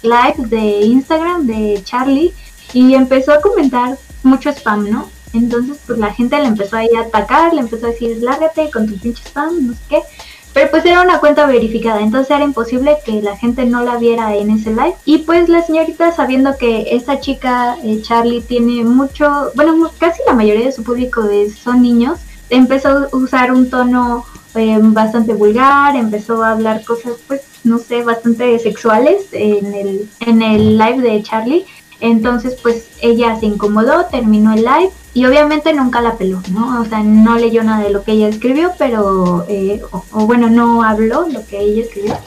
lives de Instagram de Charlie y empezó a comentar mucho spam, ¿no? Entonces, pues la gente le empezó ahí a atacar, le empezó a decir, lárgate con tu pinche spam, no sé qué. Pero pues era una cuenta verificada, entonces era imposible que la gente no la viera en ese live. Y pues la señorita, sabiendo que esta chica, eh, Charlie, tiene mucho, bueno, casi la mayoría de su público son niños, empezó a usar un tono eh, bastante vulgar, empezó a hablar cosas, pues, no sé, bastante sexuales en el, en el live de Charlie. Entonces, pues ella se incomodó, terminó el live y obviamente nunca la peló, ¿no? O sea, no leyó nada de lo que ella escribió, pero, eh, o, bueno, no habló lo que ella escribió.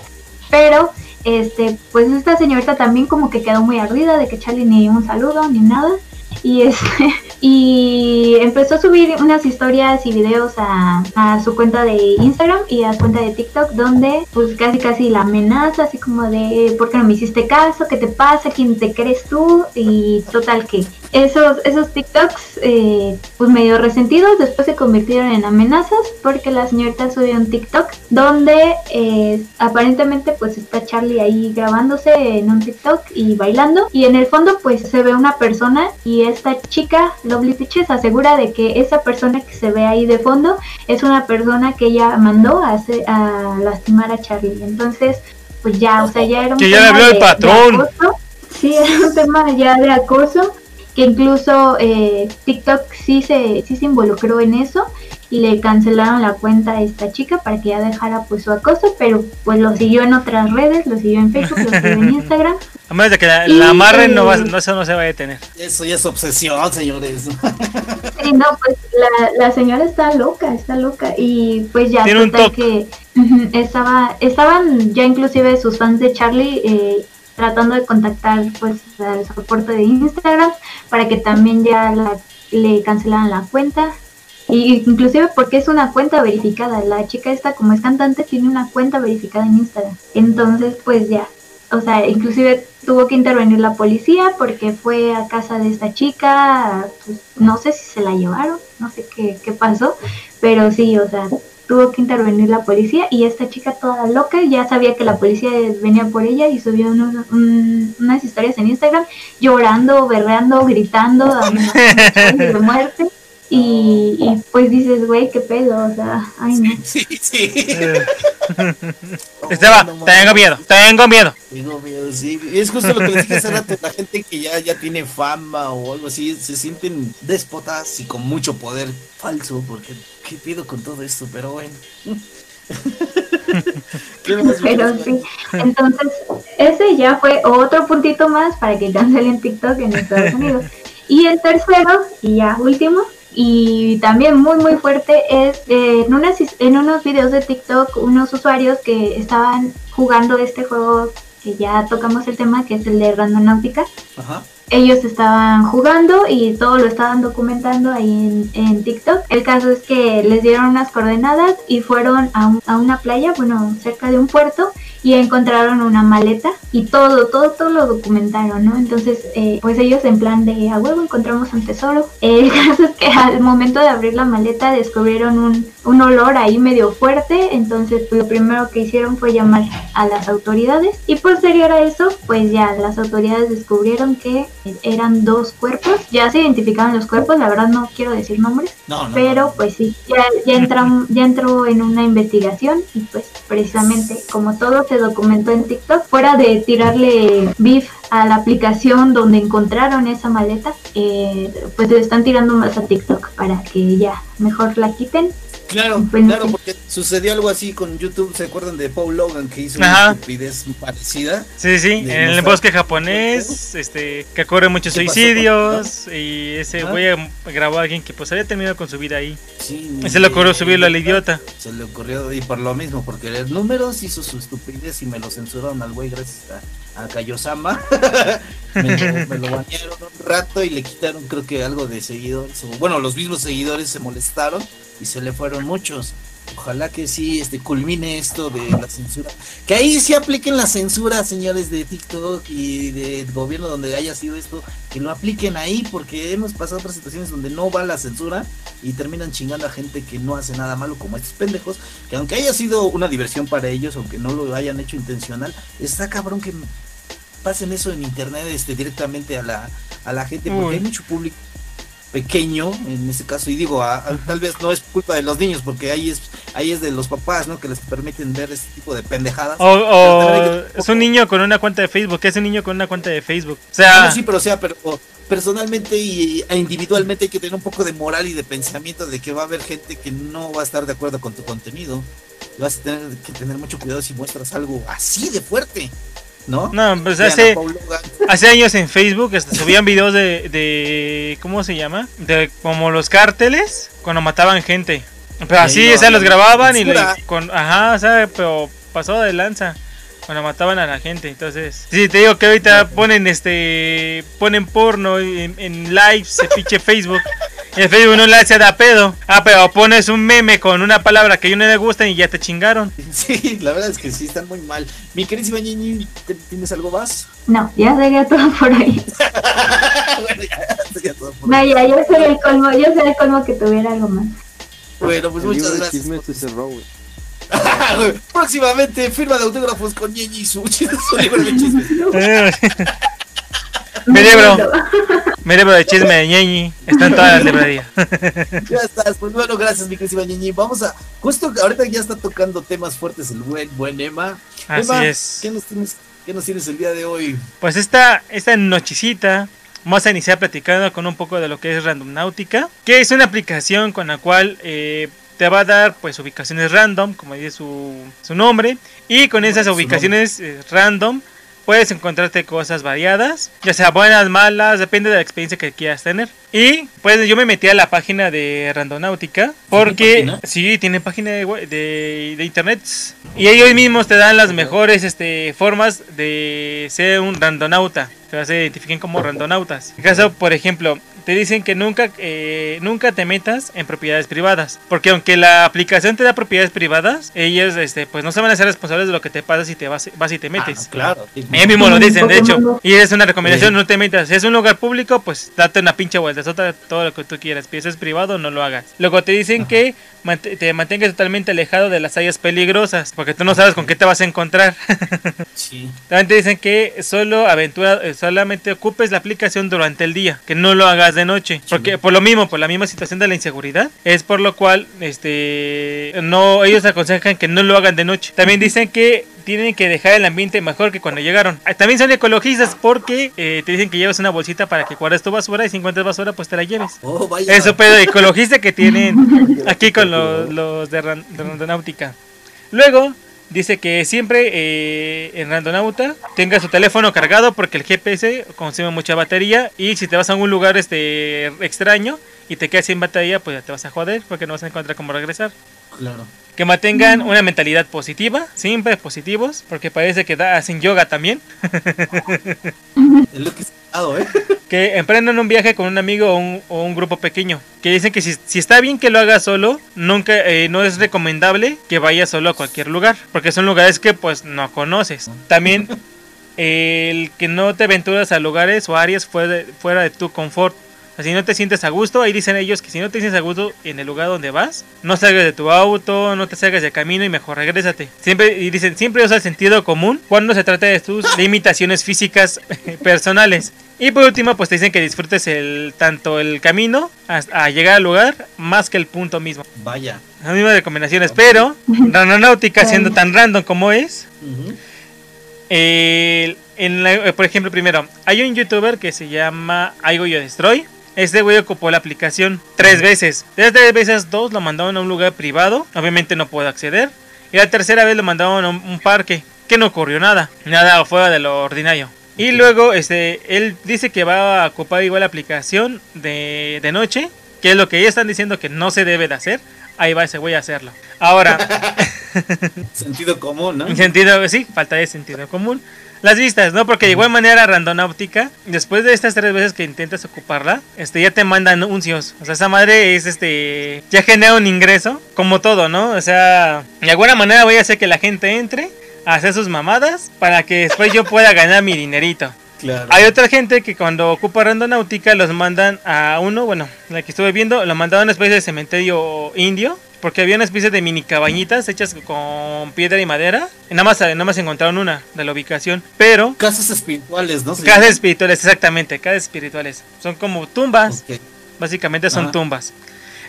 Pero, este, pues esta señorita también como que quedó muy ardida de que Charlie ni un saludo ni nada. Y este, y empezó a subir unas historias y videos a, a su cuenta de Instagram y a su cuenta de TikTok donde pues casi casi la amenaza así como de ¿por qué no me hiciste caso? ¿qué te pasa? ¿quién te crees tú? y total que esos, esos TikToks eh, pues medio resentidos después se convirtieron en amenazas porque la señorita subió un TikTok donde eh, aparentemente pues está Charlie ahí grabándose en un TikTok y bailando y en el fondo pues se ve una persona y esta chica Lovely Peaches asegura de que esa persona que se ve ahí de fondo es una persona que ella mandó a, hacer- a lastimar a Charlie entonces pues ya o sea ya era un Que ya le tema habló el de patrón. acoso. sí era un tema ya de acoso que incluso eh, TikTok sí se, sí se involucró en eso y le cancelaron la cuenta a esta chica para que ya dejara pues su acoso, pero pues lo siguió en otras redes, lo siguió en Facebook, lo siguió en Instagram. A menos de que la, Y, la amarren, no, va, eh, no, eso no se va a detener. Eso ya es obsesión, señores. Sí, no, pues la, la señora está loca, está loca y pues ya Tiene un total toque. que estaba, estaban ya inclusive sus fans de Charlie eh, tratando de contactar pues al soporte de Instagram para que también ya la, le cancelaran la cuenta. Y inclusive porque es una cuenta verificada, la chica esta como es cantante tiene una cuenta verificada en Instagram, entonces pues ya, o sea, inclusive tuvo que intervenir la policía porque fue a casa de esta chica, pues, no sé si se la llevaron, no sé qué, qué pasó, pero sí, o sea, tuvo que intervenir la policía y esta chica toda loca ya sabía que la policía venía por ella y subió unos- un- unas historias en Instagram llorando, berreando, gritando, de muerte. Y, y pues dices, güey, qué pedo, o sea, ay no. Sí, sí. Eh, mames. tengo miedo, tengo miedo. Tengo miedo, sí. Es justo lo que les dije hace rato. La gente que ya, ya tiene fama o algo así se sienten déspotas y con mucho poder falso. Porque, ¿qué pido con todo esto? Pero bueno. ¿Qué más, Pero sí, entonces ese ya fue otro puntito más para que cancelen TikTok en Estados Unidos. Y el tercero, y ya último, y también muy muy fuerte, es eh, en, unas, en unos videos de TikTok unos usuarios que estaban jugando este juego que ya tocamos el tema, que es el de Randonáutica. Ajá. Ellos estaban jugando y todo lo estaban documentando ahí en, en TikTok. El caso es que les dieron unas coordenadas y fueron a, un- a una playa, bueno, cerca de un puerto, y encontraron una maleta y todo, todo, todo lo documentaron, ¿no? Entonces, eh, pues ellos en plan de, a huevo, encontramos un tesoro. El caso es que al momento de abrir la maleta descubrieron un, un olor ahí medio fuerte, entonces pues, lo primero que hicieron fue llamar a las autoridades y posterior a eso, pues ya las autoridades descubrieron que eran dos cuerpos, ya se identificaron los cuerpos, la verdad no quiero decir nombres, No, no. pero no. pues sí, ya, ya, entram- ya entró en una investigación y pues precisamente como todos se documentó en TikTok, fuera de tirarle beef a la aplicación donde encontraron esa maleta, eh, pues le están tirando más a TikTok para que ya mejor la quiten. Claro, Pues, claro, porque sucedió algo así con YouTube. ¿Se acuerdan de Paul Logan que hizo Ajá. una estupidez parecida? Sí, sí, de en el bosque japonés, este, que ocurre muchos suicidios y ese güey grabó a alguien que pues había terminado con su vida ahí. Sí. Y se le ocurrió subirlo al idiota. Se le ocurrió y por lo mismo, porque leer números hizo su estupidez y me lo censuraron al güey gracias a, a Kayosama. me, lo, me lo banearon un rato y le quitaron creo que algo de seguidores. o- bueno, los mismos seguidores se molestaron y se le fueron muchos. Ojalá que sí este culmine esto de la censura. Que ahí sí apliquen la censura, señores de TikTok y del gobierno donde haya sido esto, que lo apliquen ahí, porque hemos pasado otras situaciones donde no va la censura y terminan chingando a gente que no hace nada malo, como estos pendejos, que aunque haya sido una diversión para ellos, aunque no lo hayan hecho intencional, está cabrón que pasen eso en internet este directamente a la, a la gente, porque Uy. hay mucho público pequeño en ese caso y digo a- a- tal vez no es culpa de los niños porque ahí es ahí es de los papás no que les permiten ver este tipo de pendejadas O, que- es un niño con una cuenta de Facebook, es un niño con una cuenta de Facebook. O sea, no, sí, pero o sea, pero personalmente y e individualmente hay que tener un poco de moral y de pensamiento de que va a haber gente que no va a estar de acuerdo con tu contenido. Y vas a tener que tener mucho cuidado si muestras algo así de fuerte, ¿no? no, pues hace, hace años en Facebook este, subían videos de, de, ¿cómo se llama? De como los cárteles cuando mataban gente. Pero así, o sea, los grababan y le, con, ajá, o sea, pero pasó de lanza cuando mataban a la gente. Entonces, sí, te digo que ahorita ponen este, ponen porno en, en lives, de pinche Facebook. Y el Facebook no le hace da pedo. Ah, pero pones un meme con una palabra que a uno le gusta y ya te chingaron. Sí, la verdad es que sí, están muy mal. Mi queridísima Ñiñi, ¿te- ¿tienes algo más? No, ya sería todo por ahí. bueno, ya, sería todo por No, ya, yo sería el colmo, yo sería el colmo que tuviera algo más. Bueno, pues El muchas gracias. se cerró, güey. Próximamente, firma de autógrafos con Ñiñi y su, libro de chismes. Mi libro. Mi libro de chisme de ñeñi está en todas las librerías. Ya estás, pues bueno, gracias mi queridísima Ñiñi. Vamos a, justo ahorita ya está tocando temas fuertes el buen, buen Emma. Así Emma, es. ¿qué nos, tienes, ¿Qué nos tienes el día de hoy? Pues esta, esta nochecita vamos a iniciar platicando con un poco de lo que es Random Náutica, que es una aplicación con la cual eh, te va a dar pues ubicaciones random, como dice su, su nombre, y con esas ubicaciones eh, random puedes encontrarte cosas variadas, ya sea buenas, malas, depende de la experiencia que quieras tener. Y pues yo me metí a la página de Randonáutica porque página? sí, tiene página de, de, de internet y ellos mismos te dan las mejores este, formas de ser un randonauta, que se identifiquen como randonautas. En caso, por ejemplo, te dicen que nunca, eh, nunca te metas en propiedades privadas, porque aunque la aplicación te da propiedades privadas, ellos este, pues no se van a ser responsables de lo que te pasa si te vas, vas y te metes. Ah, claro. Ellos mismos lo dicen, de hecho. Y es una recomendación, Sí. no te metas. Si es un lugar público, pues date una pinche vuelta. Todo lo que tú quieras. Si es privado, no lo hagas. Luego te dicen que te mantengas totalmente alejado de las áreas peligrosas. Porque tú no sabes con qué te vas a encontrar. Sí. También te dicen que solo aventura, eh, solamente ocupes la aplicación durante el día, que no lo hagas de noche, porque por lo mismo, por la misma situación de la inseguridad, es por lo cual, este, no, ellos aconsejan que no lo hagan de noche. También dicen que tienen que dejar el ambiente mejor que cuando llegaron. Ah, También son ecologistas porque eh, te dicen que llevas una bolsita para que guardes tu basura y si encuentras basura, pues te la lleves. Oh, vaya. Eso pedo ecologista que tienen aquí con los, los de, Ran- de Randonáutica. Luego dice que siempre eh, en Randonauta tenga su teléfono cargado porque el GPS consume mucha batería y si te vas a un lugar este extraño y te quedas sin batería, pues ya te vas a joder porque no vas a encontrar cómo regresar. Claro. Que mantengan una mentalidad positiva, siempre positivos, porque parece que da, hacen yoga también. Es lo que es dado, ¿eh? que emprendan un viaje con un amigo o un, o un grupo pequeño. Que dicen que si, si está bien que lo hagas solo, nunca eh, no es recomendable que vayas solo a cualquier lugar. Porque son lugares que pues no conoces. También el que no te aventuras a lugares o áreas fuera de, fuera de tu confort. Si no te sientes a gusto, ahí dicen ellos que si no te sientes a gusto en el lugar donde vas, no salgas de tu auto, no te salgas de camino y mejor regrésate. Siempre, y dicen, siempre usa el sentido común cuando se trata de tus limitaciones físicas personales. Y por último, pues te dicen que disfrutes el tanto el camino hasta a llegar al lugar más que el punto mismo. Vaya. Las mismas recomendaciones, pero Randonáutica siendo tan random como es, en la- eh, por ejemplo, primero, hay un youtuber que se llama Aigo Yo Destroy. Este güey ocupó la aplicación tres veces. Las tres veces, dos lo mandaron a un lugar privado. Obviamente no puedo acceder. Y la tercera vez lo mandaron a un, parque. Que no ocurrió nada. Nada fuera de lo ordinario. Y luego, este, él dice que va a ocupar igual la aplicación de, de noche. Que es lo que ellos están diciendo que no se debe de hacer. Ahí va ese güey a hacerlo. Ahora, Sentido común, ¿no? en sentido, sí, falta de sentido común. Las vistas, ¿no? Porque de igual manera Randonáutica, después de estas tres veces que intentas ocuparla, este ya te mandan anuncios. O sea, esa madre es este ya genera un ingreso, como todo, ¿no? O sea, de alguna manera voy a hacer que la gente entre a hacer sus mamadas para que después yo pueda ganar mi dinerito. Claro. Hay otra gente que cuando ocupa Randonáutica los mandan a uno, bueno, la que estuve viendo, lo mandaron a una especie de cementerio indio. Porque había una especie de mini cabañitas hechas con piedra y madera. Nada más, nada más encontraron una de la ubicación. Pero Casas espirituales, ¿no? Casas espirituales, exactamente, casas espirituales. Son como tumbas. Ok. Básicamente son Ajá. tumbas.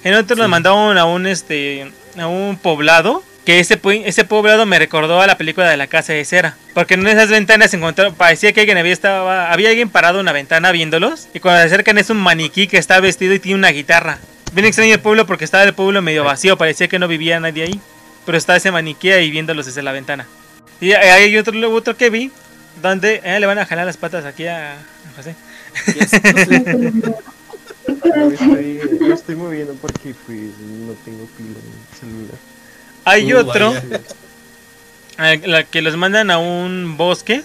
En otro Sí. nos mandaron a un este a un poblado. Que ese, ese poblado me recordó a la película de la casa de cera. Porque en esas ventanas encontraron. Parecía que alguien había estaba. Había alguien parado en una ventana viéndolos. Y cuando se acercan es un maniquí que está vestido y tiene una guitarra. Bien extraño el pueblo porque estaba el pueblo medio vacío. Parecía que no vivía nadie ahí. Pero está ese maniquí ahí viéndolos desde la ventana. Y hay otro, otro que vi. Donde eh, le van a jalar las patas aquí a, a José. Yes, no estoy, moviendo porque pues no tengo pila en el celular. Hay Uh, otro. a la que los mandan a un bosque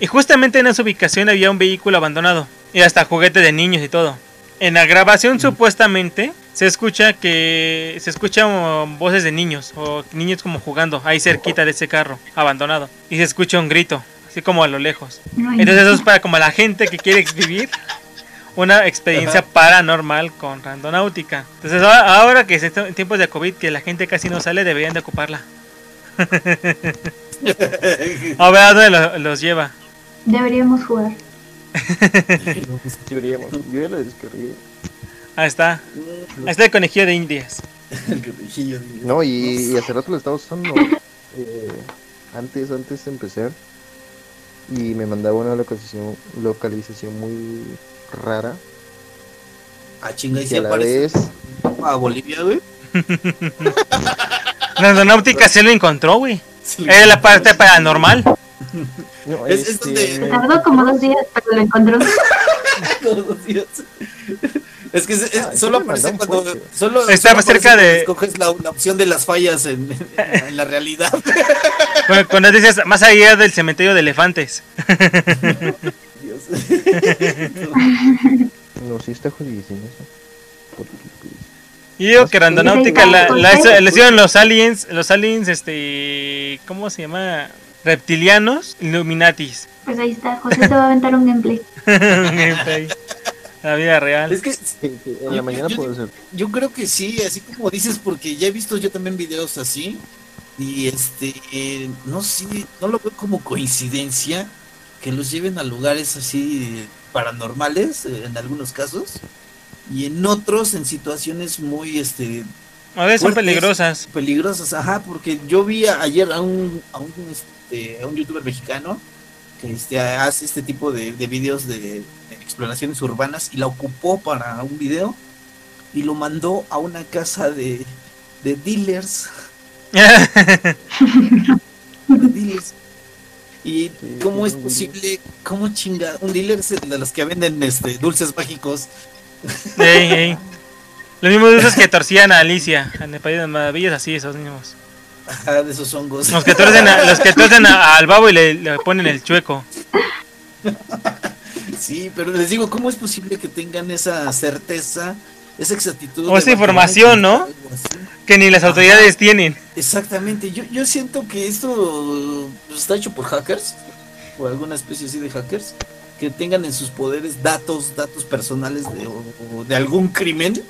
y justamente en esa ubicación había un vehículo abandonado y hasta juguete de niños y todo. En la grabación supuestamente se escucha que se escuchan voces de niños o niños como jugando ahí cerquita de ese carro abandonado y se escucha un grito así como a lo lejos. Ay, Entonces eso es para como la gente que quiere vivir una experiencia paranormal con randonáutica. Entonces ahora, ahora que es en tiempos de COVID que la gente casi no sale deberían de ocuparla. A ver a dónde lo- los lleva. Deberíamos jugar. Yo ya lo descargué. Ahí está. Ahí está el conejillo de indias. El conejillo de- No, y, y hace rato lo estaba usando. eh, antes, antes de empezar. Y me mandaba una localización, localización muy rara. Ah, chinga, y Que si a la aparece vez. a Bolivia, güey. Randonáutica se lo encontró, güey. Es la parte paranormal. No, Es- es este, donde- Tardó como dos días, pero lo encontró. Días. Es que es- es- Ah, solo aparece cuando. Solo, Está solo cerca de- Escoges la, la opción de las fallas en, en- en la realidad. Cuando, cuando dices más allá del cementerio de elefantes. Dios. No, sí está jodidísimo eso. Pues, Y digo que Randonáutica la, la, la hicieron los aliens, los aliens, este, ¿cómo se llama? Reptilianos, Illuminatis. Pues ahí está, José se va a aventar un gameplay. Gameplay. La vida real. Es que en la mañana yo- puedo hacer. yo creo que sí, así como dices, porque ya he visto yo también videos así. Y este, eh, no sé, no lo veo como coincidencia que los lleven a lugares así paranormales eh, en algunos casos. Y en otros en situaciones muy este A veces son peligrosas. peligrosas, ajá, porque yo vi ayer a un, a un, este, a un youtuber mexicano que este, hace este tipo de, de videos de, de exploraciones urbanas y la ocupó para un video y lo mandó a una casa de, de dealers, de dealers. Y cómo es posible, cómo chinga, un dealer es el de los que venden este dulces mágicos. Ey, ey. Los mismos dulces que torcían a Alicia en el País de las Maravillas, así esos mismos. Ajá, de esos hongos. Los que torcen, a- los que torcen a- al babo y le, le ponen el chueco. Sí, pero les digo, ¿cómo es posible que tengan esa certeza, esa exactitud? O esa información, ¿no? Que ni las autoridades tienen. Exactamente, yo, yo siento que esto pues, está hecho por hackers, o alguna especie así de hackers, que tengan en sus poderes datos, datos personales de, o- o de algún crimen,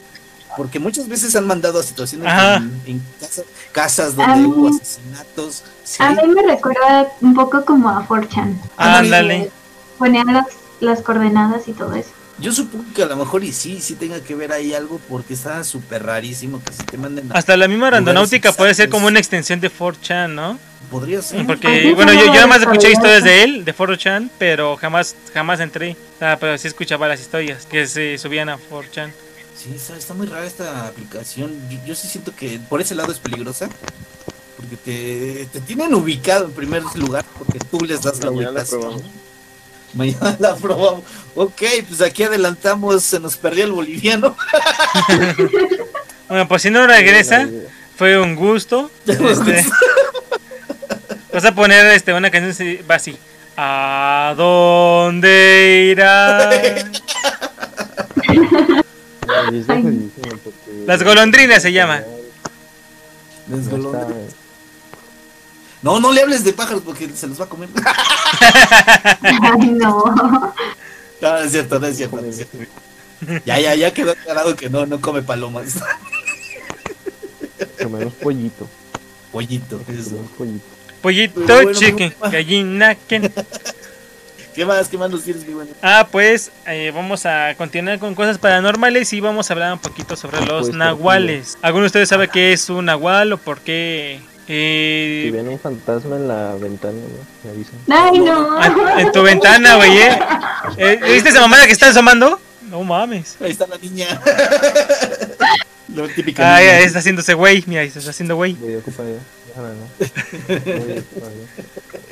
porque muchas veces han mandado a situaciones Ajá. en, en casa- casas donde mí- hubo asesinatos. sí. A mí me recuerda un poco como a 4chan. Ándale. Ponían las, las coordenadas y todo eso. Yo supongo que a lo mejor y sí, sí tenga que ver ahí algo porque está súper rarísimo que se te manden a- Hasta la misma randonáutica puede ser como una extensión de 4chan, ¿no? Podría ser. Porque, Así bueno, yo, yo nada más de escuché historias de él, de 4chan, pero jamás jamás entré. Ah, pero sí escuchaba las historias que se subían a 4chan. Sí, está, está muy rara esta aplicación. Yo, yo sí siento que por ese lado es peligrosa. Porque te, te tienen ubicado en primer lugar porque tú les das la Mañana la ubicación. Mañana la probamos. Ok, pues aquí adelantamos, se nos perdió el boliviano. Bueno, pues si no regresa, fue un gusto. Este, vas a poner este una canción así, va así. ¿A dónde irá? Las golondrinas se llama. Está- golondrinas. No, no le hables de pájaros porque se los va a comer. Ay, no. No, no es cierto, no es cierto. no es cierto. Ya, ya, ya quedó aclarado que no, no come palomas. Comemos pollito. Pollito, eso. Pollito. Pollito, bueno, chicken, gallina, ken. ¿Qué más? ¿Qué más nos tienes, mi bueno? Ah, pues eh, vamos a continuar con cosas paranormales y vamos a hablar un poquito sobre los Pues, nahuales. ¿Alguno de ustedes sabe qué es un nahual o por qué? eh, Si ven un fantasma en la ventana, ¿no? Me avisan. Ay, no. Ah, en tu ventana, güey, ¿eh? Eh, ¿Viste esa mamada que está asomando? No mames. Ahí está la niña. Lo típica. Ah, ya está haciéndose güey. Mira, se está haciendo güey. Voy a ocupar ya. Déjame, ¿no?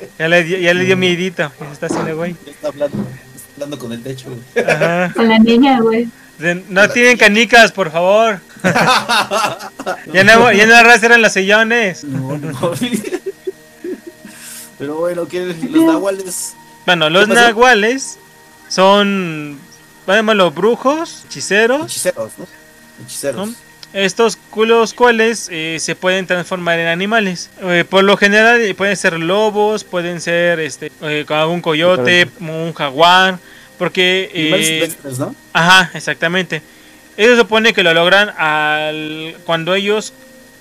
Ya. Le, dio- ya le dio miedito. Ya se está haciendo güey. Ya Está hablando, está hablando con el techo. güey. Ajá. Con la niña, güey. No tienen canicas, por favor. Ya no, ya no arrastran los sillones. No, no. Pero bueno, que los nahuales. Bueno, los ¿Qué nahuales son, los brujos, hechiceros. Hechiceros, ¿no? Hechiceros. ¿no? Estos culos cuales eh, se pueden transformar en animales. Eh, por lo general eh, pueden ser lobos, pueden ser este, eh, como un coyote, un jaguar. Porque... Animales eh, ¿no? Ajá, exactamente. Eso supone que lo logran al cuando ellos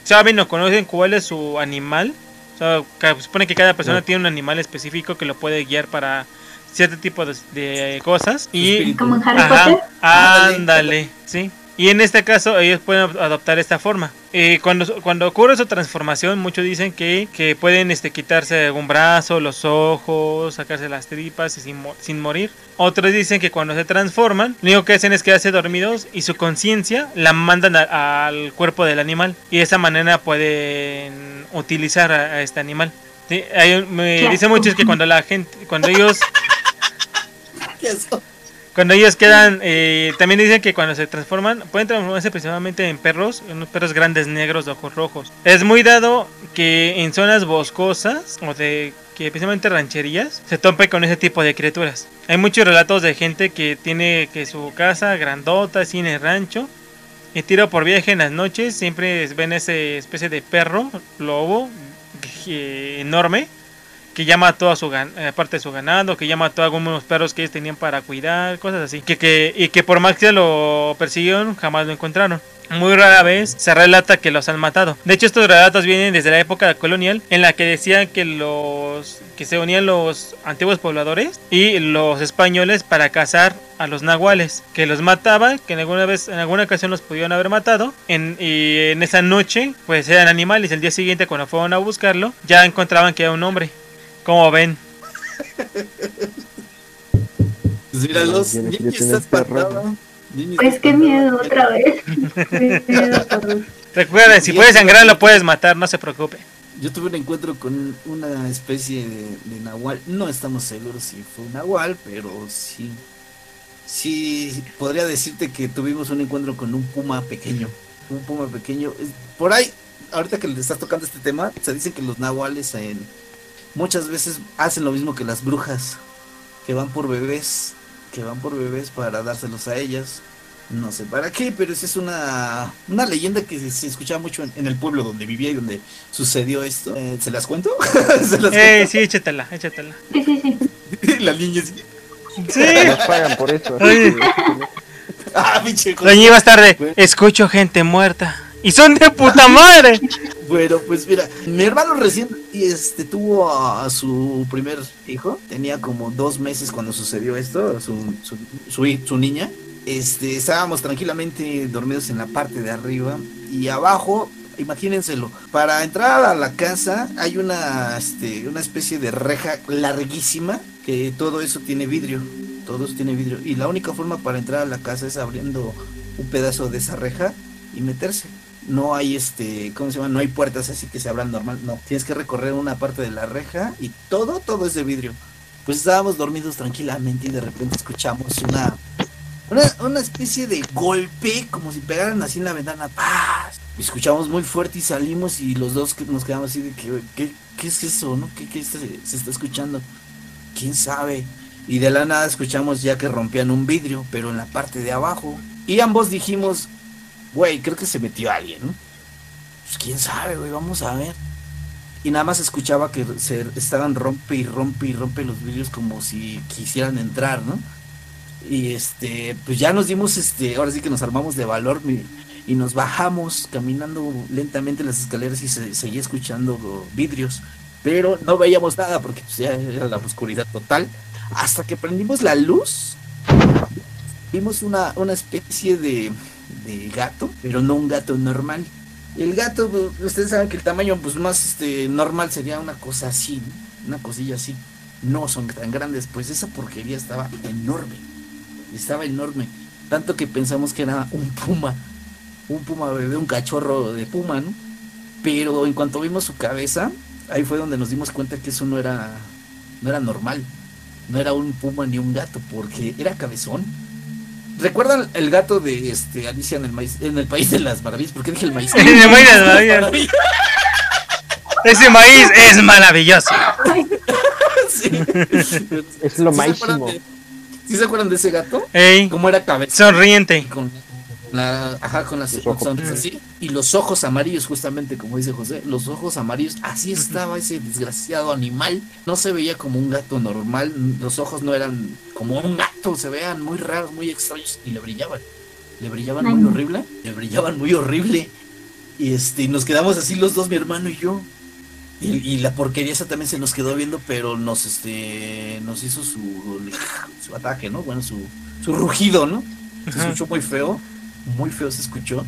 saben o conocen cuál es su animal. O sea, que se supone que cada persona Sí. tiene un animal específico que lo puede guiar para cierto tipo de, de cosas. Y. Como en Harry Ajá, Potter. Ándale, sí. Y en este caso ellos pueden adoptar esta forma. Eh, cuando, cuando ocurre su transformación, muchos dicen que, que pueden este, quitarse algún brazo, los ojos, sacarse las tripas y sin, sin morir. Otros dicen que cuando se transforman, lo único que hacen es quedarse dormidos y su conciencia la mandan a- al cuerpo del animal. Y de esa manera pueden utilizar a, a este animal. Sí, hay un- me dicen muchos que cuando la gente, cuando ellos ¿Qué es eso? Cuando ellos quedan, eh, también dicen que cuando se transforman, pueden transformarse principalmente en perros, en unos perros grandes negros de ojos rojos. Es muy dado que en zonas boscosas o de que precisamente rancherías se tope con ese tipo de criaturas. Hay muchos relatos de gente que tiene que su casa grandota, el rancho, y tiro por viaje en las noches, siempre ven ese especie de perro, lobo, eh, enorme, que llama a toda su eh, parte de su ganado, que llama a todos algunos perros que ellos tenían para cuidar, cosas así. Que, que, y que por más que lo persiguieron, jamás lo encontraron. Muy rara vez se relata que los han matado. De hecho, estos relatos vienen desde la época colonial, en la que decían que los que se unían los antiguos pobladores y los españoles para cazar a los nahuales, que los mataban, que en alguna vez, en alguna ocasión los pudieron haber matado, en, y en esa noche, pues eran animales. El día siguiente, cuando fueron a buscarlo, ya encontraban que era un hombre. Como ven, Pues míralos. Quiero está espantada. Pues qué miedo otra vez. Recuerden, si puedes sangrar, lo puedes matar, no se preocupe. Yo tuve un encuentro con una especie de, de nahual. No estamos seguros si fue un nahual, pero sí. Sí, podría decirte que tuvimos un encuentro con un puma pequeño. Un puma pequeño. Por ahí, ahorita que le estás tocando este tema, se dice que los nahuales en- muchas veces hacen lo mismo que las brujas. Que van por bebés. Que van por bebés para dárselos a ellas. No sé para qué, pero esa es una, una leyenda que se, se escuchaba mucho en, en el pueblo donde vivía y donde sucedió esto. Eh, ¿Se las cuento? ¿Se las Eh, cuento? sí, échatela, échatela. Sí, sí, sí. La niña así, Sí. Nos pagan por eso. Oye. Ah, pinche cosa. Doña iba tarde. Bueno. Escucho gente muerta. Y son de puta madre. Bueno, pues mira, mi hermano recién este, tuvo a, su primer hijo. Tenía como dos meses cuando sucedió esto, su, su, su niña. Este, estábamos tranquilamente dormidos en la parte de arriba y abajo, imagínenselo, para entrar a la casa hay una, este, una especie de reja larguísima que todo eso tiene vidrio, todo eso tiene vidrio y la única forma para entrar a la casa es abriendo un pedazo de esa reja y meterse. No hay este, ¿cómo se llama? No hay puertas así que se abran normal, no. Tienes que recorrer una parte de la reja y todo, todo es de vidrio. Pues estábamos dormidos tranquilamente y de repente escuchamos una, una, una especie de golpe, como si pegaran así en la ventana. ¡Paz! Escuchamos muy fuerte y salimos y los dos nos quedamos así de que, ¿qué, qué es eso, no? ¿Qué, qué se está escuchando? ¿Quién sabe? Y de la nada escuchamos ya que rompían un vidrio, pero en la parte de abajo. Y ambos dijimos, güey, creo que se metió alguien, ¿no? Pues quién sabe, güey, vamos a ver. Y nada más escuchaba que se estaban rompe y rompe y rompe los vidrios como si quisieran entrar, ¿no? Y este, pues ya nos dimos, este, ahora sí que nos armamos de valor y nos bajamos caminando lentamente las escaleras y se seguía escuchando vidrios. Pero no veíamos nada porque pues, ya era la oscuridad total. Hasta que prendimos la luz, vimos una, una especie de, de gato, pero no un gato normal. El gato, pues, ustedes saben que el tamaño pues más este, normal sería una cosa así, una cosilla así. No son tan grandes, pues esa porquería estaba enorme. Estaba enorme. Tanto que pensamos que era un puma. Un puma bebé, un cachorro de puma, ¿no? Pero en cuanto vimos su cabeza, ahí fue donde nos dimos cuenta que eso no era, no era normal. No era un puma ni un gato, porque era cabezón. ¿Recuerdan el gato de este Alicia en el maíz, en el país de las maravillas? ¿Por qué dije el maíz? En el país de las maravillas. Ese maíz es maravilloso. Sí. Es lo ¿Sí se acuerdan máximo. de- ¿Sí se acuerdan de ese gato? Ey, ¿Cómo era cabeza? sonriente. Con la, ajá, con las sonrisas así. Y los ojos amarillos, justamente como dice José, los ojos amarillos, así estaba ese desgraciado animal. No se veía como un gato normal, los ojos no eran como un gato, se veían muy raros, muy extraños y le brillaban. Le brillaban Ay, muy horrible, le brillaban muy horrible. Y este, nos quedamos así los dos, mi hermano y yo. Y, y la porquería esa también se nos quedó viendo, pero nos este nos hizo su, su ataque, ¿no? Bueno, su, su rugido, ¿no? Se escuchó muy feo, muy feo se escuchó.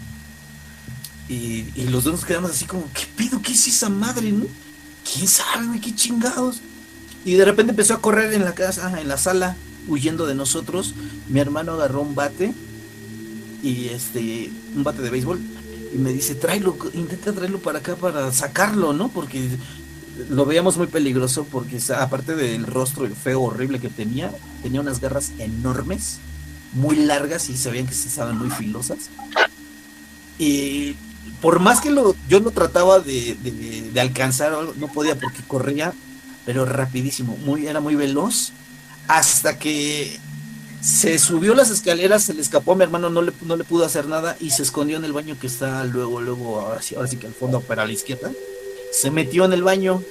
Y, los dos nos quedamos así como, ¿qué pido? ¿Qué es esa madre, no? ¿Quién sabe? ¿Qué chingados? Y de repente empezó a correr en la casa, en la sala, huyendo de nosotros. Mi hermano agarró un bate y este, un bate de béisbol y me dice, tráelo, intenta traerlo para acá para sacarlo, ¿no? Porque lo veíamos muy peligroso porque aparte del rostro feo horrible que tenía, tenía unas garras enormes, muy largas y se veían que estaban muy filosas. Y por más que lo, yo lo trataba de, de- de alcanzar, no podía porque corría, pero rapidísimo, muy, era muy veloz, hasta que se subió las escaleras, se le escapó a mi hermano, no le, no le pudo hacer nada y se escondió en el baño que está luego, luego, ahora sí, ahora sí que al fondo, para la izquierda. Se metió en el baño,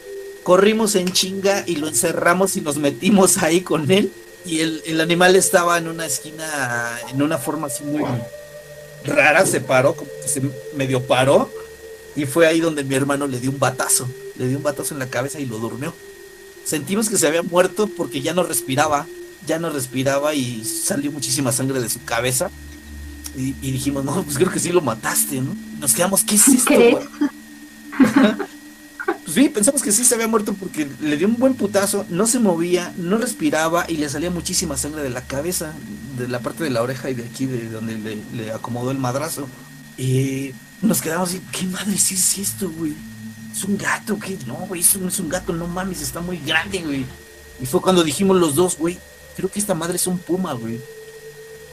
corrimos en chinga y lo encerramos y nos metimos ahí con él. Y el, el animal estaba en una esquina, en una forma así muy rara, se paró, como que se medio paró. Y fue ahí donde mi hermano le dio un batazo, le dio un batazo en la cabeza y lo durmió. Sentimos que se había muerto porque ya no respiraba, ya no respiraba y salió muchísima sangre de su cabeza. Y, y dijimos, no, pues creo que sí lo mataste, ¿no? Nos quedamos, ¿qué es esto? ¿Crees? güey?" Pues sí, pensamos que sí se había muerto porque le dio un buen putazo, no se movía, no respiraba y le salía muchísima sangre de la cabeza, de la parte de la oreja y de aquí, de donde le, acomodó el madrazo. Y nos quedamos así, ¿qué madre sí es esto, güey? ¿Es un gato? ¿Qué? No, güey, eso no es un gato, no mames, está muy grande, güey. Y fue cuando dijimos los dos, güey, creo que esta madre es un puma, güey.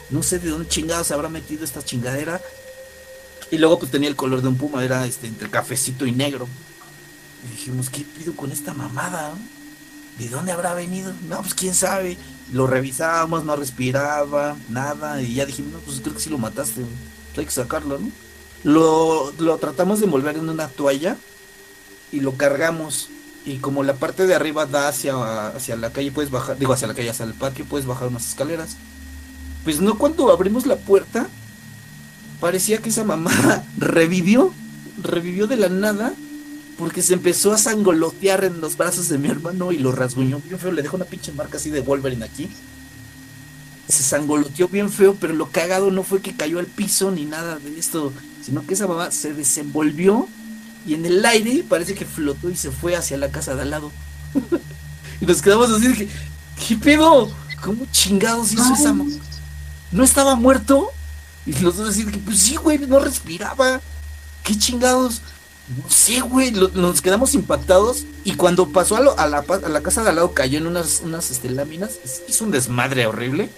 No sé de dónde chingado se habrá metido esta chingadera. Y luego pues tenía el color de un puma, era este entre cafecito y negro. Y dijimos, ¿qué pido con esta mamada? ¿De dónde habrá venido? No, pues quién sabe. Lo revisamos, no respiraba, nada. Y ya dijimos, no, pues creo que sí lo mataste. hay que sacarlo, ¿no? Lo, lo tratamos de envolver en una toalla y lo cargamos. Y como la parte de arriba da hacia, hacia la calle, puedes bajar, digo, hacia la calle, hacia el patio, puedes bajar unas escaleras. Pues no, cuando abrimos la puerta, parecía que esa mamá revivió, revivió de la nada, porque se empezó a sangolotear en los brazos de mi hermano y lo rasguñó bien feo, le dejó una pinche marca así de Wolverine aquí. Se sangoloteó bien feo, pero lo cagado no fue que cayó al piso ni nada de esto, sino que esa mamá se desenvolvió y en el aire parece que flotó y se fue hacia la casa de al lado. y nos quedamos así de que, ¿qué pedo? ¿Cómo chingados hizo esa mamá? ¿No estaba muerto? Y los dos así de que, pues sí, güey, no respiraba. ¿Qué chingados? No sé, güey, nos quedamos impactados y cuando pasó a, lo- a la, a la casa de al lado cayó en unas, unas este, láminas, hizo un desmadre horrible.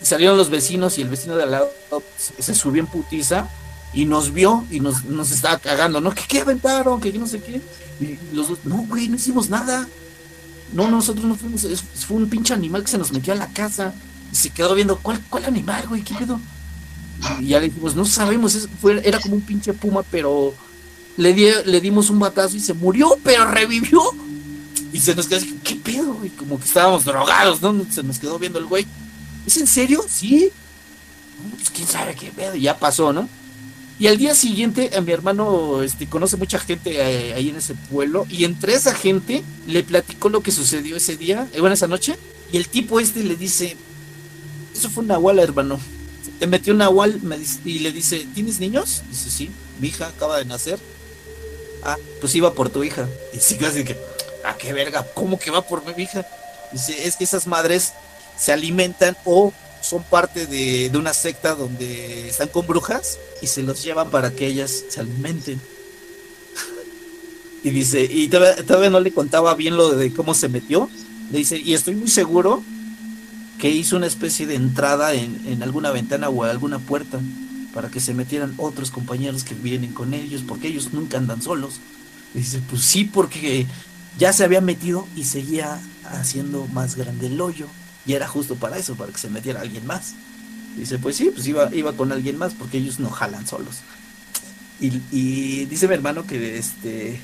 Y salieron los vecinos y el vecino de al lado se, se subió en putiza y nos vio y nos, nos estaba cagando, ¿no? ¿Qué, qué aventaron? ¿Qué no sé qué? Y los dos, no, güey, no hicimos nada. No, nosotros no fuimos, fue un pinche animal que se nos metió a la casa. Y se quedó viendo, ¿cuál, cuál animal, güey? ¿Qué pedo? Y ya le dijimos, no sabemos, era como un pinche puma, pero le, le dimos un batazo y se murió, pero revivió. Y se nos quedó ¿qué pedo? Como que estábamos drogados, ¿no? Se nos quedó viendo el güey. ¿Es en serio? Sí. "No, Pues quién sabe qué pedo. Ya pasó, ¿no? Y al día siguiente, a mi hermano este, conoce mucha gente eh, ahí en ese pueblo. Y entre esa gente le platicó lo que sucedió ese día, eh, bueno, esa noche. Y el tipo este le dice: Eso fue una nahual, hermano. Te metió un nahual me dice- y le dice: ¿Tienes niños? Dice: Sí, mi hija acaba de nacer. Ah, pues iba por tu hija. Y sí, casi que: Ah, qué verga, ¿cómo que va por mi hija? Dice: Es que esas madres se alimentan o son parte de, de una secta donde están con brujas y se los llevan para que ellas se alimenten. y dice, y todavía, todavía no le contaba bien lo de cómo se metió. Le dice, y estoy muy seguro que hizo una especie de entrada en, en alguna ventana o alguna puerta para que se metieran otros compañeros que vienen con ellos, porque ellos nunca andan solos. Y dice, pues sí, porque ya se había metido y seguía haciendo más grande el hoyo. Y era justo para eso, para que se metiera alguien más. Dice, pues sí, pues iba, iba con alguien más, porque ellos no jalan solos. Y, y dice mi hermano que este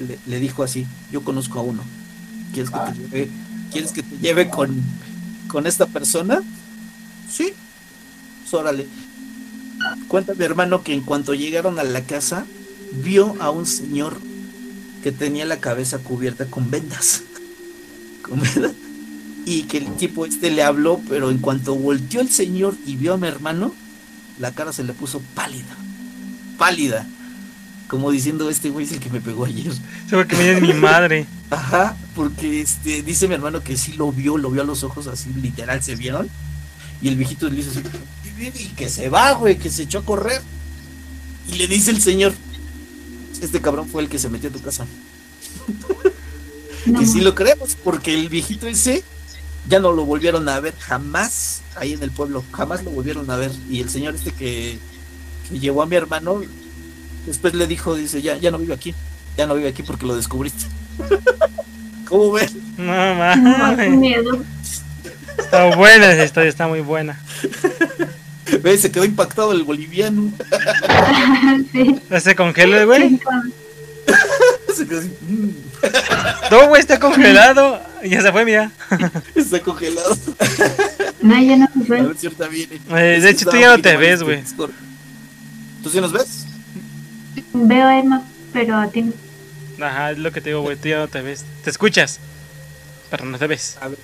le, le dijo así, yo conozco a uno. ¿Quieres que te lleve, ¿quieres que te lleve con, con esta persona? Sí. Pues órale. Cuenta mi hermano que en cuanto llegaron a la casa, vio a un señor que tenía la cabeza cubierta con vendas. Con vendas y que el tipo este le habló, pero en cuanto volteó el señor y vio a mi hermano, la cara se le puso pálida, pálida, como diciendo este güey es el que me pegó ayer. Seguro que me es mi madre. Ajá, porque este dice mi hermano que sí lo vio, lo vio a los ojos así, literal, se vieron. Y el viejito le dice así, y que se va, güey, que se echó a correr. Y le dice el señor, este cabrón fue el que se metió a tu casa. No, que sí lo creemos, porque el viejito ese ya no lo volvieron a ver jamás ahí en el pueblo, jamás lo volvieron a ver. Y el señor este que, que llevó a mi hermano, después le dijo, dice, ya, ya no vive aquí, ya no vive aquí porque lo descubriste. ¿Cómo ves? No mames. miedo. Está buena esa historia, está muy buena. ¿Ves? Se quedó impactado el boliviano. sí. ¿Se congeló el güey? Se quedó así, "Mm, No, güey, está congelado. Ya se fue, mira. está congelado. No, ya no se A fue. ver si ahorita viene. Eh, de hecho, tú ya no te ves, güey. ¿Tú sí nos ves? Veo a Emma, pero a ti no. Ajá, es lo que te digo, güey. Tú ya no te ves. Te escuchas, pero no te ves. A ver,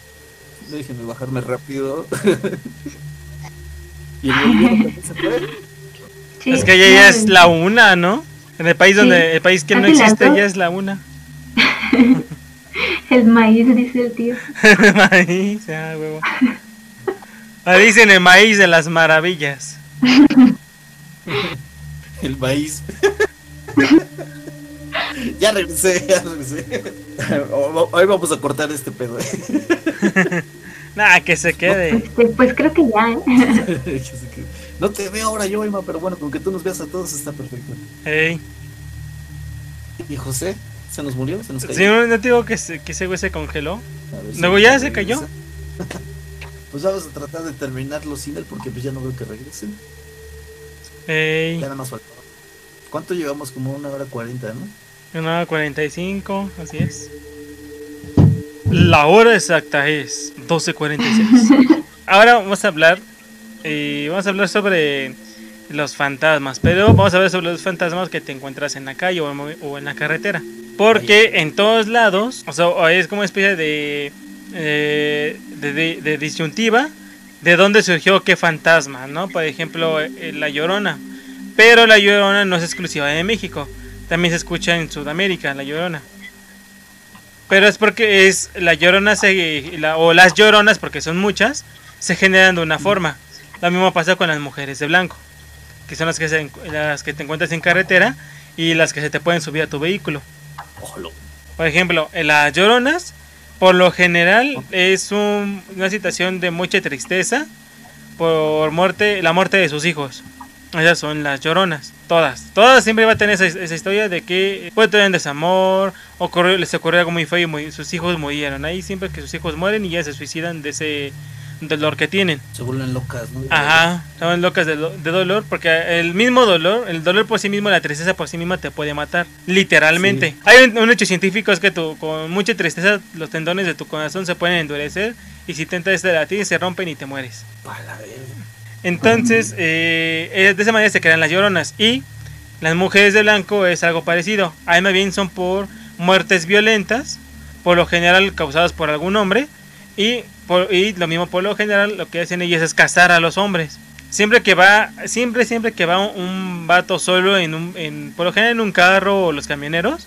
déjenme bajarme rápido. Y el boliviano también se fue. Sí, es que ya, no, ya es la una, ¿no? En el país Sí. donde el país que no existe ya es la una. El maíz, dice el tío. maíz, ah, huevo. Ah, dicen el maíz de las maravillas. El maíz. ya regresé, ya regresé. Hoy vamos a cortar este pedo. Nah, que se quede. Este, pues creo que ya, ¿eh? no te veo ahora yo, Emma, pero bueno, con que tú nos veas a todos está perfecto. Ey. ¿Y José? ¿Se nos murió? ¿Se nos cayó? Sí, no no te digo que, se- que ese güey se congeló. Si Luego ya se cayó. Pues vamos a tratar de terminarlo sin él porque pues ya no veo que regresen. Ey. Ya nada más faltaba. ¿Cuánto llevamos? Como una hora cuarenta, ¿no? Una 45, así es. La hora exacta es 12.46. Ahora vamos a hablar. eh, vamos a hablar sobre los fantasmas. Pero vamos a ver sobre los fantasmas que te encuentras en la calle o en, la carretera. Porque en todos lados, o sea, es como una especie de, eh, de, de- de disyuntiva de dónde surgió qué fantasma, ¿no? Por ejemplo, eh, la Llorona. Pero la Llorona no es exclusiva de México. También se escucha en Sudamérica, la Llorona. Pero es porque es la Llorona se, la- o las Lloronas, porque son muchas, se generan de una forma. Lo mismo pasa con las mujeres de blanco, que son las que, se, las que te encuentras en carretera y las que se te pueden subir a tu vehículo. Por ejemplo, en las lloronas, por lo general es un- una situación de mucha tristeza por muerte, la muerte de sus hijos. Esas son las lloronas, todas. Todas siempre va a tener esa, esa historia de que puede tener desamor, ocurrió, les ocurrió algo muy feo y muy- sus hijos murieron. Ahí siempre que sus hijos mueren y ya se suicidan de ese dolor que tienen. Se vuelven locas, ¿no? Ajá, estaban locas de, do- de dolor porque el mismo dolor, el dolor por sí mismo, la tristeza por sí misma te puede matar, literalmente. Sí. Hay un, un hecho científico es que tú, con mucha tristeza los tendones de tu corazón se pueden endurecer y si intentas de latir se rompen y te mueres. Pa' la verga. Entonces, eh, de esa manera se crean las lloronas y las mujeres de blanco es algo parecido. Ahí más bien son por muertes violentas, por lo general causadas por algún hombre y, por, y lo mismo por lo general lo que hacen ellas es cazar a los hombres. Siempre que va, siempre, siempre que va un, un vato solo en un, en, por lo general en un carro o los camioneros,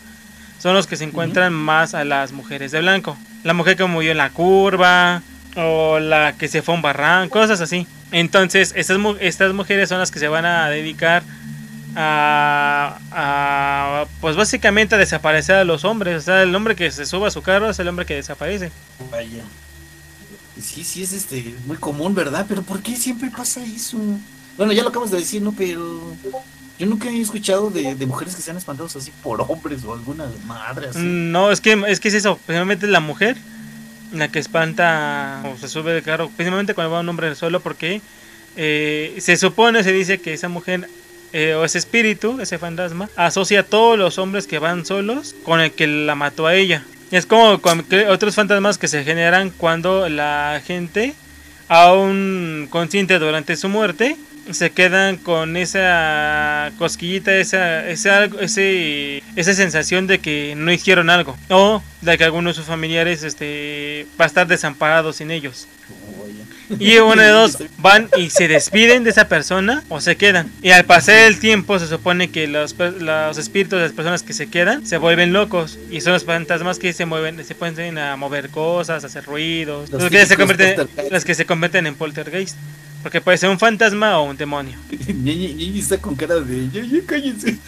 son los que se encuentran más a las mujeres de blanco. La mujer que murió en la curva, o la que se fue a un barranco, cosas así. Entonces, estas, estas mujeres son las que se van a dedicar a, a, pues básicamente a desaparecer a los hombres. O sea, el hombre que se suba a su carro es el hombre que desaparece. Vaya. Sí, sí, es este muy común, ¿verdad? Pero ¿por qué siempre pasa eso? Bueno, ya lo acabas de decir, ¿no? Pero yo nunca he escuchado de, de mujeres que sean espantadas así por hombres o alguna madre así. Mm, No, es que es que es eso, principalmente la mujer la que espanta o se sube del carro, principalmente cuando va un hombre solo porque eh, se supone, se dice que esa mujer eh, o ese espíritu, ese fantasma, asocia a todos los hombres que van solos con el que la mató a ella. Es como con otros fantasmas que se generan cuando la gente, aún consciente durante su muerte, se quedan con esa cosquillita, esa, ese algo- ese, esa sensación de que no hicieron algo. O de que alguno de sus familiares este, va a estar desamparado sin ellos. Y uno de dos van y se despiden de esa persona o se quedan. Y al pasar el tiempo se supone que los, los espíritus de las personas que se quedan se vuelven locos. Y son los fantasmas que se mueven, se pueden a mover cosas, a hacer ruidos. Los Los, que se convierten, los que se convierten en poltergeist. Porque puede ser un fantasma o un demonio. Ñeñi está con cara de ya, ya cállense.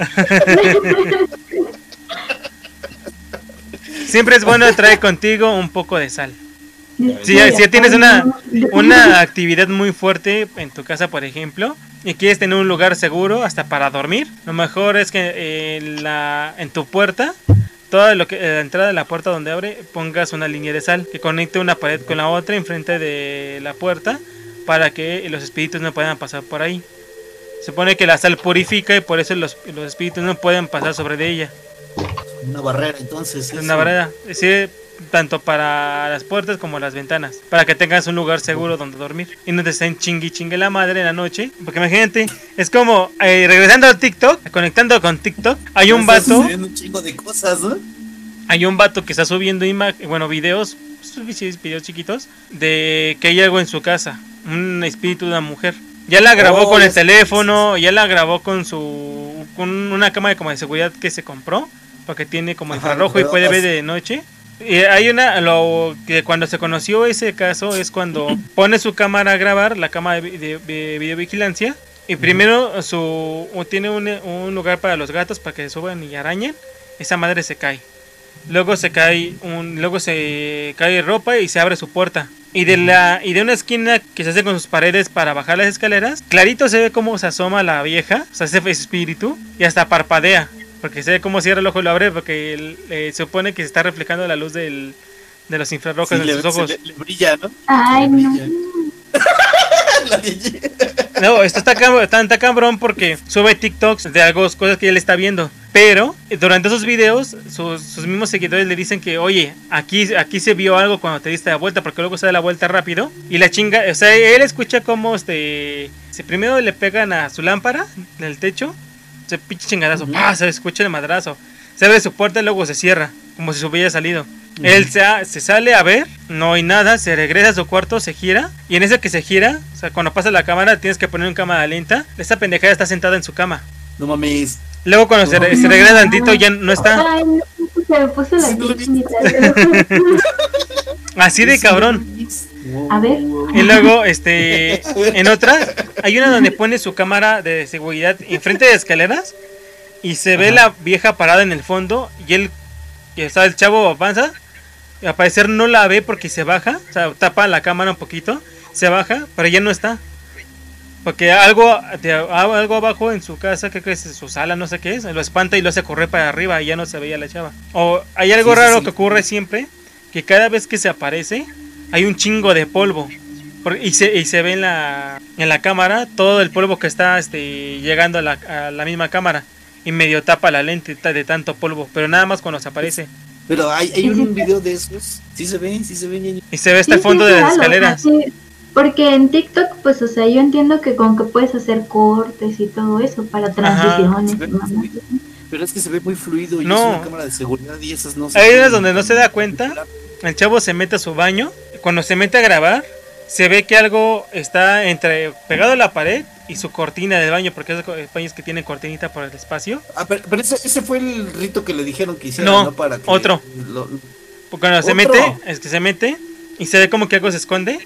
Siempre es bueno traer contigo un poco de sal. Si, si tienes una, una actividad muy fuerte en tu casa, por ejemplo, y quieres tener un lugar seguro hasta para dormir, lo mejor es que en, la, en tu puerta, toda lo que, la entrada de la puerta donde abre, pongas una línea de sal que conecte una pared con la otra enfrente de la puerta para que los espíritus no puedan pasar por ahí. Se supone que la sal purifica y por eso los, los espíritus no pueden pasar sobre de ella. Una barrera, entonces. Es eso. una barrera. Sí, tanto para las puertas como las ventanas. Para que tengas un lugar seguro donde dormir. Y no te estén chingui chingue la madre en la noche. Porque imagínate, es como eh, regresando a TikTok, conectando con TikTok. Hay un vato, un chingo de cosas, ¿no? hay un vato que está subiendo bueno, videos, videos chiquitos, de que hay algo en su casa. Un espíritu de una mujer. Ya la grabó Oh, con el teléfono, ya la grabó con su con una cámara como de seguridad que se compró, porque tiene como Ajá, infrarrojo y puede ver de noche. Y hay una, lo que cuando se conoció ese caso es cuando pone su cámara a grabar, la cámara de, de- de videovigilancia, y primero su tiene un, un lugar para los gatos para que suban y arañen, esa madre se cae. Luego se cae un, luego se cae ropa y se abre su puerta. Y de la y de una esquina que se hace con sus paredes para bajar las escaleras, clarito se ve cómo se asoma la vieja, o sea, ese espíritu y hasta parpadea, porque se ve cómo cierra el ojo y lo abre porque él, eh, se supone que se está reflejando la luz del, de los infrarrojos Sí, en le, sus ojos. se le- le brilla, ¿no? Ay, Le no. No, esto está, cab- está, está cabrón porque sube TikToks de algo, cosas que él está viendo. Pero eh, durante esos videos, sus, sus mismos seguidores le dicen que, oye, aquí, aquí se vio algo cuando te diste la vuelta, porque luego se da la vuelta rápido. Y la chinga, o sea, él escucha como este. Primero le pegan a su lámpara del techo. Se pinche chingadazo. ¡pah! Se escucha el madrazo. Se abre su puerta y luego se cierra, como si se hubiera salido. Él se, se sale a ver, no hay nada, se regresa a su cuarto, se gira. Y en ese que se gira, o sea, cuando pasa la cámara, tienes que poner en cámara lenta. Esta pendejada está sentada en su cama. No mames. Luego cuando se, re- se regresa tantito ya no está. Ay, no, se me puso la no. Así de cabrón. A ver. Y luego, este, en otra, hay una donde pone su cámara de seguridad enfrente de escaleras y se ve la vieja parada en el fondo y él, o sea, el chavo avanza y al parecer no la ve porque se baja, o sea, tapa la cámara un poquito, se baja, pero ya no está. Porque algo, de- algo abajo en su casa, que es su sala, no sé qué es, lo espanta y lo hace correr para arriba y ya no se veía la chava. O hay algo Sí, raro sí. que ocurre siempre, que cada vez que se aparece hay un chingo de polvo. Y, se, y se ve en la, en la cámara todo el polvo que está este, llegando a la, a la misma cámara. Y medio tapa la lente de tanto polvo, pero nada más cuando se aparece. Pero hay, hay un video de esos. Sí se ve, sí se ve. Y se ve hasta el Sí, fondo sí, de las escaleras. o sea, sí, porque en TikTok, pues, o sea, yo entiendo que con que puedes hacer cortes y todo eso para transiciones. Ve Pero es que se ve muy fluido y No. es una cámara de seguridad y esas no se Ahí es donde no se da cuenta. El chavo se mete a su baño. Cuando se mete a grabar, se ve que algo está entre pegado a la pared y su cortina del baño, porque esos baños que tienen cortinita por el espacio. Ah, pero, pero ese, ese fue el rito que le dijeron que hiciera, No, ¿no? Para que otro. lo- Porque cuando se mete, es que se mete y se ve como que algo se esconde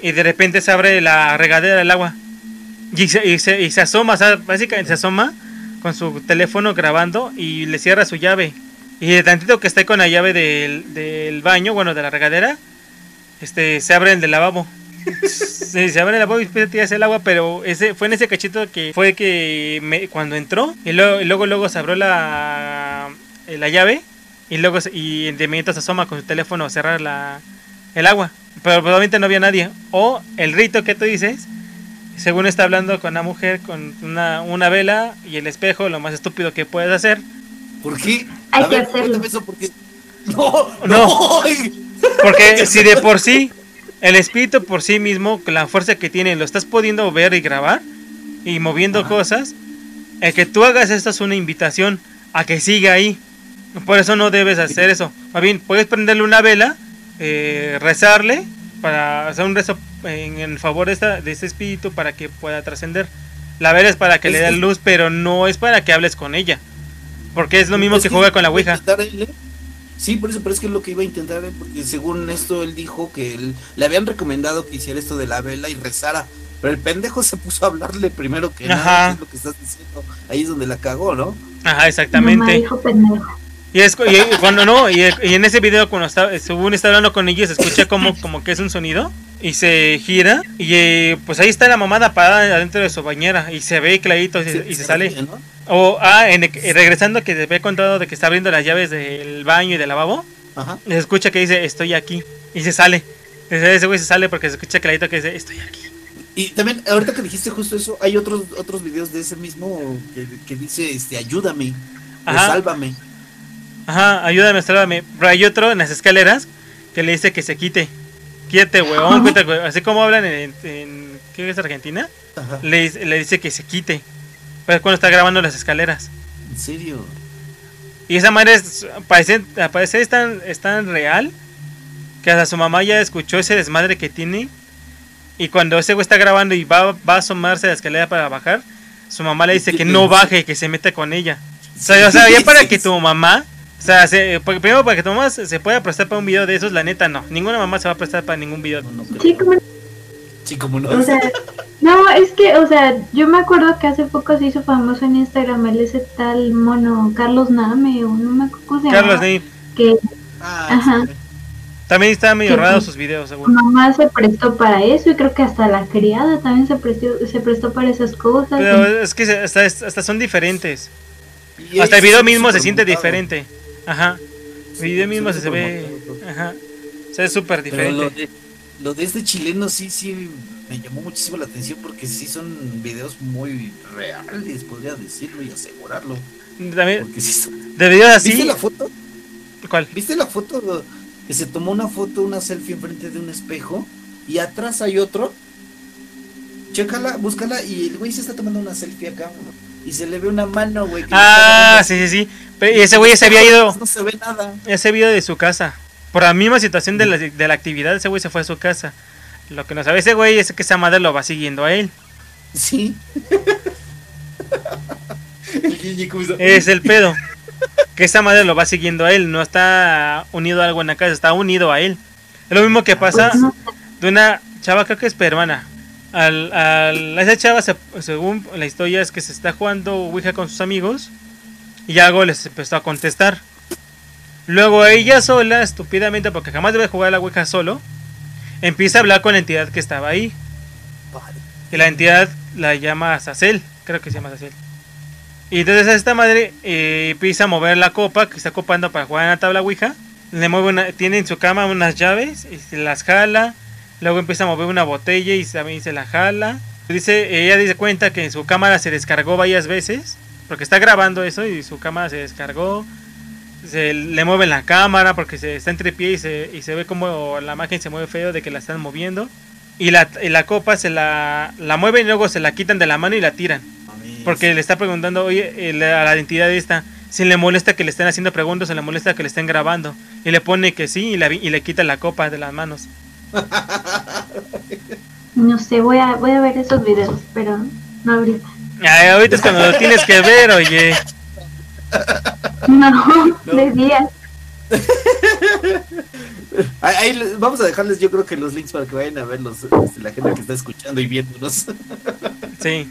y de repente se abre la regadera del agua y se, y se, y se asoma, o sea, básicamente se asoma con su teléfono grabando y le cierra su llave. Y de tantito que esté con la llave del, del baño, bueno, de la regadera, este, se abre el del lavabo. Sí, se abre el lavabo y empieza a tirarse el agua, pero ese fue en ese cachito que fue que me- cuando entró y luego, y luego, luego se abrió la, la llave y luego se- y de inmediato se asoma con su teléfono a cerrar la, el agua. Pero probablemente no había nadie. O el rito que tú dices, según está hablando con una mujer con una, una vela y el espejo, lo más estúpido que puedes hacer. ¿Por qué? Hay A que ver, hacerlo. eso porque. No, No. Porque si de por sí, el espíritu por sí mismo, la fuerza que tiene, lo estás pudiendo ver y grabar y moviendo Ajá. cosas, el que tú hagas esto es una invitación a que siga ahí. Por eso no debes hacer eso. Más bien, puedes prenderle una vela, eh, rezarle para hacer un rezo en, en favor de, esta, de este espíritu para que pueda trascender. La vela es para que Es- le dé luz, pero no es para que hables con ella. Porque es lo mismo Es que juega con la Ouija. Sí, por eso, pero es que es lo que iba a intentar él, porque según esto él dijo que él, le habían recomendado que hiciera esto de la vela y rezara. Pero el pendejo se puso a hablarle primero que Ajá. nada, que es lo que estás diciendo. Ahí es donde la cagó, ¿no? Ajá, Mamá exactamente. dijo pendejo. Y, es, y cuando no, y, y en ese video cuando está, según está hablando con ellos, se escucha como, como que es un sonido y se gira y eh, pues ahí está la mamada parada adentro de su bañera y se ve clarito y se, y se sale. O ah, en eh, regresando que te había contado de que está abriendo las llaves del baño y del lavabo, Ajá. se escucha que dice estoy aquí y se sale. Ese güey se sale porque se escucha clarito que dice estoy aquí. Y también, ahorita que dijiste justo eso, hay otros otros videos de ese mismo que, que dice, este, ayúdame, o sálvame. Ajá, ayúdame, sálvame. Pero hay otro en las escaleras que le dice que se quite. Quítate, huevón, quítate, huevón. Así como hablan en, en ¿qué es Argentina? Ajá. Le, dice- le dice que se quite. Pero cuando está grabando las escaleras. En serio. Y esa madre es, parece, al parecer es tan, es tan real que hasta su mamá ya escuchó ese desmadre que tiene. Y cuando ese güey está grabando y va, va a asomarse a la escalera para bajar, su mamá le dice que no baje, que se mete con ella. O sea, o sea, ya para que tu mamá, o sea, se- porque primero para que tu mamá se, pueda prestar para un video de esos, la neta no. Ninguna mamá se va a prestar para ningún video. No, no. Sí, como Sí, como no. O sea, no, es que, o sea, yo me acuerdo que hace poco se hizo famoso en Instagram el ese tal mono Carlos Name o no me acuerdo cómo se Carlos llama, Ney. que Ah, Ajá. sí. También está medio raro sus videos, seguro. mamá se prestó para eso y creo que hasta la criada también se prestó, se prestó para esas cosas. Pero es que se- hasta, hasta son diferentes. Y Hasta el video mismo se siente diferente. Ajá. El video mismo se, se ve. Ajá. Se ve súper Pero lo diferente. de, lo de este chileno sí, sí, me llamó muchísimo la atención porque sí son videos muy reales, podría decirlo y asegurarlo. También, Porque sí son- de videos ¿Viste así. la foto? ¿Cuál? ¿Viste la foto que se tomó una foto, una selfie enfrente de un espejo y atrás hay otro? Chécala, búscala y el güey se está tomando una selfie acá y se le ve una mano, güey. Ah, sí, sí, sí. Pero y ese güey se había ido. No se ve nada. Ese video de su casa. Por la misma situación de la, de la actividad, ese güey se fue a su casa. Lo que no sabe ese güey es que esa madre lo va siguiendo a él. Sí. Es el pedo. Que esa madre lo va siguiendo a él. No está unido a algo en la casa, está unido a él. Es lo mismo que pasa Pues de una chava, creo que es peruana. Al, al- a esa chava, se- según la historia, es que se está jugando Ouija con sus amigos y algo les empezó a contestar. Luego ella sola, estúpidamente, porque jamás debe jugar a la Ouija solo, empieza a hablar con la entidad que estaba ahí. Y la entidad la llama Sacel, creo que se llama Sacel. Y entonces esta madre eh, empieza a mover la copa que está copando para jugar en la tabla Ouija. Le mueve una, tiene en su cama unas llaves y se las jala. Luego empieza a mover una botella y también se la jala. Dice, ella dice cuenta que su cámara se descargó varias veces. Porque está grabando eso y su cámara se descargó. Se le mueve la cámara porque se está entre pie y se, y se ve como la imagen se mueve feo de que la están moviendo. Y la, y la copa se la, la mueven y luego se la quitan de la mano y la tiran. Porque le está preguntando oye, el- a la entidad esta si le molesta que le estén haciendo preguntas o le molesta que le estén grabando. Y le pone que sí y, la vi- y le quita la copa de las manos. no sé, voy a, voy a ver esos videos, pero no ahorita. Ay, ahorita es cuando lo tienes que ver, oye. No, de días. Ahí, vamos a dejarles, yo creo que los links para que vayan a verlos. este, la gente que está escuchando y viéndonos. Sí.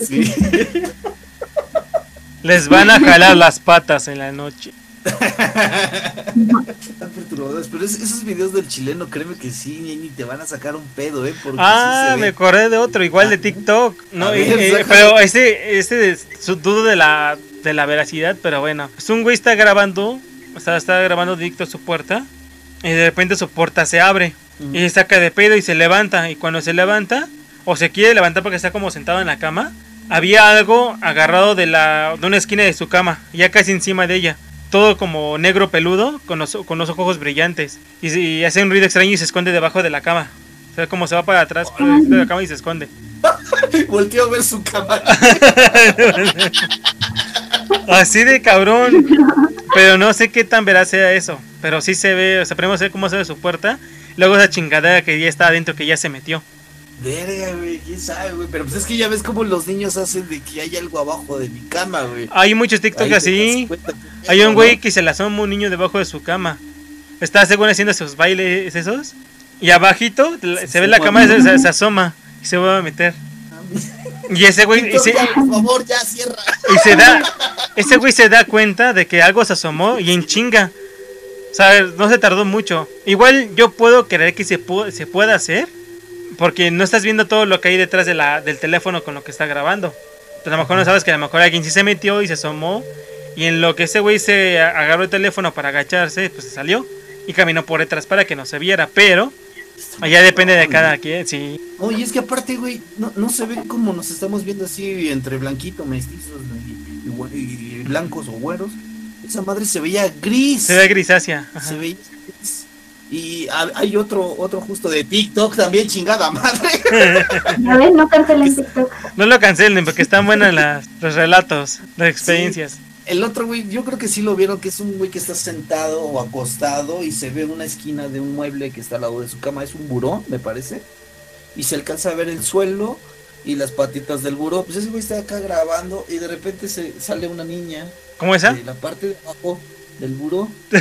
Sí. Les van a jalar las patas en la noche. Están perturbadores. Pero es- esos videos del chileno, créeme que sí, ni, te van a sacar un pedo, ¿eh? Porque Ah, sí me acordé de otro, igual de TikTok. No, ver, Eh, pero este, este es su dudo de la, de la veracidad, pero bueno. Es un güey está grabando, o sea, está grabando directo a su puerta. Y de repente su puerta se abre. Y se saca de pedo y se levanta. Y cuando se levanta, o se quiere levantar porque está como sentado en la cama, había algo agarrado de, la, de una esquina de su cama, ya casi encima de ella. Todo como negro peludo, con los, con los ojos brillantes. Y, hace un ruido extraño y se esconde debajo de la cama. O sea, como se va para atrás de la cama y se esconde. Volteo a ver su cámara. Así de cabrón. Pero no sé qué tan veraz sea eso. Pero sí se ve, o sea, primero se ve cómo se ve su puerta. Luego esa chingadera que ya está adentro, que ya se metió. Verga, güey, quién sabe, güey. Pero pues es que ya ves cómo los niños hacen de que hay algo abajo de mi cama, güey. Hay muchos TikTok así. Hay un güey que se le asoma un niño debajo de su cama. Está según haciendo sus bailes esos. Y abajito Se se ve la cama, se, se- asoma y se vuelve a meter. Y ese güey, y se, ya, por favor, ya cierra. y se da, ese güey se da cuenta de que algo se asomó y en chinga. O sea, no se tardó mucho. Igual yo puedo creer que se, se pueda hacer. Porque no estás viendo todo lo que hay detrás de la, del teléfono con lo que está grabando. A lo mejor no sabes que a lo mejor alguien sí se metió y se asomó. Y en lo que ese güey se agarró el teléfono para agacharse, pues se salió. Y caminó por detrás para que no se viera. Pero allá depende de cada quien, sí. Oye, es que aparte, güey, no, no se ve como nos estamos viendo así entre blanquito, mestizos y, y güe- y blancos o güeros. Esa madre se veía gris. Se ve grisácea. ajá. Se veía gris. Y ha- hay otro, otro justo de TikTok también, chingada madre. A ver, no cancelen TikTok. No lo cancelen porque están buenos las, los relatos, las experiencias. El otro güey, yo creo que sí lo vieron, que es un güey que está sentado o acostado y se ve una esquina de un mueble que está al lado de su cama. Es un buró, me parece. Y se alcanza a ver el suelo y las patitas del buró. Pues ese güey está acá grabando y de repente se sale una niña ¿Cómo esa? de la parte de abajo del buró.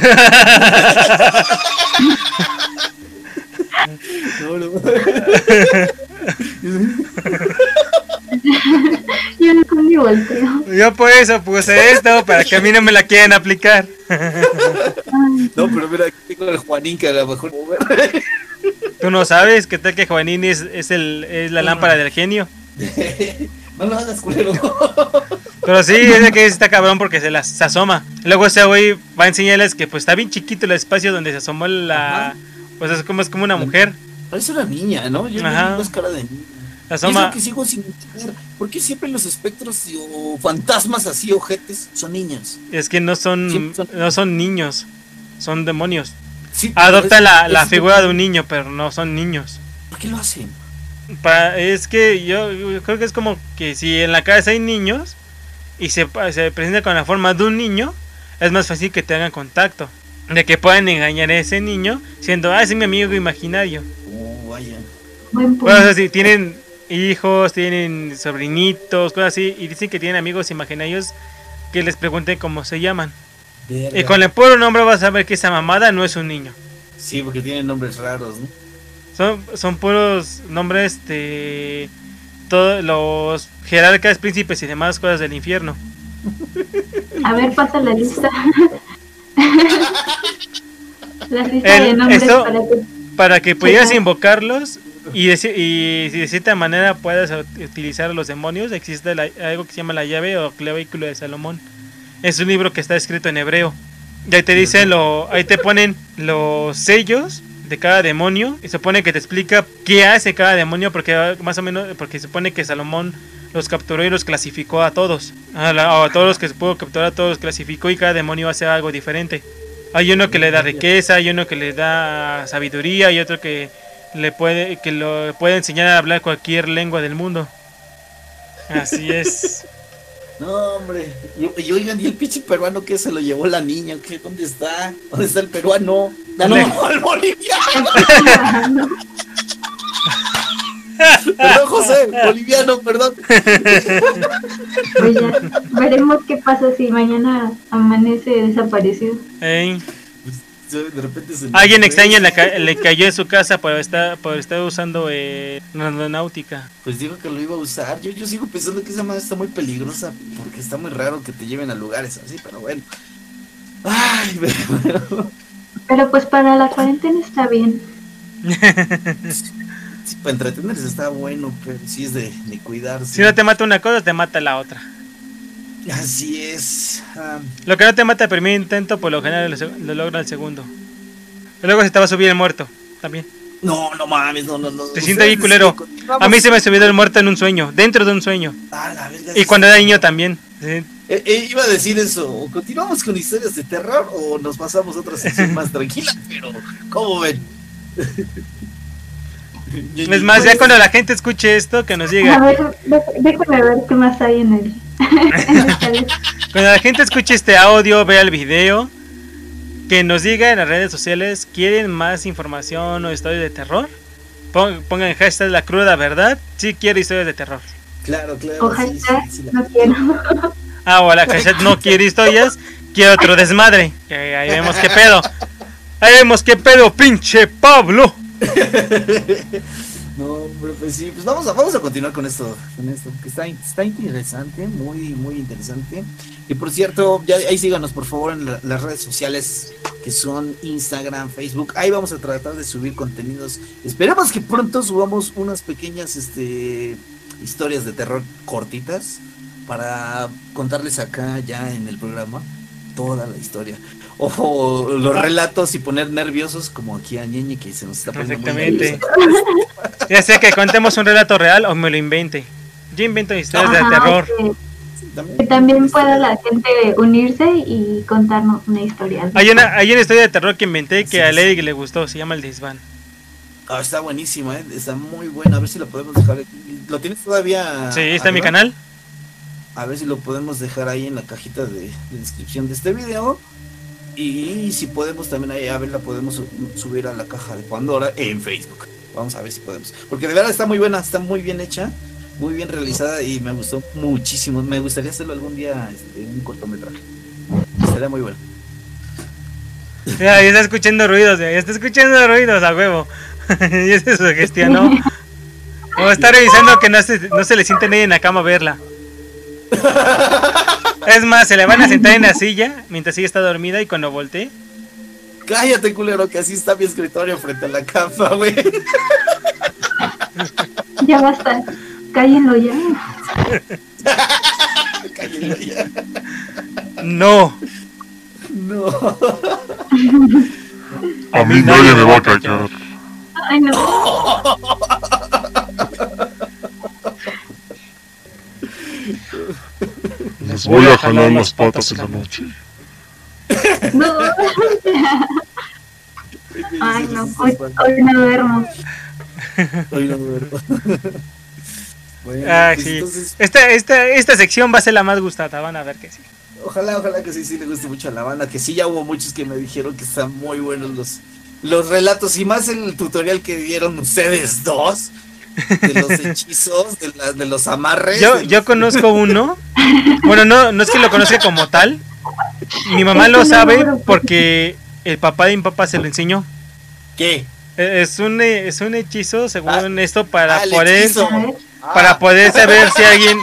No, no. Yo no ni volteo. Yo por eso puse esto, para que a mí no me la quieran aplicar. No, pero mira, aquí tengo el Juanín que a lo mejor. Tú no sabes qué tal que Juanín es, es, el, es la lámpara del genio. No lo hagas, culero. Pero sí, es de que está cabrón porque se las se asoma. Luego ese güey va a enseñarles que pues está bien chiquito el espacio donde se asomó la... Ajá. Pues es como, es como una mujer. Parece una niña, ¿no? Yo Ajá. más cara de niña. Es Asoma. lo que sigo sin entender. ¿Por qué siempre los espectros o fantasmas así, ojetes, son niñas? Es que no son, no son niños, son demonios. Sí, Adopta es- la, la es- figura de un niño, pero no son niños. ¿Por qué lo hacen? Pa- es que yo, yo creo que es como que si en la casa hay niños y se, pa- se presenta con la forma de un niño, es más fácil que te hagan contacto. De que puedan engañar a ese niño siendo, ah, es mi amigo imaginario. Oh, vaya. Buen punto. Bueno, o sea, si tienen hijos, tienen sobrinitos, cosas así, y dicen que tienen amigos imaginarios, que les pregunten cómo se llaman. Verga. Y con el puro nombre vas a ver que esa mamada no es un niño. Sí, porque tienen nombres raros, ¿no? Son, son puros nombres de todos los jerarcas, príncipes y demás cosas del infierno. A ver, pasa la lista. la lista El- de nombres eso- para que Para que pudieras invocarlos y de, y de cierta manera puedas ut- utilizar a los demonios, existe la- algo que se llama la llave o clavículo de Salomón. Es un libro que está escrito en hebreo. Y ahí te dice lo, ahí te ponen los sellos de cada demonio y se pone que te explica qué hace cada demonio porque más o menos porque se supone que Salomón los capturó y los clasificó a todos. A, la- a todos los que se pudo capturar, a todos los clasificó y cada demonio hace algo diferente. Hay uno que le da riqueza, hay uno que le da sabiduría y otro que le puede que lo puede enseñar a hablar cualquier lengua del mundo. Así es. No, hombre. Y, y oigan, ¿y el pinche peruano que se lo llevó la niña? ¿Qué? ¿Dónde está? ¿Dónde está el peruano? Ah, no, no, el boliviano. Perdón, José, boliviano, perdón. pues ya veremos qué pasa si mañana amanece desaparecido. Ey, De repente se me Alguien extraño le, ca- le cayó en su casa por estar, por estar usando eh, náutica. Pues dijo que lo iba a usar. Yo, yo sigo pensando que esa madre está muy peligrosa porque está muy raro que te lleven a lugares así, pero bueno. Ay, pero, Pero pues para la cuarentena está bien. sí, para entretenerse está bueno, pero sí es de, de cuidarse. Si no te mata una cosa, te mata la otra. Así es. Ah, Lo que no te mata el primer intento, por lo general lo, logra el segundo. Y luego se te va a subir el muerto, también. no, no mames, no, no, no. Te siente bien culero. A mí se me subió el muerto en un sueño, dentro de un sueño. Ah, la verga, Y cuando era niño también. Sí. Eh, eh, iba a decir eso. ¿O continuamos con historias de terror o nos pasamos a otra sección más tranquila? Pero, ¿cómo ven? Es más, ya cuando la gente escuche esto, que nos A diga. ver, dé- déjame ver qué más hay en el. en. Cuando la gente escuche este audio, vea el video, que nos diga en las redes sociales, ¿quieren más información o historias de terror? Pon- Pongan hashtag la cruda verdad, si quiero historias de terror. Claro, claro. O sí, sí, hashtag, sí, la- no quiero. Ah, o la hashtag no quiero historias, quiero otro desmadre. Que ahí vemos qué pedo. Ahí vemos qué pedo, pinche Pablo. Pues pues vamos a, vamos a continuar con esto, con esto, que está, interesante, muy, muy interesante. Y por cierto, ya ahí síganos por favor en la- las redes sociales que son Instagram, Facebook. Ahí vamos a tratar de subir contenidos. Esperemos que pronto subamos unas pequeñas este, historias de terror cortitas para contarles acá ya en el programa toda la historia. O los relatos y poner nerviosos como aquí a Ñeñe que se nos está poniendo muy Exactamente. nerviosa. Ya sea que contemos un relato real o me lo invente. Yo invento historias de terror. que- Que también pueda la gente unirse y contarnos una historia. Hay una, hay una historia de terror que inventé que a Lady le gustó, se llama El Desván. Ah, está buenísima, ¿eh? está muy buena. A ver si lo podemos dejar. ¿Lo tienes todavía? Sí, está en mi canal. A ver si lo podemos dejar ahí en la cajita de, de descripción de este video. Y si podemos también ahí, a ver, la podemos su- subir a la caja de Pandora en Facebook. Vamos a ver si podemos. Porque de verdad está muy buena, está muy bien hecha, muy bien realizada y me gustó muchísimo. Me gustaría hacerlo algún día este, en un cortometraje. Estaría muy bueno. Ya, ya está escuchando ruidos, ya está escuchando ruidos a huevo. y se sugestionó. O está revisando que no se, no se le siente nadie en la cama a verla. Es más, se le van a sentar en la silla mientras ella está dormida y cuando voltee. Cállate, culero, que así está mi escritorio frente a la cama, güey. Ya basta. Cállenlo ya. Cállate ya. No. No. A mí nadie me va a callar. Ay, no. Les voy a jalar las patas en la noche. No. Ay, no. Hoy, hoy no duermo. Hoy no duermo. Bueno, Ah, pues sí. entonces, Esta, esta, esta sección va a ser la más gustada, van a ver que sí. ojalá, ojalá que sí, sí le guste mucho a la banda, que sí ya hubo muchos que me dijeron que están muy buenos los, los relatos y más el tutorial que dieron ustedes dos de los hechizos, de, la- de los amarres. Yo, yo conozco uno. Bueno, no, no es que lo conozca como tal. Mi mamá lo sabe porque el papá de mi papá se lo enseñó. ¿Qué? Eh, Es un, eh, es un hechizo, según esto, para Ah, poder. Ah, para poder saber si alguien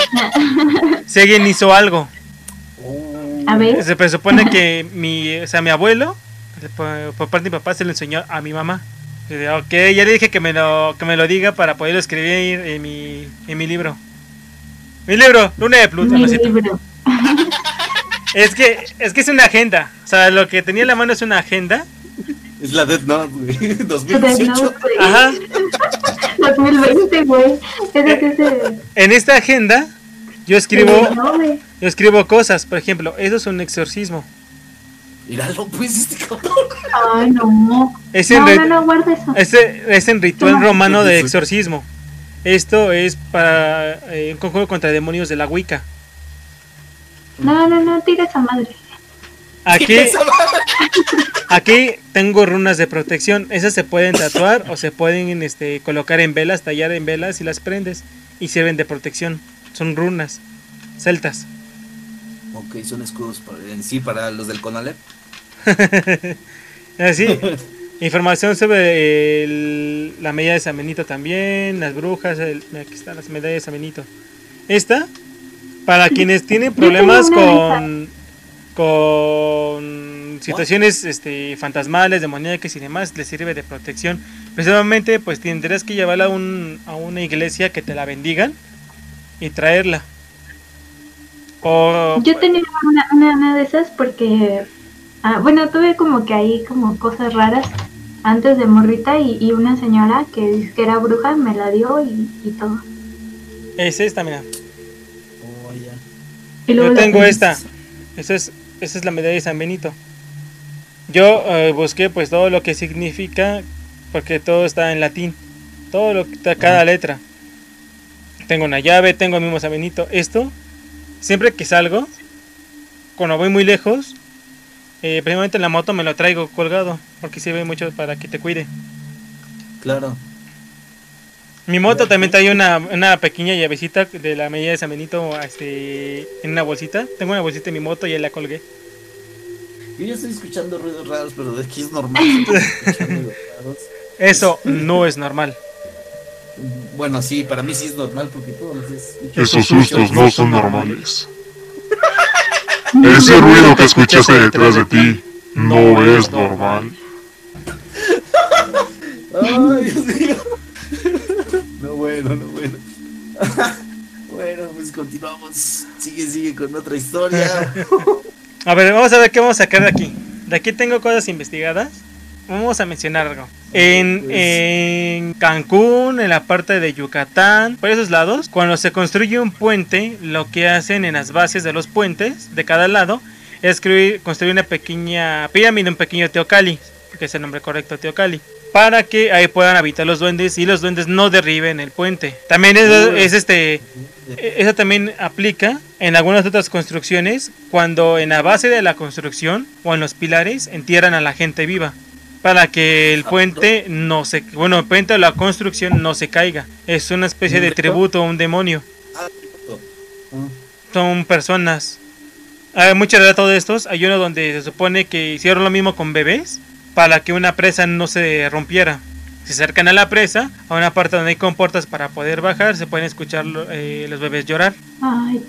si alguien hizo algo. A ver. Se presupone que mi, o sea, mi abuelo, por, por parte de mi papá, se lo enseñó a mi mamá. Ok, ya le dije que me lo, que me lo diga para poderlo escribir en mi, en mi libro. Mi libro, Luna de Pluto. Mi no es cierto. libro. Es que, es que es una agenda. O sea, lo que tenía en la mano es una agenda. Es la Death Note, güey. Death 2018. Note, güey. Ajá. 2020, güey. Se. En esta agenda yo escribo, yo escribo cosas. Por ejemplo, eso es un exorcismo. Míralo, pues, este cabrón. Ay, no. Es en, No, no, no, guarda eso. Este es en ritual romano de exorcismo. Esto es para eh, un conjuro contra demonios de la Wicca. No, no, no, tira esa madre. Aquí, aquí tengo runas de protección. Esas se pueden tatuar o se pueden este, colocar en velas, tallar en velas y las prendes. Y sirven de protección. Son runas celtas. Ok, son escudos en sí para los del Conalep. Así. Información sobre el- la medalla de San Benito también, las brujas, el- aquí están las medallas de San Benito. Esta, para quienes tienen problemas con, con situaciones este, fantasmales, demoníacas y demás, les sirve de protección. Precisamente, pues tendrás que llevarla a, un- a una iglesia que te la bendigan y traerla. O, Yo tenía una, una, una de esas porque, ah, bueno, tuve como que ahí como cosas raras antes de morrita y, y una señora que dice que era bruja me la dio y, y todo. es esta, mira. Oh, ya. Y luego Yo tengo esta. Esa es, esa es la medalla de San Benito. Yo eh, busqué pues todo lo que significa, porque todo está en latín. Todo lo que está, cada letra. Tengo una llave, tengo el mismo San Benito. Esto, siempre que salgo, cuando voy muy lejos, eh, primeramente en la moto me lo traigo colgado, porque sirve mucho para que te cuide. Claro. Mi moto también trae una, una pequeña llavecita de la medalla de San Benito este, en una bolsita. Tengo una bolsita en mi moto y ahí la colgué. Yo ya estoy escuchando ruidos raros, pero de aquí es normal. Eso no es normal. Bueno, sí, para mí sí es normal porque todos los días Esos sustos no son normales. Ese ruido que escuchaste detrás de ti no es normal. Ay, Dios mío. No bueno, no bueno. Bueno, pues continuamos. Sigue, sigue con otra historia. A ver, vamos a ver qué vamos a sacar de aquí. De aquí tengo cosas investigadas. Vamos a mencionar algo. En, en Cancún, en la parte de Yucatán, por esos lados, cuando se construye un puente, lo que hacen en las bases de los puentes, de cada lado, es construir, construir una pequeña pirámide, un pequeño teocali, que es el nombre correcto, teocali, para que ahí puedan habitar los duendes y los duendes no derriben el puente. También es, es este e- Eso también aplica en algunas otras construcciones cuando en la base de la construcción o en los pilares entierran a la gente viva para que el puente no se bueno el puente o la construcción no se caiga. Es una especie de tributo a un demonio. Ah. Ah, son personas. Hay muchos relatos de estos. Hay uno donde se supone que hicieron lo mismo con bebés para que una presa no se rompiera se acercan a la presa a una parte donde hay comportas para poder bajar se pueden escuchar eh, los bebés llorar Ay,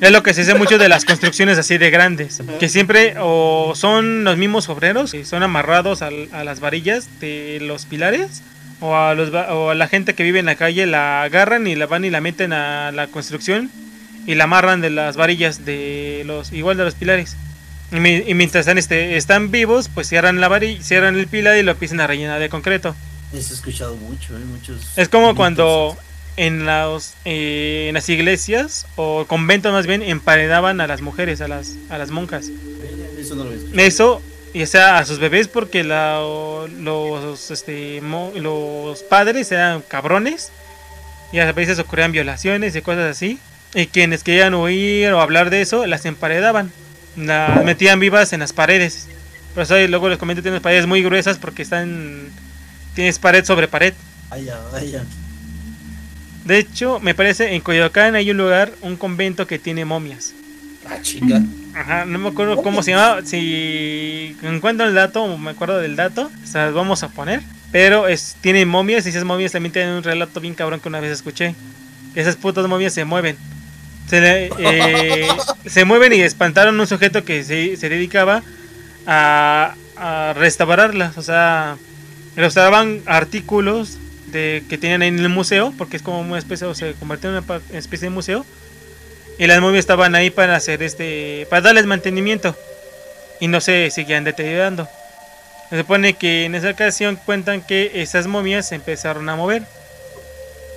es lo que se hace mucho de las construcciones así de grandes, que siempre o son los mismos obreros que son amarrados al- a, las varillas de los pilares o a, los, o a la gente que vive en la calle la agarran y la van y la meten a la construcción y la amarran de las varillas de los igual de los pilares. Y mientras están, este, están vivos, pues cierran la varilla, cierran el pilar y lo empiezan a rellenar de concreto. Eso he escuchado mucho, ¿eh? Muchos. Es como cuando en, las eh, en las iglesias o conventos más bien emparedaban a las mujeres, a las, a las monjas. Eso no lo he escuchado. Eso, y sea a sus bebés porque la, los, este, mo- los padres eran cabrones y a veces ocurrían violaciones y cosas así. Y quienes querían huir o hablar de eso, las emparedaban. Las metían vivas en las paredes. Por eso luego les comento, tienes paredes muy gruesas porque están... Tienes pared sobre pared. Vaya, vaya. De hecho, me parece en Coyoacán hay un lugar, un convento que tiene momias. Ah, chinga. Ajá, no me acuerdo cómo se llama. Si encuentro el dato, o me acuerdo del dato, se las vamos a poner. Pero es, tiene momias y esas momias también tienen un relato bien cabrón que una vez escuché. Que esas putas momias se mueven. Se, le- eh, se mueven y espantaron a un sujeto que se, se dedicaba a, a restaurarlas. O sea, restauraban artículos de, que tenían en el museo, porque es como una especie, o se convirtió en una especie de museo. Y las momias estaban ahí para hacer este, para darles mantenimiento. Y no se seguían deteriorando. Se supone que en esa ocasión cuentan que esas momias se empezaron a mover.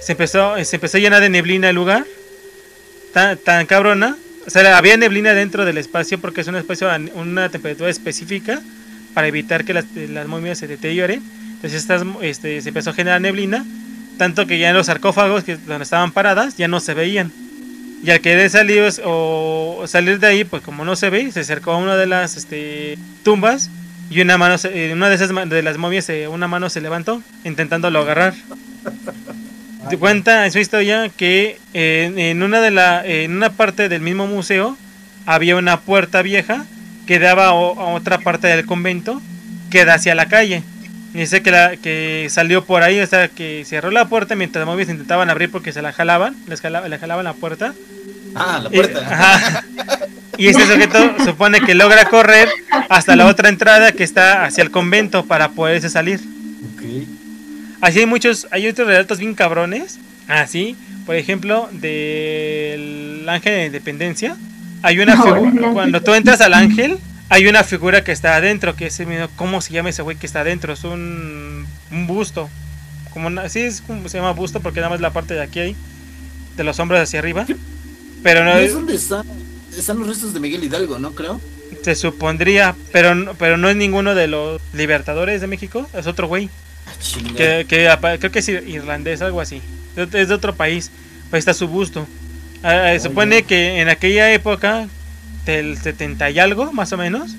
Se empezó, se empezó a llenar de neblina el lugar. Tan, tan cabrona. O sea, había neblina dentro del espacio porque es un espacio a una temperatura específica para evitar que las, las momias se deterioren. Entonces estas, este, se empezó a generar neblina. Tanto que ya en los sarcófagos que, donde estaban paradas ya no se veían. Y al querer salir o salir de ahí, pues como no se ve, se acercó a una de las este, tumbas y una mano, se- eh, una de esas de las momias, eh, una mano se levantó intentándolo agarrar. Te cuenta en su historia que eh, en una de la, en una parte del mismo museo había una puerta vieja que daba a otra parte del convento que da hacia la calle. Y dice que, la, que salió por ahí, o sea, que cerró la puerta mientras las momias intentaban abrir porque se la jalaban, les jala- le jalaban la puerta. Ah, la Y, puerta. ajá. Y este sujeto supone que logra correr hasta la otra entrada que está hacia el convento para poderse salir. Ok. Así hay muchos, hay otros relatos bien cabrones. Así, por ejemplo, del ángel de la independencia. Hay una No, figura, cuando tú entras al ángel, hay una figura que está adentro, que es ¿cómo se llama ese güey que está adentro? Es un, un busto. Como una- sí, es como se llama busto porque nada más la parte de aquí hay, de los hombros hacia arriba. Pero no ¿No es donde están, están los restos de Miguel Hidalgo, no creo? se supondría, pero, no- pero no es ninguno de los libertadores de México, es otro güey. Ah. Que, creo que es ir- irlandés, algo así. Es de otro país. Ahí está su busto. Ah, eh, supone que en aquella época, del 70 y algo, más o menos,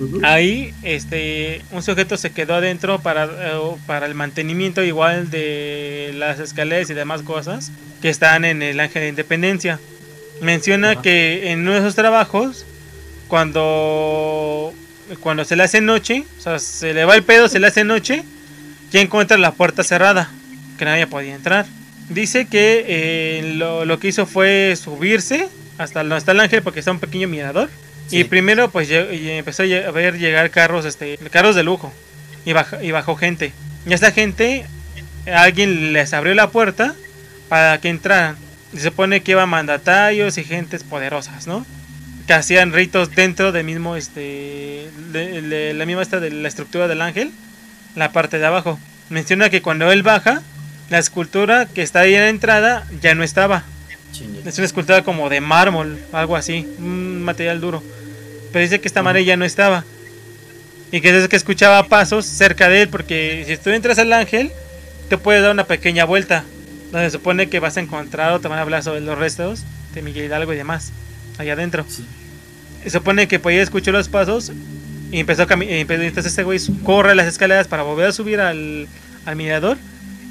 Ujú. ahí este un sujeto se quedó adentro para, eh, para el mantenimiento igual de las escaleras y demás cosas que están en el Ángel de Independencia. Menciona que en uno de esos trabajos, cuando, cuando se le hace noche, o sea, se le va el pedo, se le hace noche, ya encuentra la puerta cerrada, que nadie podía entrar. Dice que eh, lo, lo que hizo fue subirse hasta donde está el ángel porque está un pequeño mirador. Sí. Y primero pues y empezó a a ver llegar carros, este, carros de lujo. Y bajó, y bajó gente. Y esta gente, alguien les abrió la puerta para que entraran. Se supone que iban mandatarios y gentes poderosas, ¿no? Que hacían ritos dentro del mismo, este, de, de la misma esta de la estructura del ángel, la parte de abajo. Menciona que cuando él baja, la escultura que está ahí en la entrada ya no estaba. Es una escultura como de mármol, algo así, un material duro. Pero dice que esta madre ya no estaba. Y que desde que escuchaba pasos cerca de él, porque si tú entras al ángel, te puedes dar una pequeña vuelta. Donde se supone que vas a encontrar o te van a hablar sobre los restos de Miguel Hidalgo y demás. Allá adentro. Sí. Se supone que pues ella escuchó los pasos y empezó a caminar. Entonces este güey corre las escaleras para volver a subir al, al mirador.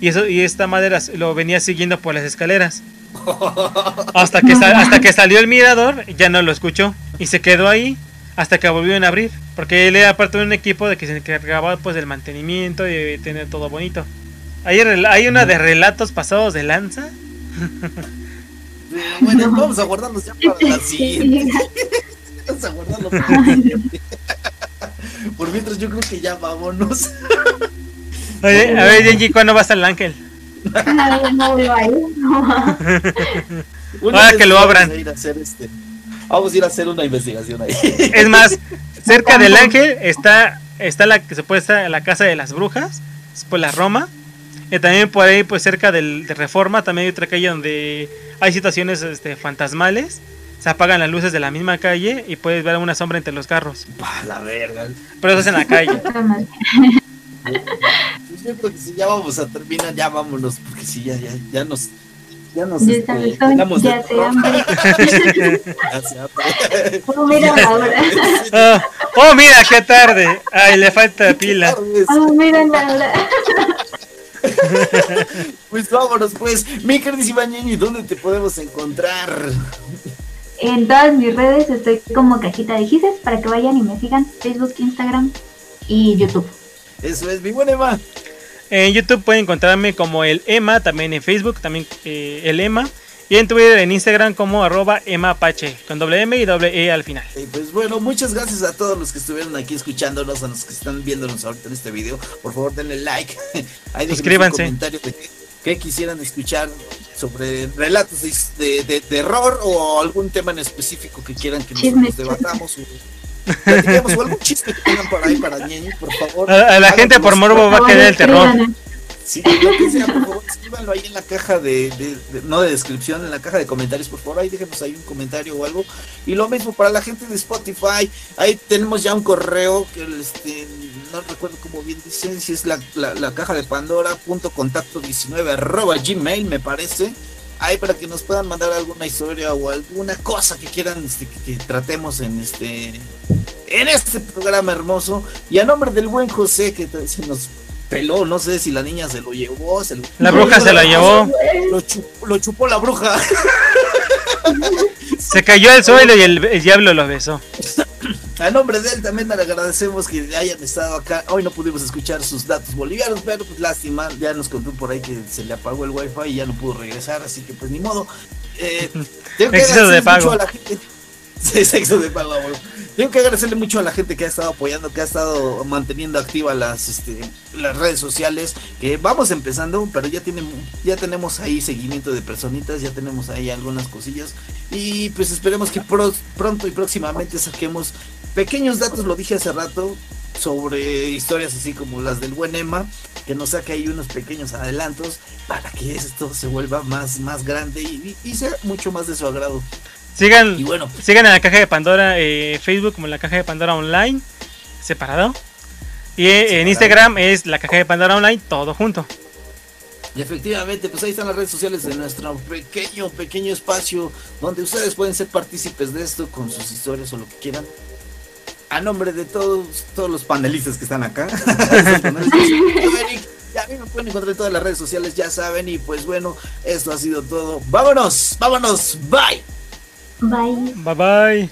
Y, eso, y esta madera lo venía siguiendo por las escaleras. Hasta que, hasta que salió el mirador, ya no lo escuchó. Y se quedó ahí hasta que volvieron a abrir. Porque él era parte de un equipo de que se encargaba pues del mantenimiento y de tener todo bonito. Hay, hay una de relatos pasados de lanza. Bueno, vamos a guardarlos ya para la siguiente. Vamos a guardarlo para la siguiente. Por mientras yo creo que ya vámonos. Oye, a ver, Genji, ¿cuándo vas al ángel? No, no vuelvo a ir, no. Una Ahora que lo vamos abran. a ir a hacer este- Vamos a ir a hacer una investigación ahí. Es más, cerca del ángel está, está la que se puede estar la casa de las brujas. es por la Roma. Y también por ahí, pues cerca del, de Reforma, también hay otra calle donde hay situaciones este, fantasmales. Se apagan las luces de la misma calle y puedes ver una sombra entre los carros. Pa, la verga. Pero eso es en la calle. Yo creo que si ya vamos a terminar, ya vámonos, porque si ya, ya, ya nos. Ya nos. Ya este, de ya se hambre. Ya se hambre. Oh, mira la hora. Ah, oh, mira, qué tarde. Ay, le falta pila. Oh, mira la hora. Pues vámonos, pues. Mi queridísima Ñeñi, ¿dónde te podemos encontrar? En todas mis redes estoy como cajita de gises para que vayan y me sigan. Facebook, Instagram y YouTube. Eso es, mi buena Emma. En YouTube pueden encontrarme como el Emma, también en Facebook, también eh, el Emma. Y en Twitter, en Instagram como arroba emapache, con doble M y doble E al final. Y pues bueno, muchas gracias a todos los que estuvieron aquí escuchándonos, a los que están viéndonos ahorita en este video. Por favor, denle like. Ahí Suscríbanse. Un comentario de qué, quisieran escuchar sobre relatos de, de, de terror o algún tema en específico que quieran que Chisme, nosotros debatamos o o algún chiste que tengan por ahí para por favor. A, la gente por morbo va a querer el terror. Sí, lo que sea, por favor, escríbanlo ahí en la caja de, de- de- no de descripción, en la caja de comentarios, por favor, ahí déjenos ahí un comentario o algo. Y lo mismo para la gente de Spotify, ahí tenemos ya un correo que este, no recuerdo cómo bien dice, si es la, la, la caja de Pandora, punto contacto 19 arroba gmail me parece. Ahí para que nos puedan mandar alguna historia o alguna cosa que quieran este, que, que tratemos en este en este programa hermoso. Y a nombre del buen José que se nos peló, no sé si la niña se lo llevó, se lo, La bruja se la llevó. lo, chupó, lo chupó la bruja. Se cayó al suelo y el, el diablo lo besó. A nombre de él también le agradecemos que hayan estado acá. Hoy no pudimos escuchar sus datos bolivianos, pero pues lástima, ya nos contó por ahí que se le apagó el wifi y ya no pudo regresar, así que pues ni modo. Eh, tengo que Exceso de pago. mucho a la gente. Sí, sexo de pago, abuelo. Tengo que agradecerle mucho a la gente que ha estado apoyando, que ha estado manteniendo activas las, este, las redes sociales, que vamos empezando, pero ya tienen, ya tenemos ahí seguimiento de personitas, ya tenemos ahí algunas cosillas y pues esperemos que pro- pronto y próximamente saquemos pequeños datos, lo dije hace rato, sobre historias así como las del buen Emma, que nos saque ahí unos pequeños adelantos para que esto se vuelva más, más grande y sea mucho más de su agrado. Sigan, Y bueno, sigan a la caja de Pandora eh, Facebook como la caja de Pandora Online, separado. Y eh, en. Instagram es la caja de Pandora Online, todo junto. Y efectivamente, pues ahí están las redes sociales de nuestro pequeño, pequeño espacio donde ustedes pueden ser partícipes de esto con sus historias o lo que quieran. A nombre de todos, todos los panelistas que están acá. Ya a mí me pueden encontrar en todas las redes sociales, ya saben. Y pues bueno, esto ha sido todo. Vámonos, vámonos, bye. Bye. Bye bye.